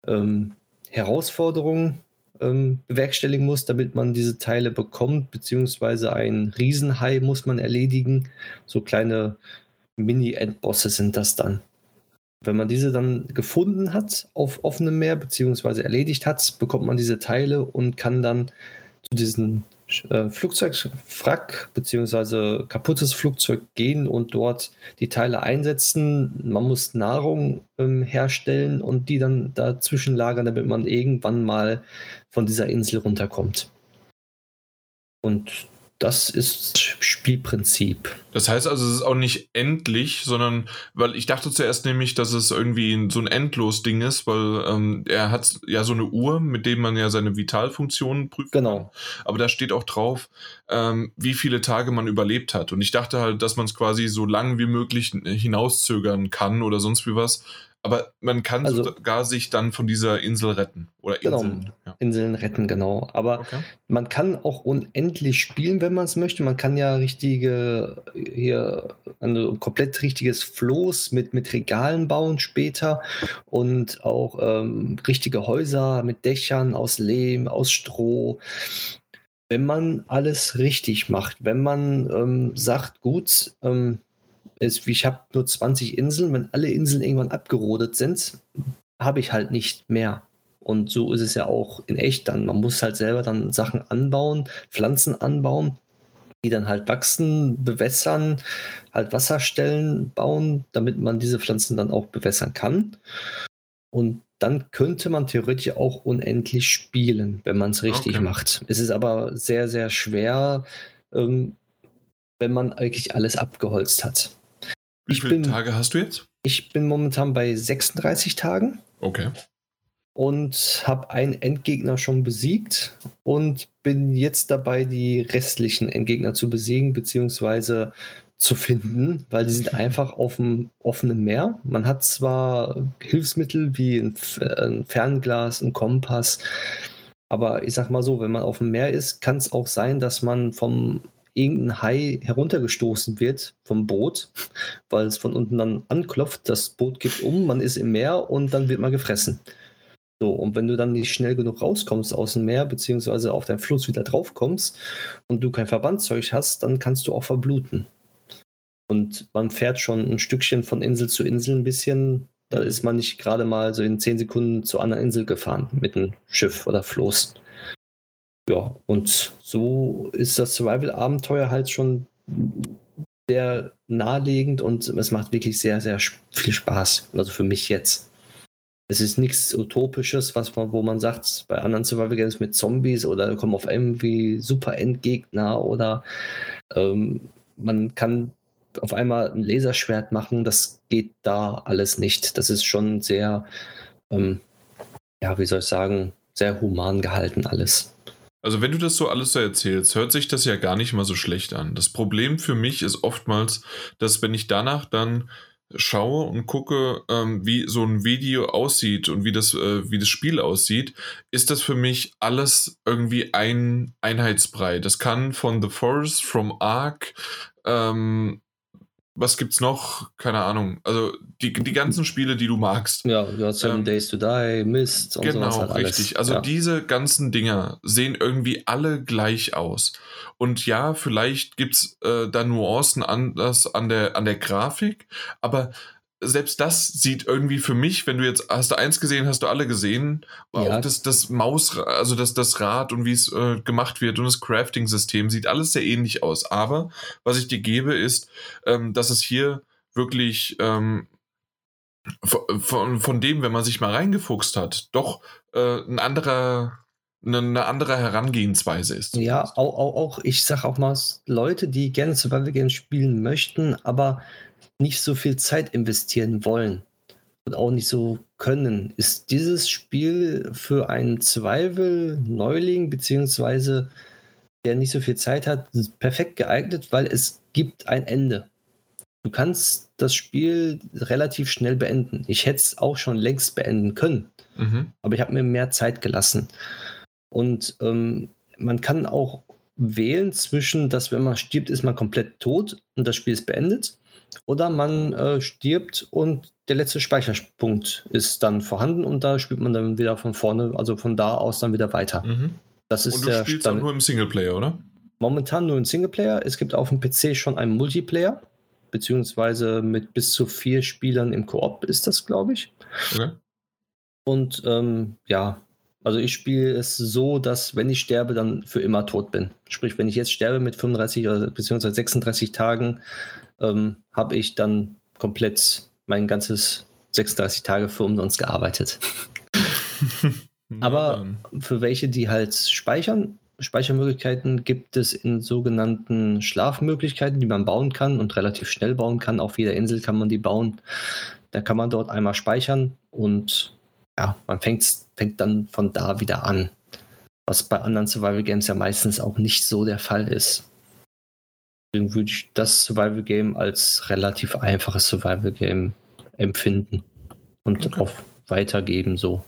ähm, Herausforderungen ähm, bewerkstelligen muss, damit man diese Teile bekommt, beziehungsweise ein Riesenhai muss man erledigen. So kleine Mini-Endbosse sind das dann. Wenn man diese dann gefunden hat auf offenem Meer, beziehungsweise erledigt hat, bekommt man diese Teile und kann dann zu diesen Flugzeugwrack beziehungsweise kaputtes Flugzeug gehen und dort die Teile einsetzen. Man muss Nahrung ähm, herstellen und die dann dazwischen lagern, damit man irgendwann mal von dieser Insel runterkommt. Und das ist Spielprinzip. Das heißt also, es ist auch nicht endlich, sondern, weil ich dachte zuerst nämlich, dass es irgendwie so ein Endlos-Ding ist, weil ähm, er hat ja so eine Uhr, mit dem man ja seine Vitalfunktionen prüft. Genau. Aber da steht auch drauf, ähm, wie viele Tage man überlebt hat. Und ich dachte halt, dass man es quasi so lang wie möglich hinauszögern kann oder sonst wie was. Aber man kann also, sogar sich dann von dieser Insel retten. Oder genau, Inseln. Genau, ja. Inseln retten, genau. Aber okay. man kann auch unendlich spielen, wenn man es möchte. Man kann ja richtige, hier, ein komplett richtiges Floß mit, mit Regalen bauen später und auch ähm, richtige Häuser mit Dächern aus Lehm, aus Stroh. Wenn man alles richtig macht, wenn man ähm, sagt, gut, ähm, ist, ich habe nur 20 Inseln, wenn alle Inseln irgendwann abgerodet sind, habe ich halt nicht mehr. Und so ist es ja auch in echt dann. Man muss halt selber dann Sachen anbauen, Pflanzen anbauen, die dann halt wachsen, bewässern, halt Wasserstellen bauen, damit man diese Pflanzen dann auch bewässern kann. Und dann könnte man theoretisch auch unendlich spielen, wenn man es richtig okay. macht. Es ist aber sehr, sehr schwer, ähm, wenn man eigentlich alles abgeholzt hat. Wie viele bin, Tage hast du jetzt? Ich bin momentan bei 36 Tagen. Okay. Und habe einen Endgegner schon besiegt und bin jetzt dabei, die restlichen Endgegner zu besiegen, beziehungsweise zu finden, weil die sind (laughs) einfach auf dem offenen Meer. Man hat zwar Hilfsmittel wie ein, ein Fernglas, ein Kompass, aber ich sag mal so, wenn man auf dem Meer ist, kann es auch sein, dass man vom irgendein Hai heruntergestoßen wird vom Boot, weil es von unten dann anklopft, das Boot kippt um, man ist im Meer und dann wird man gefressen. So, und wenn du dann nicht schnell genug rauskommst aus dem Meer, beziehungsweise auf deinen Fluss wieder draufkommst und du kein Verbandzeug hast, dann kannst du auch verbluten. Und man fährt schon ein Stückchen von Insel zu Insel ein bisschen. Da ist man nicht gerade mal so in 10 Sekunden zur anderen Insel gefahren mit einem Schiff oder Floß. Ja, und so ist das Survival-Abenteuer halt schon sehr naheliegend und es macht wirklich sehr, sehr viel Spaß. Also für mich jetzt. Es ist nichts Utopisches, was man, wo man sagt, bei anderen Survival Games mit Zombies oder kommen auf irgendwie super Endgegner oder ähm, man kann auf einmal ein Laserschwert machen. Das geht da alles nicht. Das ist schon sehr, ähm, ja, wie soll ich sagen, sehr human gehalten alles. Also wenn du das so alles so erzählst, hört sich das ja gar nicht mal so schlecht an. Das Problem für mich ist oftmals, dass wenn ich danach dann schaue und gucke, ähm, wie so ein Video aussieht und wie das, äh, wie das Spiel aussieht, ist das für mich alles irgendwie ein Einheitsbrei. Das kann von The Forest, From Ark, ähm, was gibt's noch? Keine Ahnung. Also die, die ganzen Spiele, die du magst. Ja, du hast Seven ähm, Days to Die, Mist und genau, halt richtig. Also ja. diese ganzen Dinger sehen irgendwie alle gleich aus. Und ja, vielleicht gibt's äh, da Nuancen anders an der, an der Grafik, aber selbst das sieht irgendwie für mich, wenn du jetzt, hast du eins gesehen, hast du alle gesehen, ja. auch das, das Maus, also das, das Rad und wie es äh, gemacht wird und das Crafting-System sieht alles sehr ähnlich aus. Aber was ich dir gebe, ist, ähm, dass es hier wirklich ähm, von, von dem, wenn man sich mal reingefuchst hat, doch äh, ein anderer, eine, andere Herangehensweise ist. Ja, auch, auch, auch ich sag auch mal, Leute, die gerne Survival Games spielen möchten, aber nicht so viel Zeit investieren wollen und auch nicht so können, ist dieses Spiel für einen Survival-Neuling, beziehungsweise der nicht so viel Zeit hat, perfekt geeignet, weil es gibt ein Ende. Du kannst das Spiel relativ schnell beenden. Ich hätte es auch schon längst beenden können, mhm. aber ich habe mir mehr Zeit gelassen. Und ähm, man kann auch wählen zwischen, dass wenn man stirbt, ist man komplett tot und das Spiel ist beendet. Oder man äh, stirbt und der letzte Speicherpunkt ist dann vorhanden und da spielt man dann wieder von vorne, also von da aus dann wieder weiter. Mhm. Das ist und du der spielst Stand. nur im Singleplayer, oder? Momentan nur im Singleplayer. Es gibt auf dem PC schon einen Multiplayer, beziehungsweise mit bis zu vier Spielern im Koop ist das, glaube ich. Okay. Und ähm, ja, also ich spiele es so, dass wenn ich sterbe, dann für immer tot bin. Sprich, wenn ich jetzt sterbe mit 35 oder beziehungsweise 36 Tagen, ähm, habe ich dann komplett mein ganzes 36 Tage für umsonst gearbeitet. (laughs) Aber für welche, die halt speichern, Speichermöglichkeiten gibt es in sogenannten Schlafmöglichkeiten, die man bauen kann und relativ schnell bauen kann. Auf jeder Insel kann man die bauen. Da kann man dort einmal speichern und ja, man fängt, fängt dann von da wieder an. Was bei anderen Survival Games ja meistens auch nicht so der Fall ist. Deswegen würde ich das Survival Game als relativ einfaches Survival Game empfinden und okay. auch weitergeben so.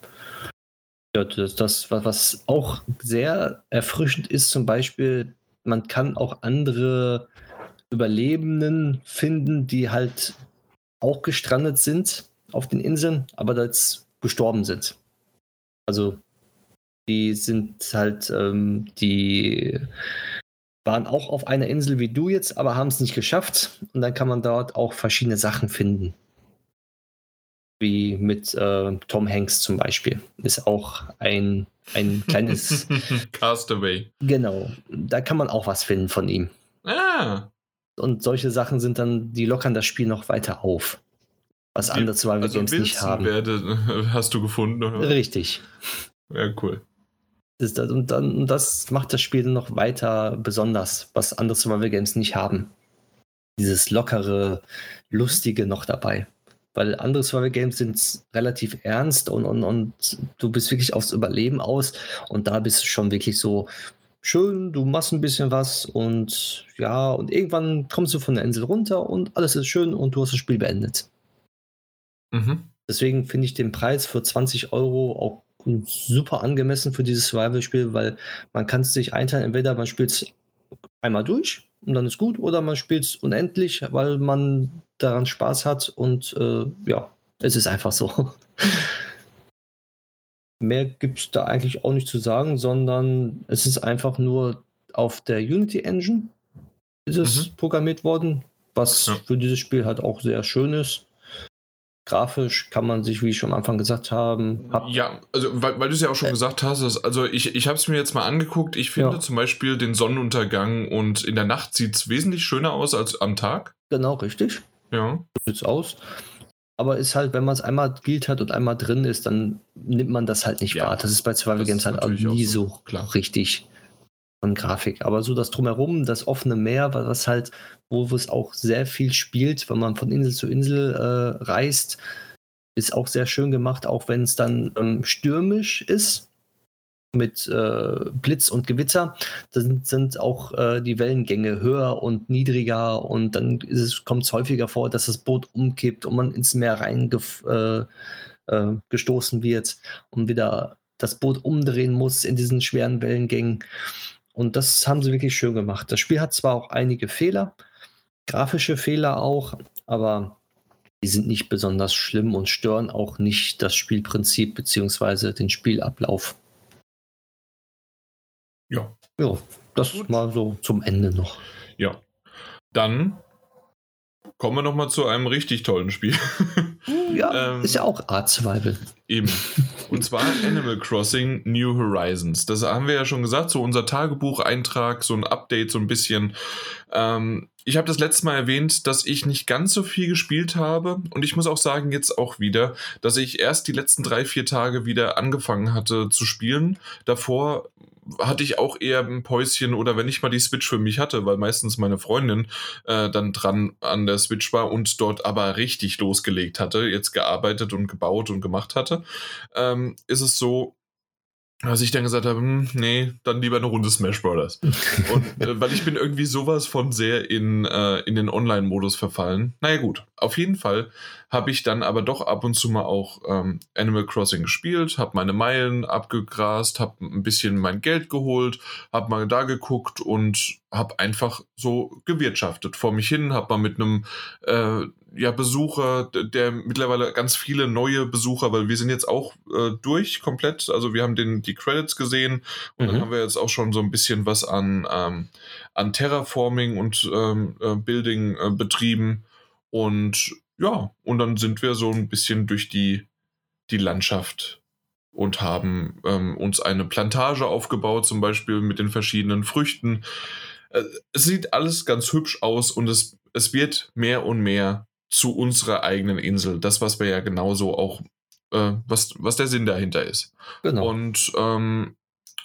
Ja, das, das, was auch sehr erfrischend ist, zum Beispiel, man kann auch andere Überlebenden finden, die halt auch gestrandet sind auf den Inseln, aber jetzt gestorben sind. Also die sind halt ähm, die waren auch auf einer Insel wie du jetzt, aber haben es nicht geschafft. Und dann kann man dort auch verschiedene Sachen finden. Wie mit äh, Tom Hanks zum Beispiel. Ist auch ein, ein kleines. (laughs) Castaway. Genau. Da kann man auch was finden von ihm. Ah. Und solche Sachen sind dann, die lockern das Spiel noch weiter auf. Was die, andere Survival also Games nicht haben. Werde, (laughs) hast du gefunden, oder? Richtig. Ja, cool. Das, und, dann, und das macht das Spiel noch weiter besonders, was andere Survival Games nicht haben. Dieses lockere, lustige noch dabei. Weil andere Survival Games sind relativ ernst und, und, und du bist wirklich aufs Überleben aus. Und da bist du schon wirklich so schön, du machst ein bisschen was und ja, und irgendwann kommst du von der Insel runter und alles ist schön und du hast das Spiel beendet. Mhm. Deswegen finde ich den Preis für 20 Euro auch super angemessen für dieses Survival-Spiel, weil man kann es sich einteilen, entweder man spielt es einmal durch und dann ist gut, oder man spielt es unendlich, weil man daran Spaß hat und äh, ja, es ist einfach so. (laughs) Mehr gibt es da eigentlich auch nicht zu sagen, sondern es ist einfach nur auf der Unity Engine ist es mhm. programmiert worden, was ja. für dieses Spiel halt auch sehr schön ist. Grafisch kann man sich, wie ich schon am Anfang gesagt habe. Ja, also weil, weil du es ja auch schon äh, gesagt hast, dass, also ich, ich habe es mir jetzt mal angeguckt. Ich finde ja. zum Beispiel den Sonnenuntergang und in der Nacht sieht es wesentlich schöner aus als am Tag. Genau, richtig. Ja. So sieht es aus. Aber ist halt, wenn man es einmal gilt hat und einmal drin ist, dann nimmt man das halt nicht ja, wahr. Das ist bei Survival Games halt auch nie so, so klar. richtig von Grafik. Aber so das Drumherum, das offene Meer, was halt, wo es auch sehr viel spielt, wenn man von Insel zu Insel äh, reist, ist auch sehr schön gemacht, auch wenn es dann ähm, stürmisch ist. mit äh, Blitz und Gewitter, dann sind auch äh, die Wellengänge höher und niedriger und dann kommt es häufiger vor, dass das Boot umkippt und man ins Meer reingestoßen äh, äh, wird und wieder das Boot umdrehen muss in diesen schweren Wellengängen. Und das haben sie wirklich schön gemacht. Das Spiel hat zwar auch einige Fehler, grafische Fehler auch, aber die sind nicht besonders schlimm und stören auch nicht das Spielprinzip bzw. den Spielablauf. Ja. Ja, das Gut. mal so zum Ende noch. Ja. Dann kommen wir nochmal zu einem richtig tollen Spiel. (laughs) Ja, ähm, ist ja auch Art Survival. Eben. Und zwar Animal Crossing New Horizons. Das haben wir ja schon gesagt, so unser Tagebucheintrag, so ein Update, so ein bisschen. Ähm, ich habe das letzte Mal erwähnt, dass ich nicht ganz so viel gespielt habe. Und ich muss auch sagen, jetzt auch wieder, dass ich erst die letzten drei, vier Tage wieder angefangen hatte zu spielen. Davor hatte ich auch eher ein Päuschen oder wenn ich mal die Switch für mich hatte, weil meistens meine Freundin äh, dann dran an der Switch war und dort aber richtig losgelegt hatte, jetzt gearbeitet und gebaut und gemacht hatte, ähm, ist es so, als ich dann gesagt habe, hm, nee, dann lieber eine Runde Smash Brothers. (laughs) Und äh, weil ich bin irgendwie sowas von sehr in, äh, in den Online-Modus verfallen. Naja gut, auf jeden Fall habe ich dann aber doch ab und zu mal auch ähm, Animal Crossing gespielt, habe meine Meilen abgegrast, habe ein bisschen mein Geld geholt, habe mal da geguckt und habe einfach so gewirtschaftet vor mich hin, habe mal mit einem äh, ja, Besucher, der mittlerweile ganz viele neue Besucher, weil wir sind jetzt auch äh, durch komplett. Also wir haben den, die Credits gesehen und mhm. dann haben wir jetzt auch schon so ein bisschen was an, ähm, an Terraforming und ähm, äh, Building äh, betrieben. Und ja, und dann sind wir so ein bisschen durch die, die Landschaft und haben ähm, uns eine Plantage aufgebaut, zum Beispiel mit den verschiedenen Früchten. Äh, es sieht alles ganz hübsch aus und es, es wird mehr und mehr zu unserer eigenen Insel. Das, was wir ja genauso auch, äh, was, was der Sinn dahinter ist. Genau. Und ähm,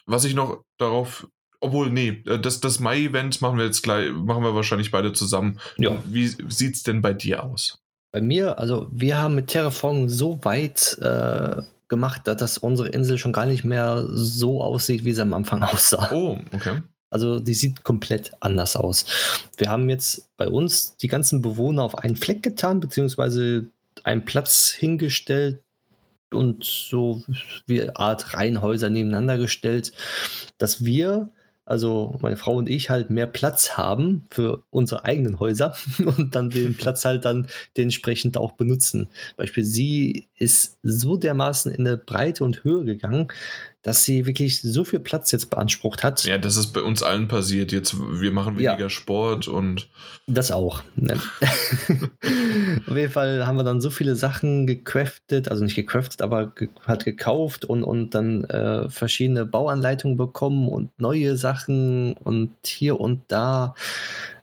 was ich noch darauf, obwohl, nee, äh, das, das Mai-Event machen wir jetzt gleich, machen wir wahrscheinlich beide zusammen. Ja. Wie sieht es denn bei dir aus? Bei mir, also wir haben mit Terraform so weit äh, gemacht, dass unsere Insel schon gar nicht mehr so aussieht, wie sie am Anfang (laughs) aussah. Oh, okay. Also die sieht komplett anders aus. Wir haben jetzt bei uns die ganzen Bewohner auf einen Fleck getan, beziehungsweise einen Platz hingestellt und so wie eine Art Reihenhäuser nebeneinander gestellt, dass wir also meine Frau und ich halt mehr Platz haben für unsere eigenen Häuser (laughs) und dann den Platz halt dann dementsprechend auch benutzen. Beispiel, sie ist so dermaßen in eine Breite und Höhe gegangen, dass sie wirklich so viel Platz jetzt beansprucht hat. Ja, das ist bei uns allen passiert. Jetzt, wir machen weniger ja, Sport und. Das auch. Ne? (laughs) Auf jeden Fall haben wir dann so viele Sachen gecraftet, also nicht gecraftet, aber ge halt gekauft und, und dann äh, verschiedene Bauanleitungen bekommen und neue Sachen und hier und da.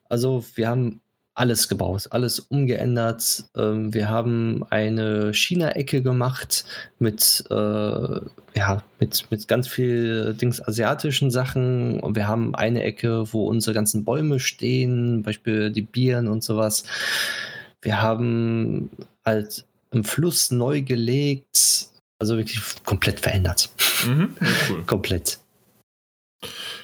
Also wir haben alles gebaut, alles umgeändert. Ähm, wir haben eine China-Ecke gemacht mit, äh, ja, mit, mit ganz viel Dings asiatischen Sachen. Und wir haben eine Ecke, wo unsere ganzen Bäume stehen, Beispiel die Bieren und sowas. Wir haben halt im Fluss neu gelegt, also wirklich komplett verändert. Mhm, cool. (laughs) komplett.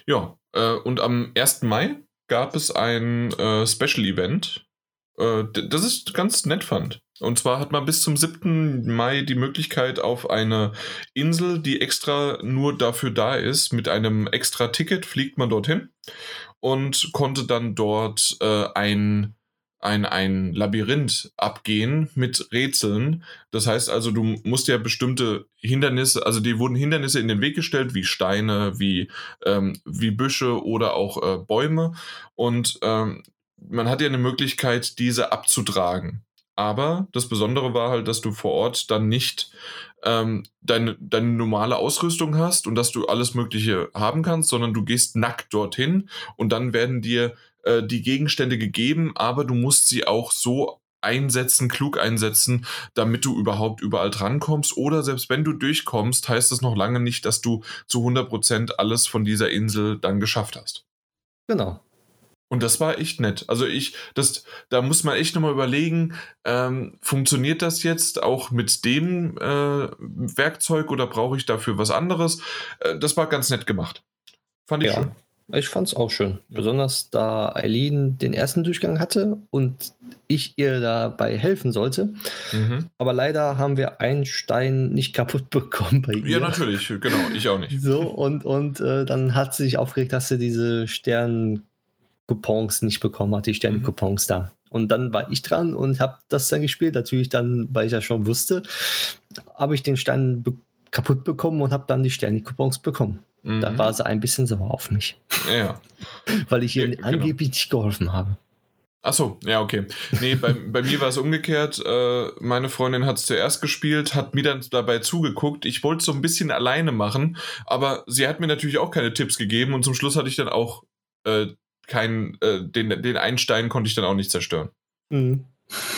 Ja, äh, und am 1. Mai gab es ein äh, Special Event, äh, das ich ganz nett fand. Und zwar hat man bis zum 7. Mai die Möglichkeit auf eine Insel, die extra nur dafür da ist, mit einem extra Ticket fliegt man dorthin und konnte dann dort äh, ein ein, ein Labyrinth abgehen mit Rätseln. Das heißt also, du musst ja bestimmte Hindernisse, also die wurden Hindernisse in den Weg gestellt, wie Steine, wie, ähm, wie Büsche oder auch äh, Bäume. Und ähm, man hat ja eine Möglichkeit, diese abzutragen. Aber das Besondere war halt, dass du vor Ort dann nicht ähm, deine, deine normale Ausrüstung hast und dass du alles Mögliche haben kannst, sondern du gehst nackt dorthin und dann werden dir äh, die Gegenstände gegeben, aber du musst sie auch so einsetzen, klug einsetzen, damit du überhaupt überall drankommst. Oder selbst wenn du durchkommst, heißt das noch lange nicht, dass du zu 100% alles von dieser Insel dann geschafft hast. Genau. Und das war echt nett. Also ich, das, da muss man echt nochmal überlegen, ähm, funktioniert das jetzt auch mit dem äh, Werkzeug oder brauche ich dafür was anderes? Äh, das war ganz nett gemacht. Fand ich ja. schön. Ich fand es auch schön. Besonders da Eileen den ersten Durchgang hatte und ich ihr dabei helfen sollte. Mhm. Aber leider haben wir einen Stein nicht kaputt (laughs) bekommen bei ihr. Ja, natürlich, genau, ich auch nicht. So, und, und äh, dann hat sie sich aufgeregt, dass sie diese Stern-Coupons nicht bekommen hat, die Stern-Coupons mhm. da. Und dann war ich dran und habe das dann gespielt. Natürlich dann, weil ich ja schon wusste, habe ich den Stein be kaputt bekommen und habe dann die Sterne-Coupons bekommen. Mhm. Da war sie ein bisschen sauer auf mich. Ja. (laughs) Weil ich ihr ja, genau. angeblich nicht geholfen habe. Achso, ja, okay. Nee, bei, (laughs) bei mir war es umgekehrt. Äh, meine Freundin hat es zuerst gespielt, hat mir dann dabei zugeguckt. Ich wollte es so ein bisschen alleine machen, aber sie hat mir natürlich auch keine Tipps gegeben und zum Schluss hatte ich dann auch äh, keinen, äh, den, den Einstein konnte ich dann auch nicht zerstören. Mhm.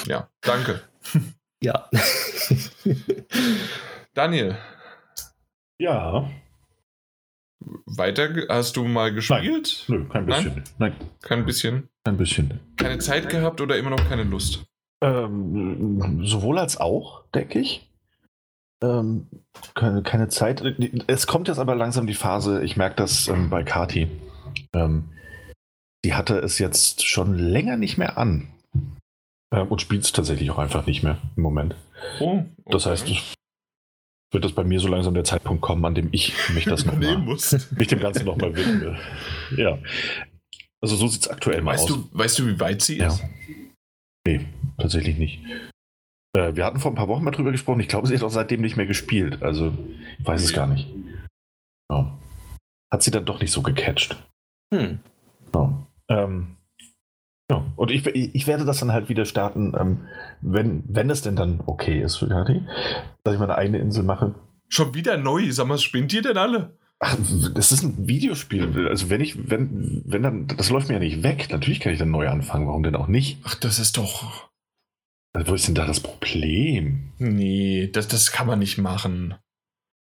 Ja, danke. (laughs) Ja. Daniel. Ja. Weiter hast du mal gespielt? Nein, nö, kein bisschen. Nein? Nein. Kein bisschen. Kein bisschen. Keine Zeit gehabt oder immer noch keine Lust? Ähm, sowohl als auch, denke ich. Ähm, keine, keine, Zeit. Es kommt jetzt aber langsam die Phase, ich merke das ähm, bei Kati. Ähm, die hatte es jetzt schon länger nicht mehr an. Äh, und spielt es tatsächlich auch einfach nicht mehr im Moment. Oh, okay. Das heißt, wird das bei mir so langsam der Zeitpunkt kommen, an dem ich mich das noch mal, (laughs) mich dem Ganzen nochmal widme. Ja. Also so sieht es aktuell mal weißt aus. Du, weißt du, wie weit sie ist? Ja. Nee, tatsächlich nicht. Äh, wir hatten vor ein paar Wochen mal drüber gesprochen. Ich glaube, sie hat auch seitdem nicht mehr gespielt. Also, ich weiß es gar nicht. Ja. Hat sie dann doch nicht so gecatcht. Hm. Ja. Ähm, ja, und ich, ich werde das dann halt wieder starten, ähm, wenn, wenn es denn dann okay ist für Kati, dass ich meine eigene Insel mache. Schon wieder neu, sag mal, spinnt ihr denn alle? Ach, das ist ein Videospiel. Also wenn ich, wenn, wenn dann, das läuft mir ja nicht weg. Natürlich kann ich dann neu anfangen, warum denn auch nicht? Ach, das ist doch. wo ist denn da das Problem? Nee, das, das kann man nicht machen.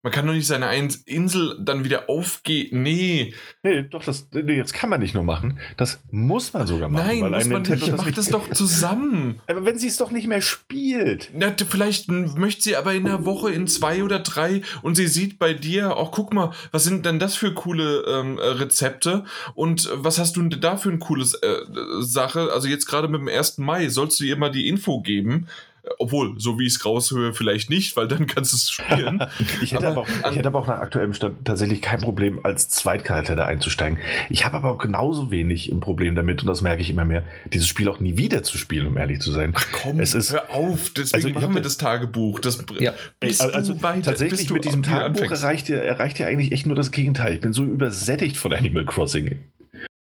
Man kann doch nicht seine Insel dann wieder aufgehen. Nee. Nee, doch, das, nee, jetzt kann man nicht nur machen. Das muss man sogar machen. Nein, muss man nicht. Macht das (laughs) doch zusammen. Aber wenn sie es doch nicht mehr spielt. Na, vielleicht möchte sie aber in der Woche in zwei oder drei und sie sieht bei dir, auch guck mal, was sind denn das für coole ähm, Rezepte und was hast du denn da für ein cooles äh, Sache? Also jetzt gerade mit dem 1. Mai sollst du ihr mal die Info geben obwohl, so wie ich es raushöre, vielleicht nicht, weil dann kannst du es spielen. (laughs) ich, hätte aber, auch, ich hätte aber auch nach aktuellem Stand tatsächlich kein Problem, als Zweitcharakter da einzusteigen. Ich habe aber auch genauso wenig ein Problem damit, und das merke ich immer mehr, dieses Spiel auch nie wieder zu spielen, um ehrlich zu sein. Ach komm, es ist, hör auf, deswegen also machen wir das Tagebuch. Das, ja. also, also weiter, tatsächlich mit diesem Tagebuch erreicht ihr, erreicht ihr eigentlich echt nur das Gegenteil. Ich bin so übersättigt von Animal Crossing.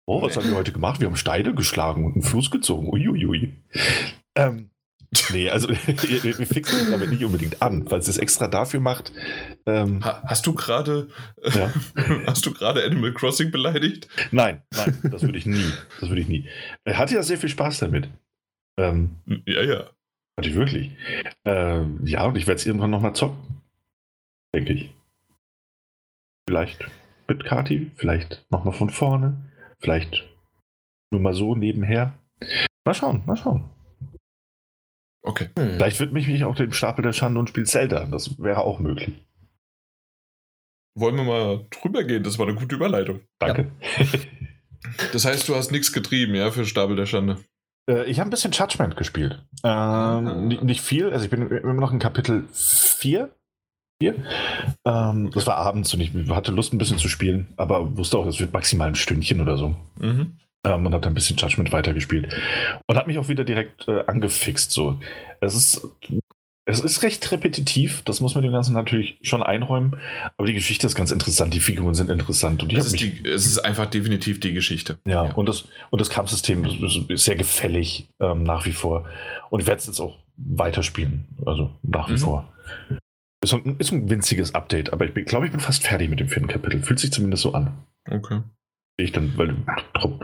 Oh, was haben wir heute gemacht? Wir haben Steine geschlagen und einen Fluss gezogen. Uiuiui. Ähm, Nee, also wir fixen es damit nicht unbedingt an, weil es es extra dafür macht. Ähm, hast du gerade ja? (laughs) hast du gerade Animal Crossing beleidigt? Nein, nein, das würde ich nie. Das würde ich nie. Er hatte ja sehr viel Spaß damit. Ähm, ja, ja. Hatte ich wirklich. Ähm, ja, und ich werde es irgendwann nochmal zocken. Denke ich. Vielleicht mit Kati, vielleicht nochmal von vorne, vielleicht nur mal so nebenher. Mal schauen, mal schauen. Okay. Hm. Vielleicht widme ich mich auch dem Stapel der Schande und spiele Zelda. Das wäre auch möglich. Wollen wir mal drüber gehen? Das war eine gute Überleitung. Danke. Ja. das heißt, du hast nichts getrieben, ja, für Stapel der Schande? Äh, ich habe ein bisschen Judgment gespielt. Ähm, ah. Nicht viel. Also ich bin immer noch in Kapitel 4. 4. Ähm, das war abends und ich hatte Lust, ein bisschen zu spielen, aber wusste auch, es wird maximal ein Stündchen oder so. Mhm ähm, und habe ein bisschen Judgment weitergespielt. Und hat mich auch wieder direkt äh, angefixt. So. Es ist. Es ist recht repetitiv, das muss man dem Ganzen natürlich schon einräumen, aber die Geschichte ist ganz interessant, die Figuren sind interessant. Und es, ist die, es ist einfach definitiv die Geschichte. Ja, ja. Und, das, und das Kampfsystem ist sehr gefällig ähm, nach wie vor. Und ich werde es jetzt auch weiterspielen, also nach wie mhm. vor. Ist ein, ist ein winziges Update, aber ich glaube, ich bin fast fertig mit dem vierten Kapitel. Fühlt sich zumindest so an. Okay ich dann, weil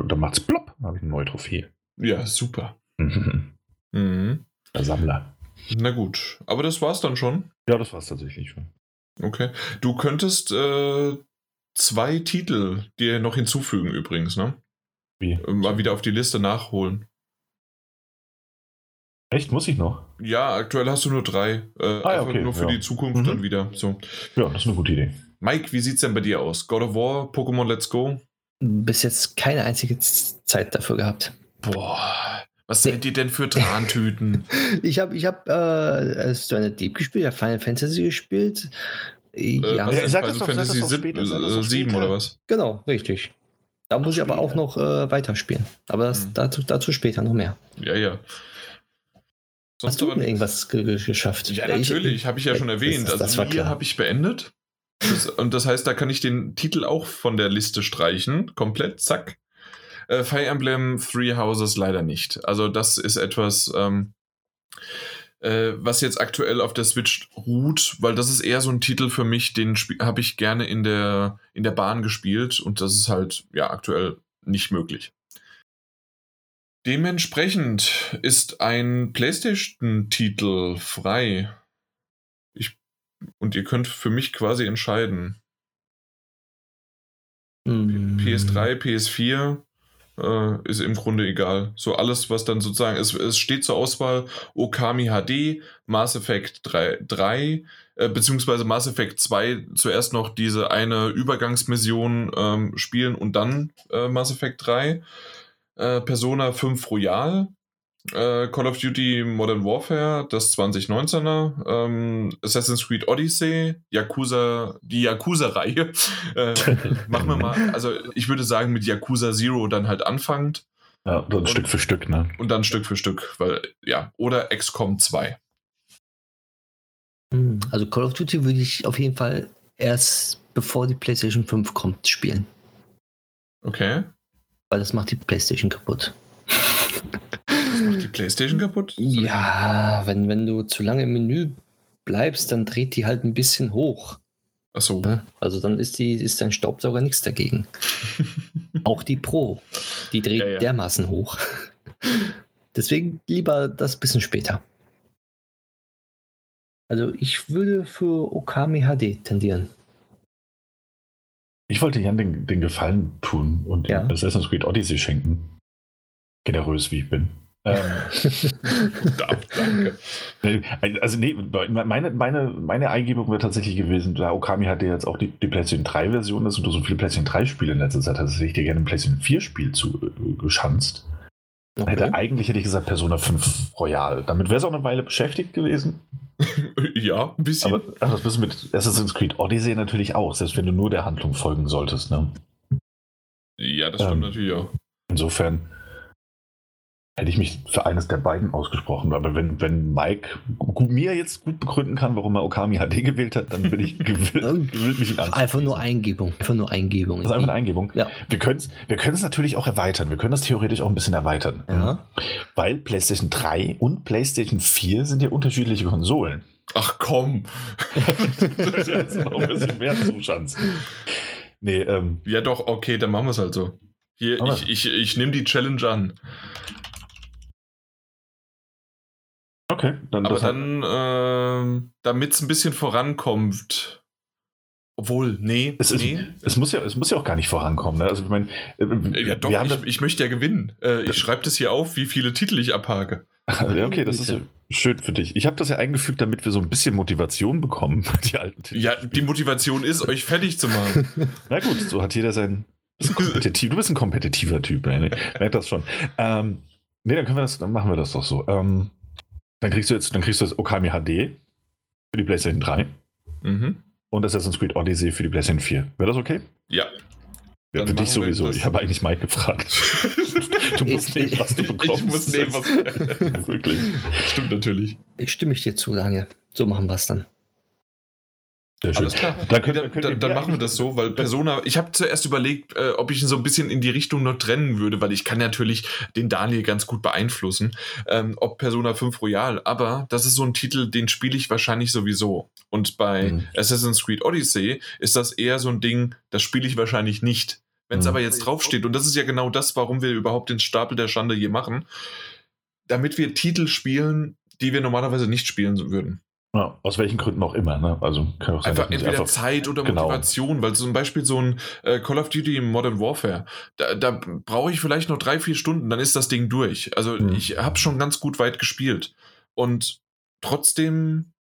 dann macht's plopp, dann habe ich eine neue Trophäe. Ja, super. Mhm. (laughs) Mhm. Der Sammler. Na gut, aber das war's dann schon. Ja, das war's tatsächlich schon. Okay. Du könntest äh, zwei Titel dir noch hinzufügen übrigens, ne? Wie? Mal wieder auf die Liste nachholen. Echt, muss ich noch? Ja, aktuell hast du nur drei. Äh, Ah, okay, nur für ja. die Zukunft Mhm. dann wieder. So. Ja, das ist eine gute Idee. Mike, wie sieht's denn bei dir aus? God of War, Pokémon Let's Go? Bis jetzt keine einzige Zeit dafür gehabt. Boah, was seid ihr denn für Trantüten? (laughs) Ich habe ich hab, äh, Stranded Deep gespielt, ich habe Final Fantasy gespielt. Äh, Ja, Ja, sag das doch, sag das Fantasy doch sieb- später, sag das äh, doch 7 später. oder was? genau, richtig. Da muss ich aber auch noch äh, weiterspielen. Aber das, Hm. dazu, dazu später noch mehr. Ja, ja. Hast du irgendwas ge ge geschafft? Ja, Ich- natürlich, habe ich ja schon das- erwähnt. das also war Nier klar. habe ich beendet. Das, und das heißt, da kann ich den Titel auch von der Liste streichen. Komplett, zack. Äh, Fire Emblem Three Houses leider nicht. Also das ist etwas, ähm, äh, was jetzt aktuell auf der Switch ruht, weil das ist eher so ein Titel für mich, den habe ich gerne in der, in der Bahn gespielt und das ist halt ja aktuell nicht möglich. Dementsprechend ist ein PlayStation-Titel frei. Und ihr könnt für mich quasi entscheiden. Hm. PS3, PS4 äh, ist im Grunde egal. So alles, was dann sozusagen, es, es steht zur Auswahl Okami HD, Mass Effect 3, 3 äh, beziehungsweise Mass Effect 2 zuerst noch diese eine Übergangsmission ähm, spielen und dann äh, Mass Effect 3, äh, Persona 5 Royal, äh, Call of Duty Modern Warfare, das 2019er, ähm, Assassin's Creed Odyssey, Yakuza, die Yakuza-Reihe. (laughs) Äh, machen wir mal, also ich würde sagen, mit Yakuza Zero dann halt anfangend Ja, dann Stück für Stück, ne? und dann Stück für Stück, weil, ja, oder XCOM 2. Hm. Also Call of Duty würde ich auf jeden Fall erst bevor die PlayStation 5 kommt spielen. Okay. Weil das macht die PlayStation kaputt. Playstation kaputt? Ja, wenn, wenn du zu lange im Menü bleibst, dann dreht die halt ein bisschen hoch. Achso. Ne? Also dann ist, die, ist dein Staubsauger nichts dagegen. (laughs) Auch die Pro, die dreht Ja, ja. dermaßen hoch. (laughs) Deswegen lieber das bisschen später. Also ich würde für Okami HD tendieren. Ich wollte Jan den, den Gefallen tun und Ja. Assassin's Creed Odyssey schenken. Generös wie ich bin. Ähm, (laughs) Da, danke. also nee, meine, meine, meine Eingebung wäre tatsächlich gewesen, da Okami hatte jetzt auch die, die PlayStation 3 Version ist und du so viele PlayStation 3 Spiele in letzter Zeit hast, hätte ich dir gerne ein PlayStation 4 Spiel zu äh, geschanzt. Hätte, eigentlich hätte ich gesagt Persona 5 Royal. Damit wäre es auch eine Weile beschäftigt gewesen. (laughs) Ja, ein bisschen. Aber ach, das bist du mit Assassin's Creed Odyssey natürlich auch, selbst wenn du nur der Handlung folgen solltest. Ne? ja, das stimmt ähm, natürlich auch. Insofern hätte ich mich für eines der beiden ausgesprochen. Aber wenn, wenn Mike mir jetzt gut begründen kann, warum er Okami HD gewählt hat, dann bin ich (laughs) gewillt, gewillt mich in Angst. Einfach nur Eingebung. Einfach nur Eingebung. Das ist einfach eine Eingebung. Ja. Wir können es wir können's natürlich auch erweitern. Wir können das theoretisch auch ein bisschen erweitern. Ja. Weil PlayStation 3 und PlayStation 4 sind ja unterschiedliche Konsolen. Ach komm. das ist jetzt noch ein bisschen mehr Zuschanzen. Nee, ähm, Ja, doch, okay, dann machen wir es halt so. Hier, ich, ich, ich nehme die Challenge an. Okay. Dann, Aber dann, ähm, damit es ein bisschen vorankommt. Obwohl, nee, es, ist, nee. es, muss ja, es muss ja auch gar nicht vorankommen. Ne? Also, ich meine, äh, Ja, doch, wir haben ich, ich möchte ja gewinnen. Äh, ich schreibe das hier auf, wie viele Titel ich abhake. Ja, okay, das ist ja schön für dich. Ich habe das ja eingefügt, damit wir so ein bisschen Motivation bekommen, (laughs) die alten Titel. Ja, die Motivation ist, euch fertig zu machen. (laughs) Na gut, so hat jeder sein. Kompetitiv, du bist ein kompetitiver Typ, ey, ne? merk das schon. Ähm, nee, dann können wir das, dann machen wir das doch so. Ähm, dann kriegst du jetzt, dann kriegst du das Okami HD für die PlayStation 3 mhm. und Assassin's Creed Odyssey für die PlayStation 4. Wäre das okay? Ja. Ja, für dich sowieso. Ich habe eigentlich Mike gefragt. (laughs) Du musst nehmen, was du bekommst. Ich muss nehmen, was. (laughs) (laughs) Wirklich. Stimmt natürlich. Ich stimme ich dir zu, Daniel. So machen wir es dann. Alles klar. Dann können- dann, können dann, dann machen wir das so, weil Persona, ich habe zuerst überlegt, äh, ob ich ihn so ein bisschen in die Richtung noch trennen würde, weil ich kann natürlich den Daniel ganz gut beeinflussen, ähm, ob Persona 5 Royal, aber das ist so ein Titel, den spiele ich wahrscheinlich sowieso. Und bei Mhm. Assassin's Creed Odyssey ist das eher so ein Ding, das spiele ich wahrscheinlich nicht. Wenn es Mhm. aber jetzt draufsteht, und das ist ja genau das, warum wir überhaupt den Stapel der Schande hier machen, damit wir Titel spielen, die wir normalerweise nicht spielen würden. Ja, aus welchen Gründen auch immer, ne? Also kann auch sein, einfach entweder einfach, Zeit oder genau. Motivation, weil zum Beispiel so ein äh, Call of Duty Modern Warfare, da, da brauche ich vielleicht noch drei, vier Stunden, dann ist das Ding durch. Also mhm. ich habe schon ganz gut weit gespielt. Und trotzdem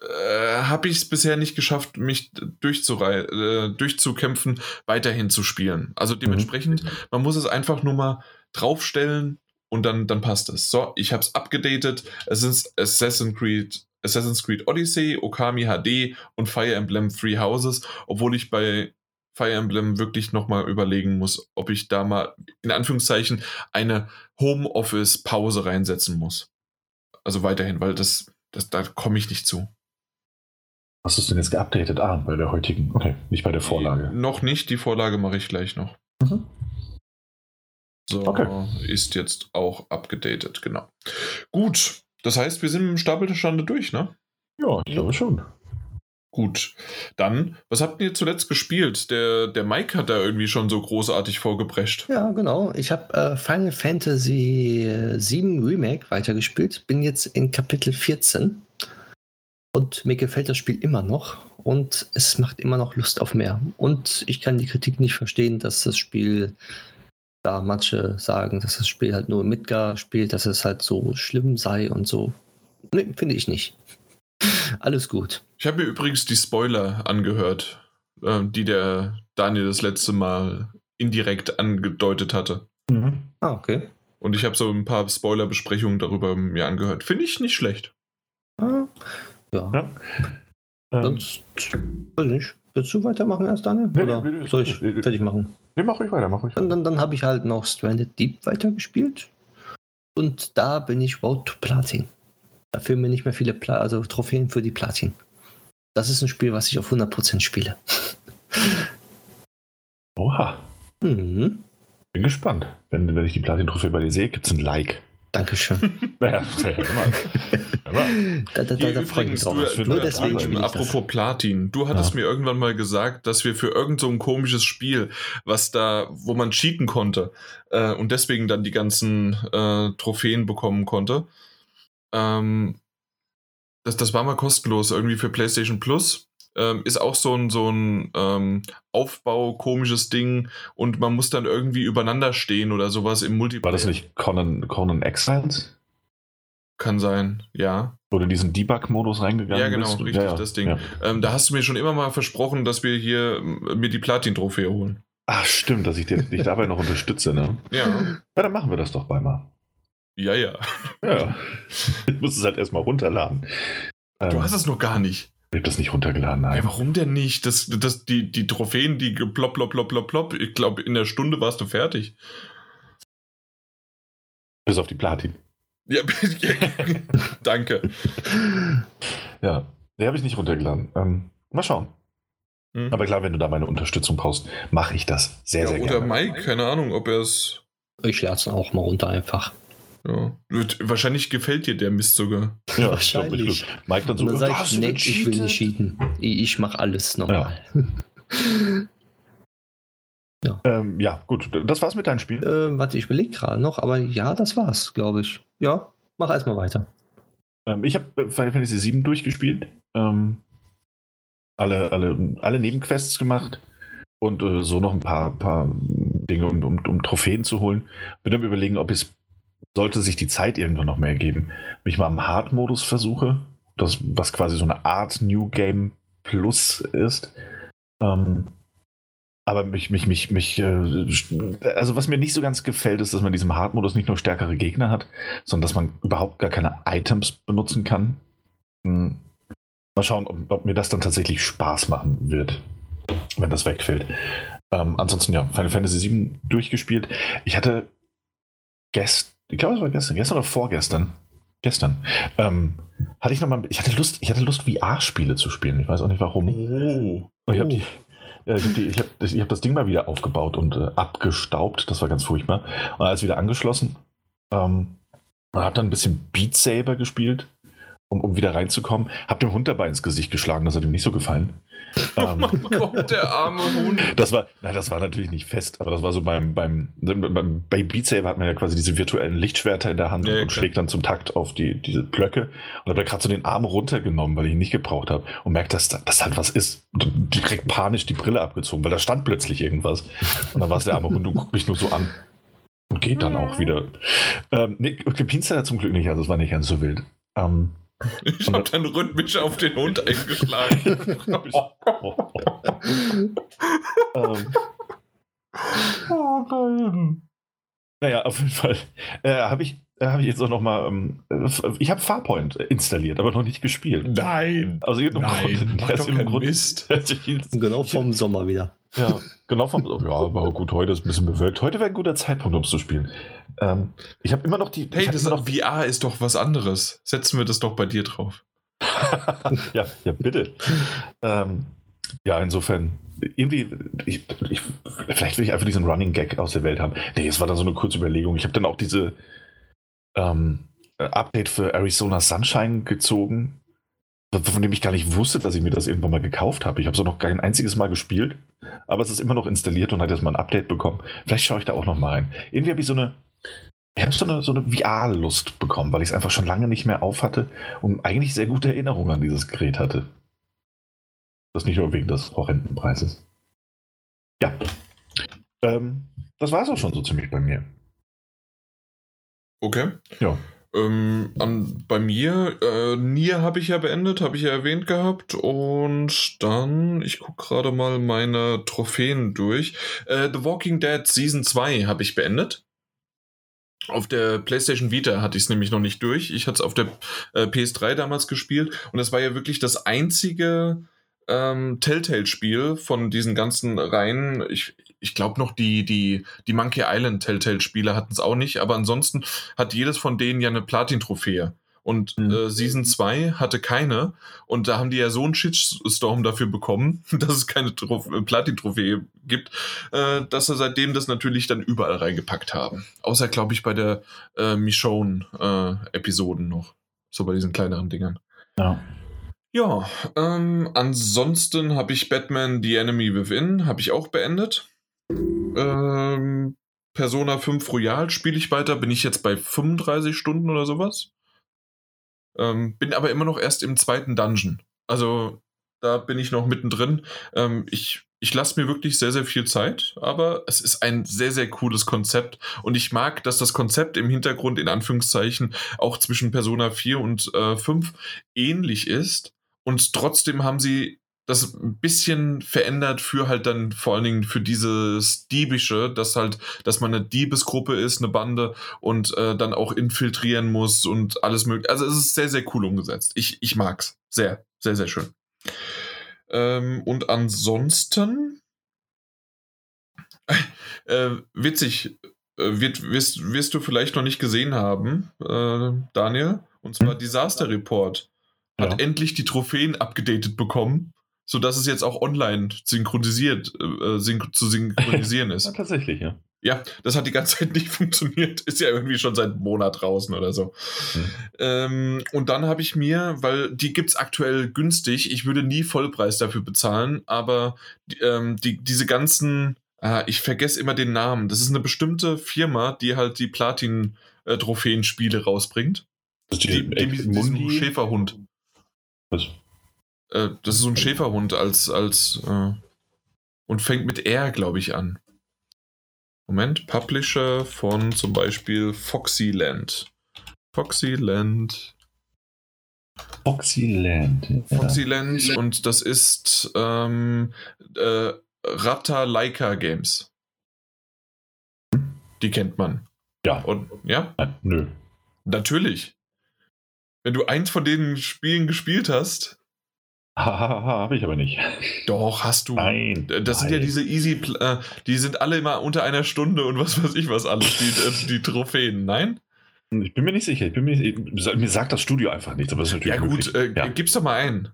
äh, habe ich es bisher nicht geschafft, mich äh, durchzukämpfen, weiterhin zu spielen. Also mhm. dementsprechend, mhm. man muss es einfach nur mal draufstellen und dann, dann passt es. So, ich habe es abgedatet. Es ist Assassin's Creed, Assassin's Creed Odyssey, Okami HD und Fire Emblem Three Houses, obwohl ich bei Fire Emblem wirklich nochmal überlegen muss, ob ich da mal in Anführungszeichen eine Homeoffice-Pause reinsetzen muss. Also weiterhin, weil das, das da komme ich nicht zu. Was ist denn jetzt geupdatet? Ah, bei der heutigen. Okay, nicht bei der Vorlage. Noch nicht, die Vorlage mache ich gleich noch. Mhm. So, okay. ist jetzt auch abgedatet, genau. Gut, das heißt, wir sind mit dem Stapel der Stande durch, ne? Ja, ich glaube schon. Gut, dann, was habt ihr zuletzt gespielt? Der, der Mike hat da irgendwie schon so großartig vorgeprescht. Ja, genau. Ich habe äh, Final Fantasy VII Remake weitergespielt. Bin jetzt in Kapitel 14. Und mir gefällt das Spiel immer noch und es macht immer noch Lust auf mehr. Und ich kann die Kritik nicht verstehen, dass das Spiel, da manche sagen, dass das Spiel halt nur Midgar spielt, dass es halt so schlimm sei und so. Nee, finde ich nicht. Alles gut. Ich habe mir übrigens die Spoiler angehört, äh, die der Daniel das letzte Mal indirekt angedeutet hatte. Mhm. Ah, okay. Und ich habe so ein paar Spoiler-Besprechungen darüber mir angehört. Finde ich nicht schlecht. Ah, ja. ja. Sonst, weiß nicht. Willst du weitermachen erst, Daniel? Oder nee, soll ich nee, fertig machen? Nee, mach ich weiter, mach ich weiter. Dann, dann, dann habe ich halt noch Stranded Deep weitergespielt. Und da bin ich Road to Platin. Da fehlen mir nicht mehr viele Pla also Trophäen für die Platin. Das ist ein Spiel, was ich auf 100% spiele. Oha. Mhm. Bin gespannt. Wenn, wenn ich die Platin-Trophäe bei dir sehe, gibt es ein Like. Dankeschön. (laughs) naja, da, da, da, da. Du, Nur deswegen spiele Apropos das. Platin, du hattest ja. mir irgendwann mal gesagt, dass wir für irgend so ein komisches Spiel, was da, wo man cheaten konnte äh, und deswegen dann die ganzen äh, Trophäen bekommen konnte. Ähm, das, das war mal kostenlos irgendwie für PlayStation Plus ähm, ist auch so ein, so ein ähm, Aufbau, komisches Ding und man muss dann irgendwie übereinander stehen oder sowas im Multiplayer. War das nicht Conan, Conan Exiles? Kann sein, ja. In diesen Debug-Modus reingegangen Ja, genau, bist. richtig, ja, das Ding. Ja. Ähm, da hast du mir schon immer mal versprochen, dass wir hier mir die Platin-Trophäe holen. Ach, stimmt, dass ich dich dabei noch unterstütze, ne? Ja. Ja, dann machen wir das doch mal. Ja, ja. Ja. Ich muss es halt erstmal runterladen. Du ähm, hast es noch gar nicht. Ich habe das nicht runtergeladen, nein. Ja, warum denn nicht? Das, das, die, die Trophäen, die plopp, plopp, plopp, plopp, plopp. Ich glaube, in der Stunde warst du fertig. Bis auf die Platin. Ja, (laughs) danke. Ja, die habe ich nicht runtergeladen. Ähm, mal schauen. Hm. Aber klar, wenn du da meine Unterstützung brauchst, mache ich das sehr, ja, sehr oder gerne. Oder Mike, keine Ahnung, ob er es. Ich lade es auch mal runter einfach. Ja. Wahrscheinlich gefällt dir der Mist sogar. Ja, wahrscheinlich. Ich glaub, Mike dann so, dann sag ich, nee, ich will nicht cheaten. Ich, ich mache alles normal. Ja. (laughs) ja. Ähm, ja. gut. Das war's mit deinem Spiel. Äh, warte, ich überlege gerade noch, aber ja, das war's, glaube ich. Ja, mach erstmal weiter. Ähm, ich habe äh, Final Fantasy VII durchgespielt. Ähm, alle, alle, alle Nebenquests gemacht und äh, so noch ein paar, paar Dinge, um, um, um Trophäen zu holen. Bin am überlegen, ob ich es sollte sich die Zeit irgendwann noch mehr geben, mich mal im Hard-Modus versuche, das, was quasi so eine Art New Game Plus ist. Ähm, aber mich, mich, mich, mich, äh, also was mir nicht so ganz gefällt, ist, dass man in diesem Hard-Modus nicht nur stärkere Gegner hat, sondern dass man überhaupt gar keine Items benutzen kann. Hm. Mal schauen, ob, ob, mir das dann tatsächlich Spaß machen wird, wenn das wegfällt. Ähm, ansonsten ja, Final Fantasy VII durchgespielt. Ich hatte gestern ich glaube, es war gestern, gestern oder vorgestern. Gestern. Ähm, hatte ich nochmal, ich hatte Lust, ich hatte Lust, VR-Spiele zu spielen. Ich weiß auch nicht warum. Oh. Ich habe oh. äh, ich hab, ich hab das Ding mal wieder aufgebaut und äh, abgestaubt. Das war ganz furchtbar. Und alles wieder angeschlossen. Ähm, und habe dann ein bisschen Beat Saber gespielt. Um, um wieder reinzukommen. Hab dem Hund dabei ins Gesicht geschlagen, das hat ihm nicht so gefallen. (laughs) Oh ähm, mein Gott, der arme Hund. Das war, nein, das war natürlich nicht fest, aber das war so beim, beim, beim bei Beat Saber hat man ja quasi diese virtuellen Lichtschwerter in der Hand ja, und, schlägt dann zum Takt auf die, diese Blöcke. Und habe gerade so den Arm runtergenommen, weil ich ihn nicht gebraucht habe und merkt, dass das halt was ist. Und direkt panisch die Brille abgezogen, weil da stand plötzlich irgendwas. Und dann war es der arme Hund und guckt mich nur so an. Und geht dann auch wieder. Ähm, nee, gepinst er zum Glück nicht, also es war nicht ganz so wild. Ähm, ich habe dann rhythmisch auf den Hund eingeschlagen. ähm. (laughs) oh, naja, auf jeden Fall äh, habe ich, äh, hab ich jetzt auch noch mal, ähm, äh, ich habe Farpoint installiert, aber noch nicht gespielt. Nein. Also Nein, (laughs) mach doch keinen Mist. (laughs) genau vom Sommer wieder. Ja, genau vom Ja, aber gut, heute ist ein bisschen bewölkt. Heute wäre ein guter Zeitpunkt, um es zu spielen. Ähm, ich habe immer noch die. Hey, das noch VR ist doch was anderes. Setzen wir das doch bei dir drauf. (laughs) ja, ja, bitte. ähm, ja, insofern, irgendwie, ich, ich, vielleicht will ich einfach diesen Running Gag aus der Welt haben. Nee, es war dann so eine kurze Überlegung. Ich habe dann auch diese ähm, Update für Arizona Sunshine gezogen von dem ich gar nicht wusste, dass ich mir das irgendwann mal gekauft habe. Ich habe es noch kein einziges Mal gespielt, aber es ist immer noch installiert und hat jetzt mal ein Update bekommen. Vielleicht schaue ich da auch noch mal rein. Irgendwie habe ich so eine, ich habe so eine, so eine VR-Lust bekommen, weil ich es einfach schon lange nicht mehr auf hatte und eigentlich sehr gute Erinnerungen an dieses Gerät hatte. Das nicht nur wegen des horrenden Preises. Ja. Ähm, das war es auch schon so ziemlich bei mir. Okay. Ja. Ähm, an, bei mir, äh, Nier habe ich ja beendet, habe ich ja erwähnt gehabt. Und dann, ich gucke gerade mal meine Trophäen durch. Äh, The Walking Dead Season 2 habe ich beendet. Auf der PlayStation Vita hatte ich es nämlich noch nicht durch. Ich hatte es auf der äh, PS3 damals gespielt. Und das war ja wirklich das einzige ähm, Telltale-Spiel von diesen ganzen Reihen. Ich, ich glaube noch, die, die, die Monkey Island Telltale-Spiele hatten es auch nicht, aber ansonsten hat jedes von denen ja eine Platin-Trophäe. Und mhm. äh, Season 2 hatte keine. Und da haben die ja so einen Shitstorm dafür bekommen, (laughs) dass es keine äh, Platin-Trophäe gibt, äh, dass sie seitdem das natürlich dann überall reingepackt haben. Außer, glaube ich, bei der äh, Michonne-Episoden noch. So bei diesen kleineren Dingern. Ja. Ja, ähm, ansonsten habe ich Batman The Enemy Within, habe ich auch beendet. Ähm, Persona 5 Royal spiele ich weiter, bin ich jetzt bei 35 Stunden oder sowas. Ähm, bin aber immer noch erst im zweiten Dungeon. Also da bin ich noch mittendrin. Ähm, ich ich lasse mir wirklich sehr, sehr viel Zeit, aber es ist ein sehr, sehr cooles Konzept. Und ich mag, dass das Konzept im Hintergrund in Anführungszeichen auch zwischen Persona 4 und äh, 5 ähnlich ist. Und trotzdem haben sie das ein bisschen verändert für halt dann vor allen Dingen für dieses Diebische, dass halt, dass man eine Diebesgruppe ist, eine Bande und äh, dann auch infiltrieren muss und alles mögliche. Also es ist sehr, sehr cool umgesetzt. Ich, ich mag's. Sehr, sehr, sehr schön. Ähm, und ansonsten äh, witzig, äh, wird, wirst, wirst du vielleicht noch nicht gesehen haben, äh, Daniel, und zwar hm? Disaster Report hat ja. endlich die Trophäen abgedatet bekommen so dass es jetzt auch online synchronisiert äh, synch zu synchronisieren (laughs) ist. ja, tatsächlich, ja. Ja, das hat die ganze Zeit nicht (laughs) funktioniert. Ist ja irgendwie schon seit einem Monat draußen oder so. Hm. Ähm, und dann habe ich mir, weil die gibt es aktuell günstig, ich würde nie Vollpreis dafür bezahlen, aber ähm, die, diese ganzen, ah, ich vergesse immer den Namen, das ist eine bestimmte Firma, die halt die Platin-Trophäen-Spiele rausbringt. Das ist die, die, die, die Schäferhund. Was? Äh, das ist so ein Schäferhund als, als äh, und fängt mit R, glaube ich, an. Moment, Publisher von zum Beispiel Foxyland. Foxyland. Foxyland. Ja. Foxyland und das ist ähm, äh, Ratta Leica Games. Die kennt man. Ja. Und, ja? Nö. Natürlich. Wenn du eins von den Spielen gespielt hast, (laughs) Habe ich aber nicht. Doch, hast du. Nein. Das nein. sind ja diese Easy, äh, die sind alle immer unter einer Stunde und was weiß ich was alles, die, äh, die Trophäen, nein? Ich bin mir nicht sicher. Ich bin mir, mir sagt das Studio einfach nichts, aber das ist natürlich. Ja, gut, äh, ja. gib's doch mal ein.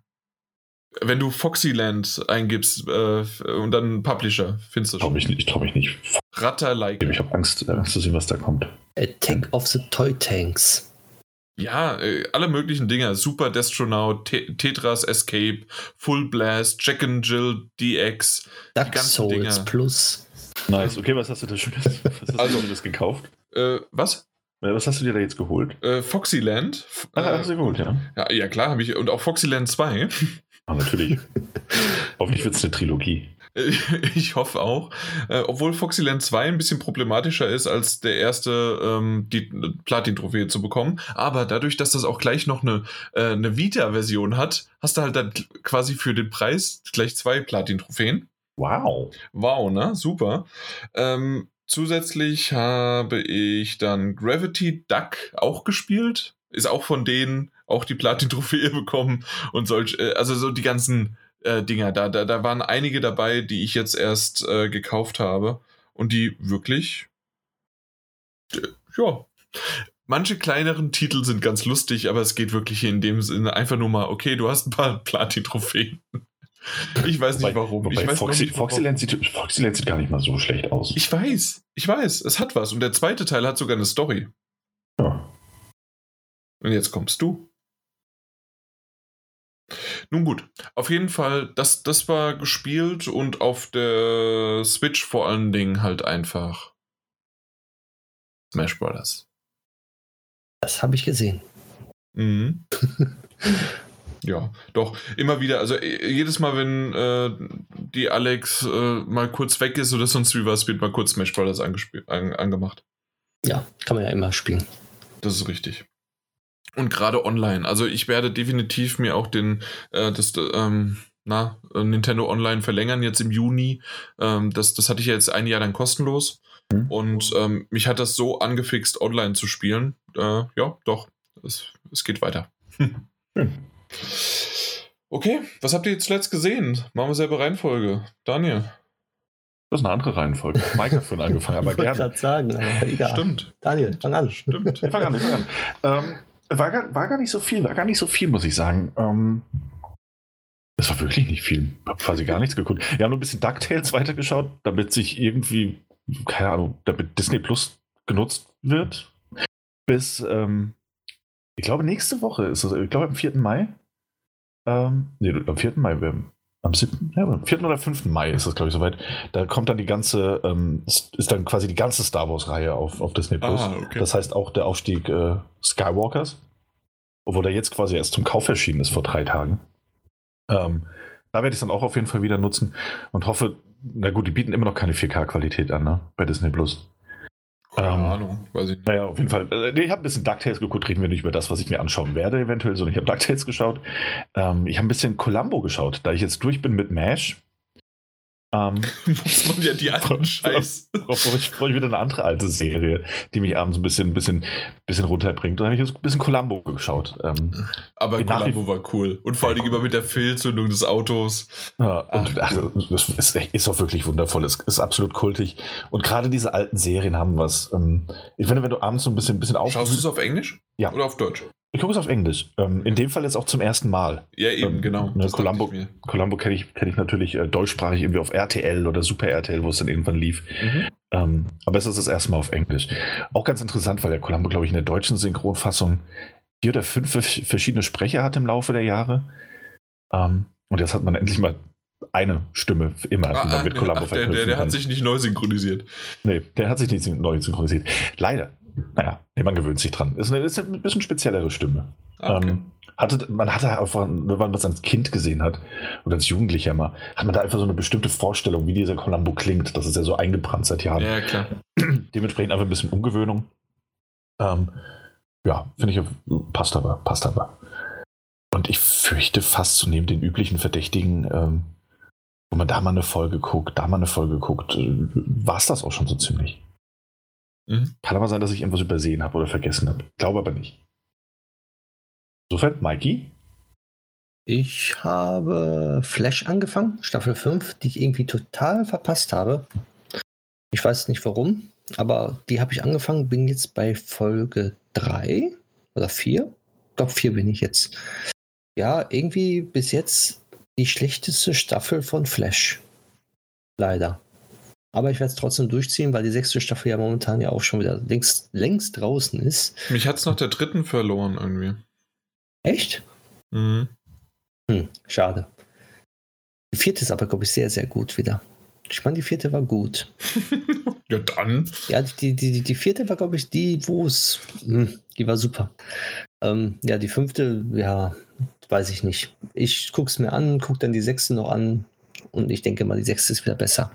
Wenn du Foxyland eingibst äh, und dann Publisher, findest du schon. Ich, ich traue mich nicht. Ratter like. Ich habe Angst, Angst zu sehen, was da kommt. Attack of the Toy Tanks. Ja, äh, alle möglichen Dinge. Super Destronaut, Te Tetras Escape, Full Blast, Jack and Jill DX. Dark Souls Dinger. Plus. Nice. Okay, was hast du da schon was hast (laughs) also, du das gekauft? Äh, was? Was hast du dir da jetzt geholt? Äh, Foxyland. Ach, hast du geholt, ja. ja. Ja, klar, habe ich. Und auch Foxyland 2. Ah, natürlich. (laughs) Hoffentlich wird es eine Trilogie. (laughs) Ich hoffe auch. Äh, obwohl Foxyland 2 ein bisschen problematischer ist, als der erste ähm, die Platin-Trophäe zu bekommen. Aber dadurch, dass das auch gleich noch eine, äh, eine Vita-Version hat, hast du halt dann quasi für den Preis gleich zwei Platin-Trophäen. Wow. Wow, ne? Super. Ähm, zusätzlich habe ich dann Gravity Duck auch gespielt. Ist auch von denen auch die Platin-Trophäe (laughs) bekommen und solch, äh, also so die ganzen äh, Dinger. Da, da, da waren einige dabei, die ich jetzt erst äh, gekauft habe und die wirklich, äh, ja, manche kleineren Titel sind ganz lustig, aber es geht wirklich in dem Sinne einfach nur mal, okay, du hast ein paar (laughs) Platin-Trophäen. Ich weiß nicht warum. Wobei ich weiß Foxy, nicht, Foxyland, sieht, Foxyland sieht gar nicht mal so schlecht aus. Ich weiß, ich weiß, es hat was. Und der zweite Teil hat sogar eine Story. Ja. Und jetzt kommst du. Nun gut, auf jeden Fall, das, das war gespielt und auf der Switch vor allen Dingen halt einfach Smash Brothers. Das habe ich gesehen. Mhm. (laughs) ja, doch, immer wieder, also äh, jedes Mal, wenn äh, die Alex äh, mal kurz weg ist oder sonst wie was, wird mal kurz Smash Brothers an, angemacht. Ja, kann man ja immer spielen. Das ist richtig. Und gerade online. Also ich werde definitiv mir auch den, äh, das, ähm, na, Nintendo Online verlängern jetzt im Juni. Ähm, das, das hatte ich ja jetzt ein Jahr dann kostenlos. Mhm. Und ähm, mich hat das so angefixt, online zu spielen. Äh, ja, doch, es, es geht weiter. (laughs) mhm. Okay, was habt ihr jetzt zuletzt gesehen? Machen wir selber Reihenfolge. Daniel. Das ist eine andere Reihenfolge. Mike hat vorhin (laughs) angefangen, aber gerne. Ich wollte gerade sagen, aber egal. Stimmt. Daniel, fang an. Stimmt. Ich fang an, ich fang an. Ähm, war gar, war gar nicht so viel, war gar nicht so viel, muss ich sagen. Ähm, das war wirklich nicht viel. Ich habe quasi gar nichts geguckt. Wir haben nur ein bisschen DuckTales weitergeschaut, damit sich irgendwie, keine Ahnung, damit Disney Plus genutzt wird. Bis, ähm, ich glaube, nächste Woche ist es, ich glaube, am 4. Mai. Ähm, nee, am 4. Mai, am 7., ja, am 4. oder 5. Mai ist das, glaube ich, soweit. Da kommt dann die ganze, ähm, ist dann quasi die ganze Star Wars-Reihe auf, auf Disney Plus. Ah, okay. Das heißt auch der Aufstieg äh, Skywalkers. Obwohl der jetzt quasi erst zum Kauf erschienen ist vor drei Tagen. Ähm, da werde ich es dann auch auf jeden Fall wieder nutzen und hoffe, na gut, die bieten immer noch keine 4K-Qualität an, ne? Bei Disney Plus. Keine ähm, Ahnung, weiß ich nicht. Naja, auf jeden Fall. Äh, ich habe ein bisschen DuckTales geguckt, reden wir nicht über das, was ich mir anschauen werde, eventuell, sondern ich habe (laughs) DuckTales geschaut. Ähm, ich habe ein bisschen Columbo geschaut, da ich jetzt durch bin mit MASH. Ähm, (laughs) Muss man ja die alten (laughs) Scheiß. ich freue wieder eine andere alte Serie, die mich abends ein bisschen, bisschen, bisschen runterbringt. Da habe ich jetzt ein bisschen Columbo geschaut. Ähm, Aber Columbo war cool. Und vor allem immer mit der Fehlzündung des Autos. Ja, und ach, das ist, ist auch wirklich wundervoll. Es ist absolut kultig. Und gerade diese alten Serien haben was. Ähm, ich finde, wenn du abends so ein bisschen, ein bisschen auf. Schaust du es auf Englisch? Ja. Oder auf Deutsch? Ich gucke es auf Englisch. Ähm, in dem Fall jetzt auch zum ersten Mal. Ja, eben, ähm, genau. Ne, Columbo, Columbo kenne ich, kenn ich natürlich äh, deutschsprachig irgendwie auf RTL oder Super RTL, wo es dann irgendwann lief. Mhm. Ähm, aber es ist das erste Mal auf Englisch. Auch ganz interessant, weil der Columbo, glaube ich, in der deutschen Synchronfassung vier oder fünf verschiedene Sprecher hat im Laufe der Jahre. Ähm, und jetzt hat man endlich mal eine Stimme immer, ah, die man mit Columbo ach, der, der, der hat sich nicht neu synchronisiert. Nee, der hat sich nicht neu synchronisiert. Leider. Naja, man gewöhnt sich dran. Ist eine, ist eine bisschen speziellere Stimme. Okay. Ähm, hatte, man hatte einfach, wenn man das als Kind gesehen hat oder als Jugendlicher mal, hat man da einfach so eine bestimmte Vorstellung, wie dieser Columbo klingt. Das ist ja so eingebrannt seit Jahren. Ja, klar. (clears throat) Dementsprechend einfach ein bisschen Umgewöhnung. Ähm, ja, finde ich, passt aber, passt aber. Und ich fürchte fast so neben den üblichen Verdächtigen, ähm, wo man da mal eine Folge guckt, da mal eine Folge guckt, äh, war es das auch schon so ziemlich. Mhm. Kann aber sein, dass ich irgendwas übersehen habe oder vergessen habe. Glaube aber nicht. Insofern, Mikey? Ich habe Flash angefangen, Staffel 5, die ich irgendwie total verpasst habe. Ich weiß nicht warum, aber die habe ich angefangen, bin jetzt bei Folge 3 oder 4. Ich glaube, 4 bin ich jetzt. Ja, irgendwie bis jetzt die schlechteste Staffel von Flash. Leider. Aber ich werde es trotzdem durchziehen, weil die sechste Staffel ja momentan ja auch schon wieder längst, längst draußen ist. Mich hat es nach der dritten verloren irgendwie. Echt? Mhm. Hm, schade. Die vierte ist aber, glaube ich, sehr, sehr gut wieder. Ich meine, die vierte war gut. (laughs) ja, dann. Ja, die, die, die, die vierte war, glaube ich, die, wo es. Hm, die war super. Ähm, ja, die fünfte, ja, weiß ich nicht. Ich gucke es mir an, gucke dann die sechste noch an und ich denke mal, die sechste ist wieder besser.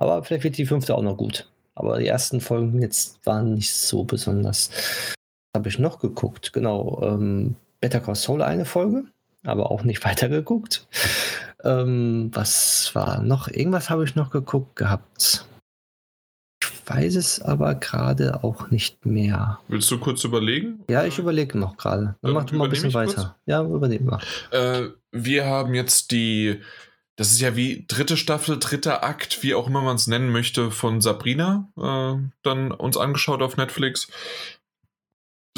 Aber vielleicht wird die fünfte auch noch gut. Aber die ersten Folgen jetzt waren nicht so besonders. Habe ich noch geguckt, genau. Ähm, Better Call Saul eine Folge, aber auch nicht (laughs) weitergeguckt. Ähm, was war noch? Irgendwas habe ich noch geguckt gehabt. Ich weiß es aber gerade auch nicht mehr. Willst du kurz überlegen? Ja, ich überlege noch gerade. Dann mach du mal ein bisschen weiter. Kurz? Ja, überlegen wir. Äh, wir haben jetzt die, das ist ja wie dritte Staffel, dritter Akt, wie auch immer man es nennen möchte, von Sabrina äh, dann uns angeschaut auf Netflix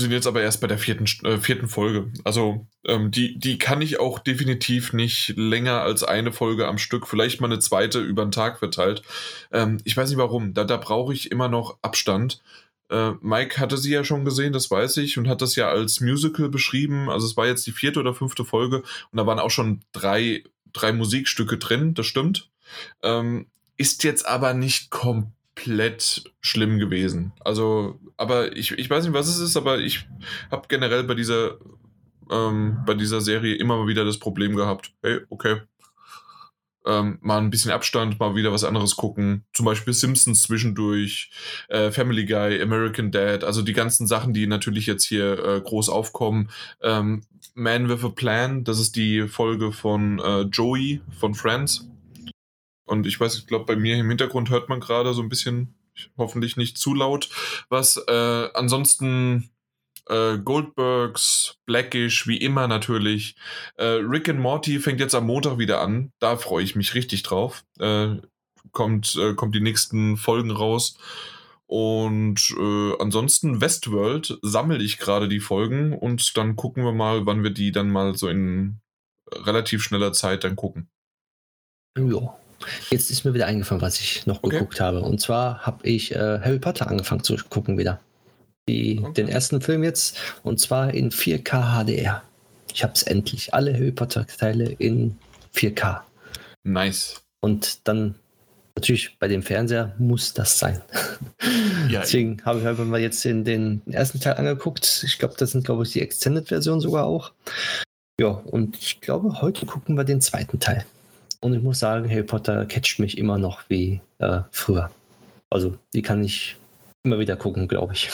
sind jetzt aber erst bei der vierten, äh, vierten Folge. Also ähm, die, die kann ich auch definitiv nicht länger als eine Folge am Stück, vielleicht mal eine zweite über den Tag verteilt. Ähm, ich weiß nicht warum, da, da brauche ich immer noch Abstand. Äh, Mike hatte sie ja schon gesehen, das weiß ich, und hat das ja als Musical beschrieben. Also es war jetzt die vierte oder fünfte Folge und da waren auch schon drei, drei Musikstücke drin, das stimmt. Ähm, ist jetzt aber nicht komplett schlimm gewesen. Also, aber ich, ich weiß nicht, was es ist, aber ich habe generell bei dieser, ähm, bei dieser Serie immer mal wieder das Problem gehabt. Hey, okay. Ähm, mal ein bisschen Abstand, mal wieder was anderes gucken. Zum Beispiel Simpsons zwischendurch, äh, Family Guy, American Dad, also die ganzen Sachen, die natürlich jetzt hier äh, groß aufkommen. Ähm, Man with a Plan, das ist die Folge von äh, Joey von Friends und ich weiß, ich glaube, bei mir im Hintergrund hört man gerade so ein bisschen, hoffentlich nicht zu laut, was. Äh, ansonsten äh, Goldbergs, Blackish, wie immer natürlich. Äh, Rick and Morty fängt jetzt am Montag wieder an. Da freue ich mich richtig drauf. Äh, kommt, äh, kommt die nächsten Folgen raus. Und äh, ansonsten Westworld sammle ich gerade die Folgen und dann gucken wir mal, wann wir die dann mal so in relativ schneller Zeit dann gucken. Ja. Jetzt ist mir wieder eingefallen, was ich noch okay. geguckt habe. Und zwar habe ich äh, Harry Potter angefangen zu gucken wieder. Die, okay. Den ersten Film jetzt. Und zwar in 4K HDR. Ich habe es endlich. Alle Harry Potter-Teile in 4K. Nice. Und dann natürlich bei dem Fernseher muss das sein. (laughs) Ja, Deswegen habe ich einfach mal jetzt den, den ersten Teil angeguckt. Ich glaube, das sind, glaube ich, die Extended-Version sogar auch. Ja, und ich glaube, heute gucken wir den zweiten Teil. Und ich muss sagen, Harry Potter catcht mich immer noch wie äh, früher. Also, die kann ich immer wieder gucken, glaube ich.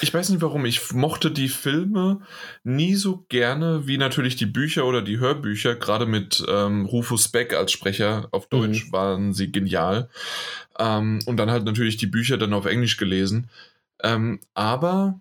Ich weiß nicht warum. Ich mochte die Filme nie so gerne wie natürlich die Bücher oder die Hörbücher. Gerade mit ähm, Rufus Beck als Sprecher auf Deutsch mhm. waren sie genial. Ähm, und dann halt natürlich die Bücher dann auf Englisch gelesen. Ähm, aber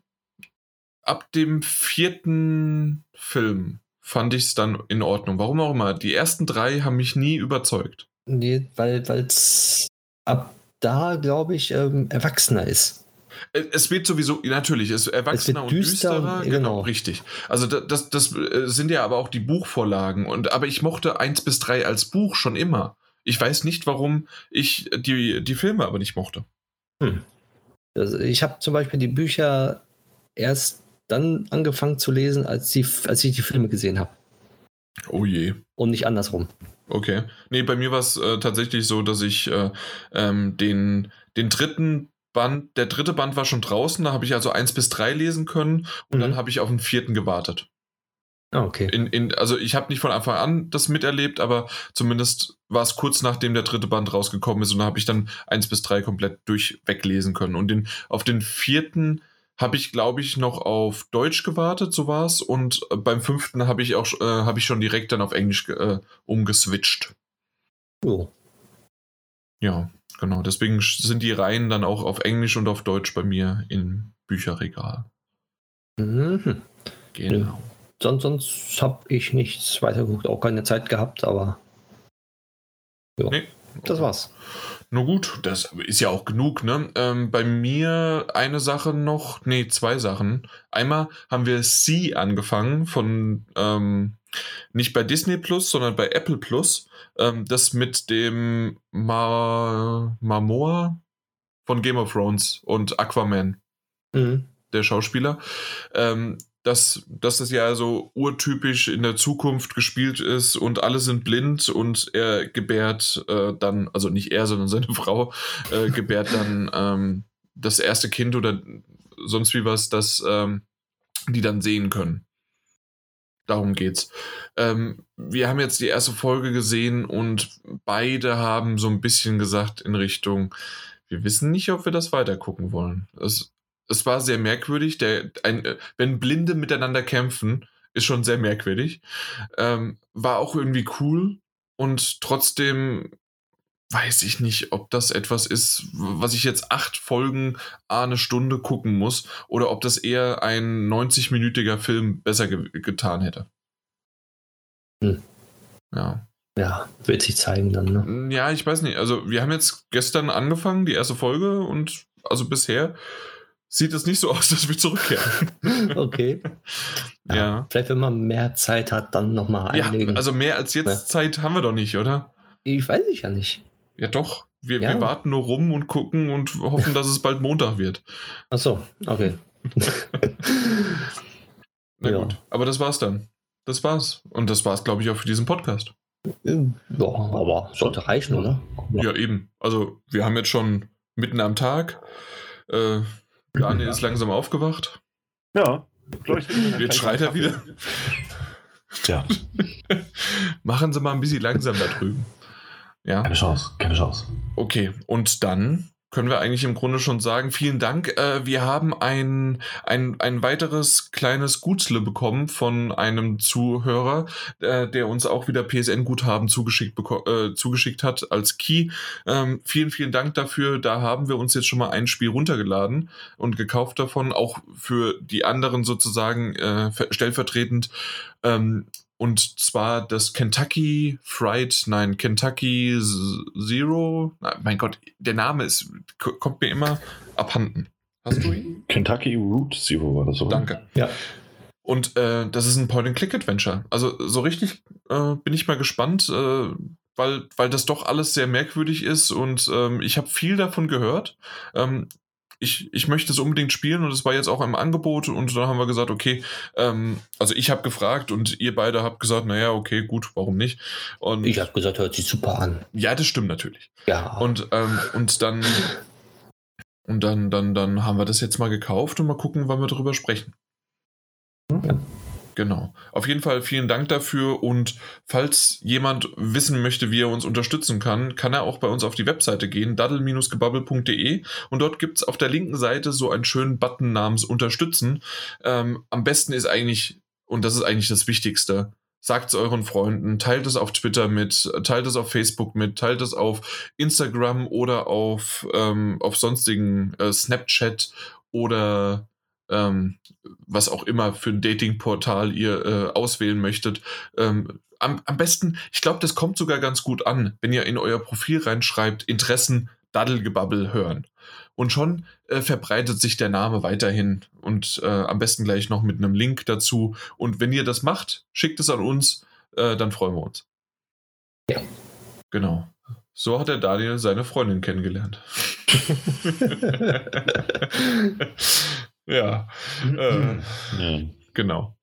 ab dem vierten Film fand ich es dann in Ordnung. Warum auch immer. Die ersten drei haben mich nie überzeugt. Nee, weil es ab da, glaube ich, ähm, erwachsener ist. Es wird sowieso, natürlich, es ist erwachsener es und düsterer. Genau. genau. richtig. Also das, das, äh, sind ja aber auch die Buchvorlagen. Und, aber ich mochte eins bis drei als Buch schon immer. Ich weiß nicht, warum ich die, die Filme aber nicht mochte. Hm. Also ich habe zum Beispiel die Bücher erst dann angefangen zu lesen, als, die, als ich die Filme gesehen habe. Oh je. Und nicht andersrum. Okay. Nee, bei mir war es äh, tatsächlich so, dass ich äh, ähm, den, den dritten Band, der dritte Band war schon draußen, da habe ich also eins bis drei lesen können und mhm. dann habe ich auf den vierten gewartet. Ah, okay. In, in, also ich habe nicht von Anfang an das miterlebt, aber zumindest war es kurz nachdem der dritte Band rausgekommen ist und da habe ich dann eins bis drei komplett durchweglesen können. Und den, auf den vierten habe ich, glaube ich, noch auf Deutsch gewartet, so war es. Und äh, beim fünften habe ich auch äh, habe ich schon direkt dann auf Englisch äh, umgeswitcht. Oh. Ja, genau. Deswegen sind die Reihen dann auch auf Englisch und auf Deutsch bei mir im Bücherregal. Mhm. Genau. Sonst, sonst habe ich nichts weitergeguckt, auch keine Zeit gehabt, aber. Ja. Nee. Das war's. Nur gut, das ist ja auch genug, ne? Ähm, bei mir eine Sache noch, nee, zwei Sachen. Einmal haben wir C angefangen von, ähm, nicht bei Disney Plus, sondern bei Apple Plus, ähm, das mit dem Ma Mamoa von Game of Thrones und Aquaman, Mhm. der Schauspieler. Ähm, dass, dass das ja so urtypisch in der Zukunft gespielt ist und alle sind blind und er gebärt äh, dann, also nicht er, sondern seine (laughs) Frau, äh, gebärt dann ähm, das erste Kind oder sonst wie was, das ähm, die dann sehen können. Darum geht's. Ähm, wir haben jetzt die erste Folge gesehen und beide haben so ein bisschen gesagt in Richtung, wir wissen nicht, ob wir das weitergucken wollen. Es, es war sehr merkwürdig. Der, ein, äh, wenn Blinde miteinander kämpfen, ist schon sehr merkwürdig. Ähm, war auch irgendwie cool und trotzdem weiß ich nicht, ob das etwas ist, was ich jetzt acht Folgen eine Stunde gucken muss oder ob das eher ein 90-minütiger Film besser ge getan hätte. Hm. Ja. Ja, wird sich zeigen dann, ne? Ja, ich weiß nicht. Also, wir haben jetzt gestern angefangen, die erste Folge, und also bisher sieht es nicht so (laughs) aus, dass wir zurückkehren. (laughs) Okay. Ja. Vielleicht, wenn man mehr Zeit hat, dann nochmal Ja, einlegen. also mehr als jetzt Ja. Zeit haben wir doch nicht, oder? ich weiß ich ja nicht. Ja, doch. Wir, Ja. wir warten nur rum und gucken und hoffen, dass es bald Montag wird. (laughs) Achso, okay. (laughs) Na Ja. gut. Aber das war's dann. Das war's. Und das war's, glaube ich, auch für diesen Podcast. Ja, aber sollte reichen, oder? Ja, eben. Also, wir haben jetzt schon mitten am Tag. Äh, Daniel (laughs) ist langsam aufgewacht. Ja. ich, Jetzt schreit er wieder. Ja, Machen Sie mal ein bisschen langsam da drüben. Ja. keine Chance, keine Chance. Okay, und dann können wir eigentlich im Grunde schon sagen, vielen Dank. Äh, wir haben ein, ein, ein weiteres kleines Gutsle bekommen von einem Zuhörer, äh, der uns auch wieder PSN-Guthaben zugeschickt, äh, zugeschickt hat als Key. Ähm, vielen, vielen Dank dafür. Da haben wir uns jetzt schon mal ein Spiel runtergeladen und gekauft davon, auch für die anderen sozusagen äh, ver- stellvertretend. Ähm, und zwar das Kentucky Fried, nein, Kentucky Zero. Mein Gott, der Name ist, kommt mir immer abhanden. Hast du ihn? Kentucky Route Zero war das so. Danke. Ja. Und äh, das ist ein Point-and-Click-Adventure. Also so richtig äh, bin ich mal gespannt, äh, weil, weil das doch alles sehr merkwürdig ist und ähm, ich habe viel davon gehört. Ähm, ich, ich möchte es unbedingt spielen und es war jetzt auch im Angebot und dann haben wir gesagt, okay, ähm, also ich habe gefragt und ihr beide habt gesagt, naja, okay, gut, warum nicht? Und Ich habe gesagt, hört sich super an. ja, das stimmt natürlich. Ja. Und, ähm, und dann und dann, dann, dann haben wir das jetzt mal gekauft und mal gucken, wann wir darüber sprechen. Ja. Genau. Auf jeden Fall vielen Dank dafür und falls jemand wissen möchte, wie er uns unterstützen kann, kann er auch bei uns auf die Webseite gehen, daddel-gebabbel.de und dort gibt es auf der linken Seite so einen schönen Button namens Unterstützen. Ähm, am besten ist eigentlich, und das ist eigentlich das Wichtigste, sagt es euren Freunden, teilt es auf Twitter mit, teilt es auf Facebook mit, teilt es auf Instagram oder auf, ähm, auf sonstigen äh, Snapchat oder ähm, was auch immer für ein Datingportal ihr äh, auswählen möchtet. Ähm, am, am besten, ich glaube, das kommt sogar ganz gut an, wenn ihr in euer Profil reinschreibt, Interessen, Daddelgebabbel hören. Und schon äh, verbreitet sich der Name weiterhin und äh, am besten gleich noch mit einem Link dazu. Und wenn ihr das macht, schickt es an uns, äh, dann freuen wir uns. Ja. Genau. So hat der Daniel seine Freundin kennengelernt. (laughs) (laughs) ja. Äh, Ja. genau.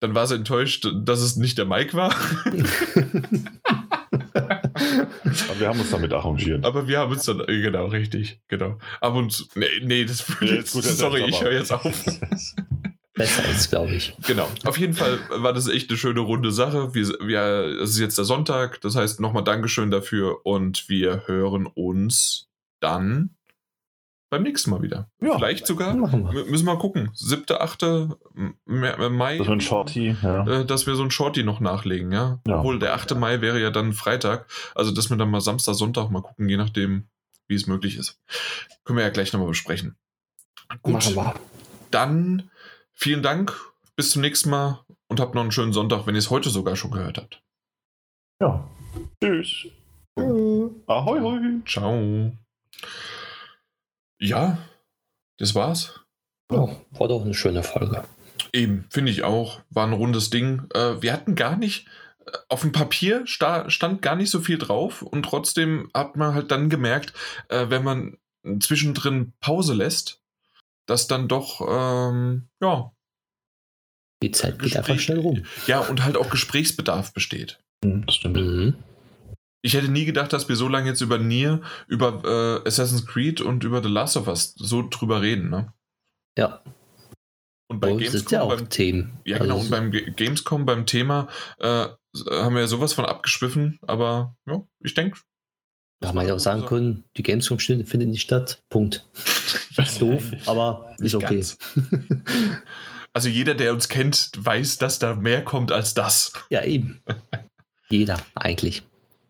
Dann war sie enttäuscht, dass es nicht der Mike war. (laughs) Aber wir haben uns damit arrangiert. Aber wir haben uns dann, äh, genau, richtig, genau. Ab und zu, nee, nee, das Ja, ist gut, (laughs) sorry, ich aber- höre jetzt auf. (laughs) Besser ist, glaube ich. Genau. Auf jeden Fall war das echt eine schöne runde Sache. Wir, wir, es ist jetzt der Sonntag, das heißt nochmal Dankeschön dafür und wir hören uns dann beim nächsten Mal wieder. Ja. Vielleicht sogar, wir. müssen wir gucken, 7., 8. M- M- Mai, war ein Shorty, ja. äh, dass wir so ein Shorty noch nachlegen, ja? Ja. Obwohl der 8. Mai wäre ja dann Freitag, also dass wir dann mal Samstag, Sonntag mal gucken, je nachdem, wie es möglich ist. Können wir ja gleich nochmal besprechen. Gut, Machen wir. dann vielen Dank, bis zum nächsten Mal und habt noch einen schönen Sonntag, wenn ihr es heute sogar schon gehört habt. Ja. Tschüss. Ahoi, hoi. Ciao. Ja, das war's. Ja, war doch eine schöne Folge. Eben, finde ich auch. War ein rundes Ding. Äh, wir hatten gar nicht, äh, auf dem Papier sta stand gar nicht so viel drauf und trotzdem hat man halt dann gemerkt, äh, wenn man zwischendrin Pause lässt, dass dann doch, ähm, ja. Die Zeit geht Gespräch einfach schnell rum. Ja, und halt auch Gesprächsbedarf besteht. Mhm, das stimmt. Mhm. Ich hätte nie gedacht, dass wir so lange jetzt über Nier, über äh, Assassin's Creed und über The Last of Us so drüber reden, ne? Ja. Und bei Gamescom ja beim, Themen. Ja, genau. Also, und beim Gamescom, beim Thema, äh, haben wir ja sowas von abgeschwiffen, aber ja, ich denke. Da man ja auch sagen können, die Gamescom findet nicht statt. Punkt. (laughs) ist doof, aber ist okay. (laughs) also jeder, der uns kennt, weiß, dass da mehr kommt als das. Ja, eben. (laughs) jeder, eigentlich.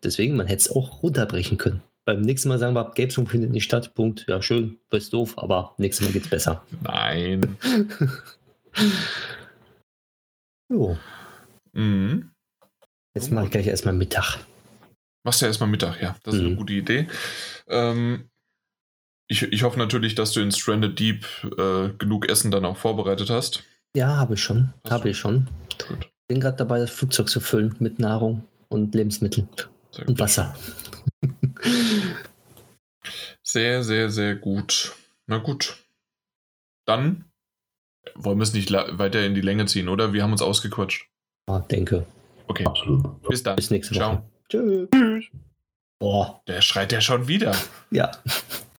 Deswegen, man hätte es auch runterbrechen können beim nächsten Mal sagen wir, Gamescom findet nicht statt. Punkt. Ja, schön, ist doof, aber nächstes Mal geht's besser. Nein. (laughs) jo. Mhm. Jetzt mache ich gleich erstmal Mittag. Machst du ja erstmal Mittag, ja. Das ist mhm. eine gute Idee. Ähm, ich, ich hoffe natürlich, dass du in Stranded Deep äh, genug Essen dann auch vorbereitet hast. Ja, habe ich schon. Habe ich schon. Gut. Bin gerade dabei, das Flugzeug zu füllen mit Nahrung und Lebensmitteln und Wasser. Sehr, sehr, sehr gut. Na gut. Dann wollen wir es nicht weiter in die Länge ziehen, oder? Wir haben uns ausgequatscht. Ja, denke. Okay. Absolut. Bis dann. Bis nächste Woche. Ciao. Tschüss. Boah. Der schreit ja schon wieder. Ja.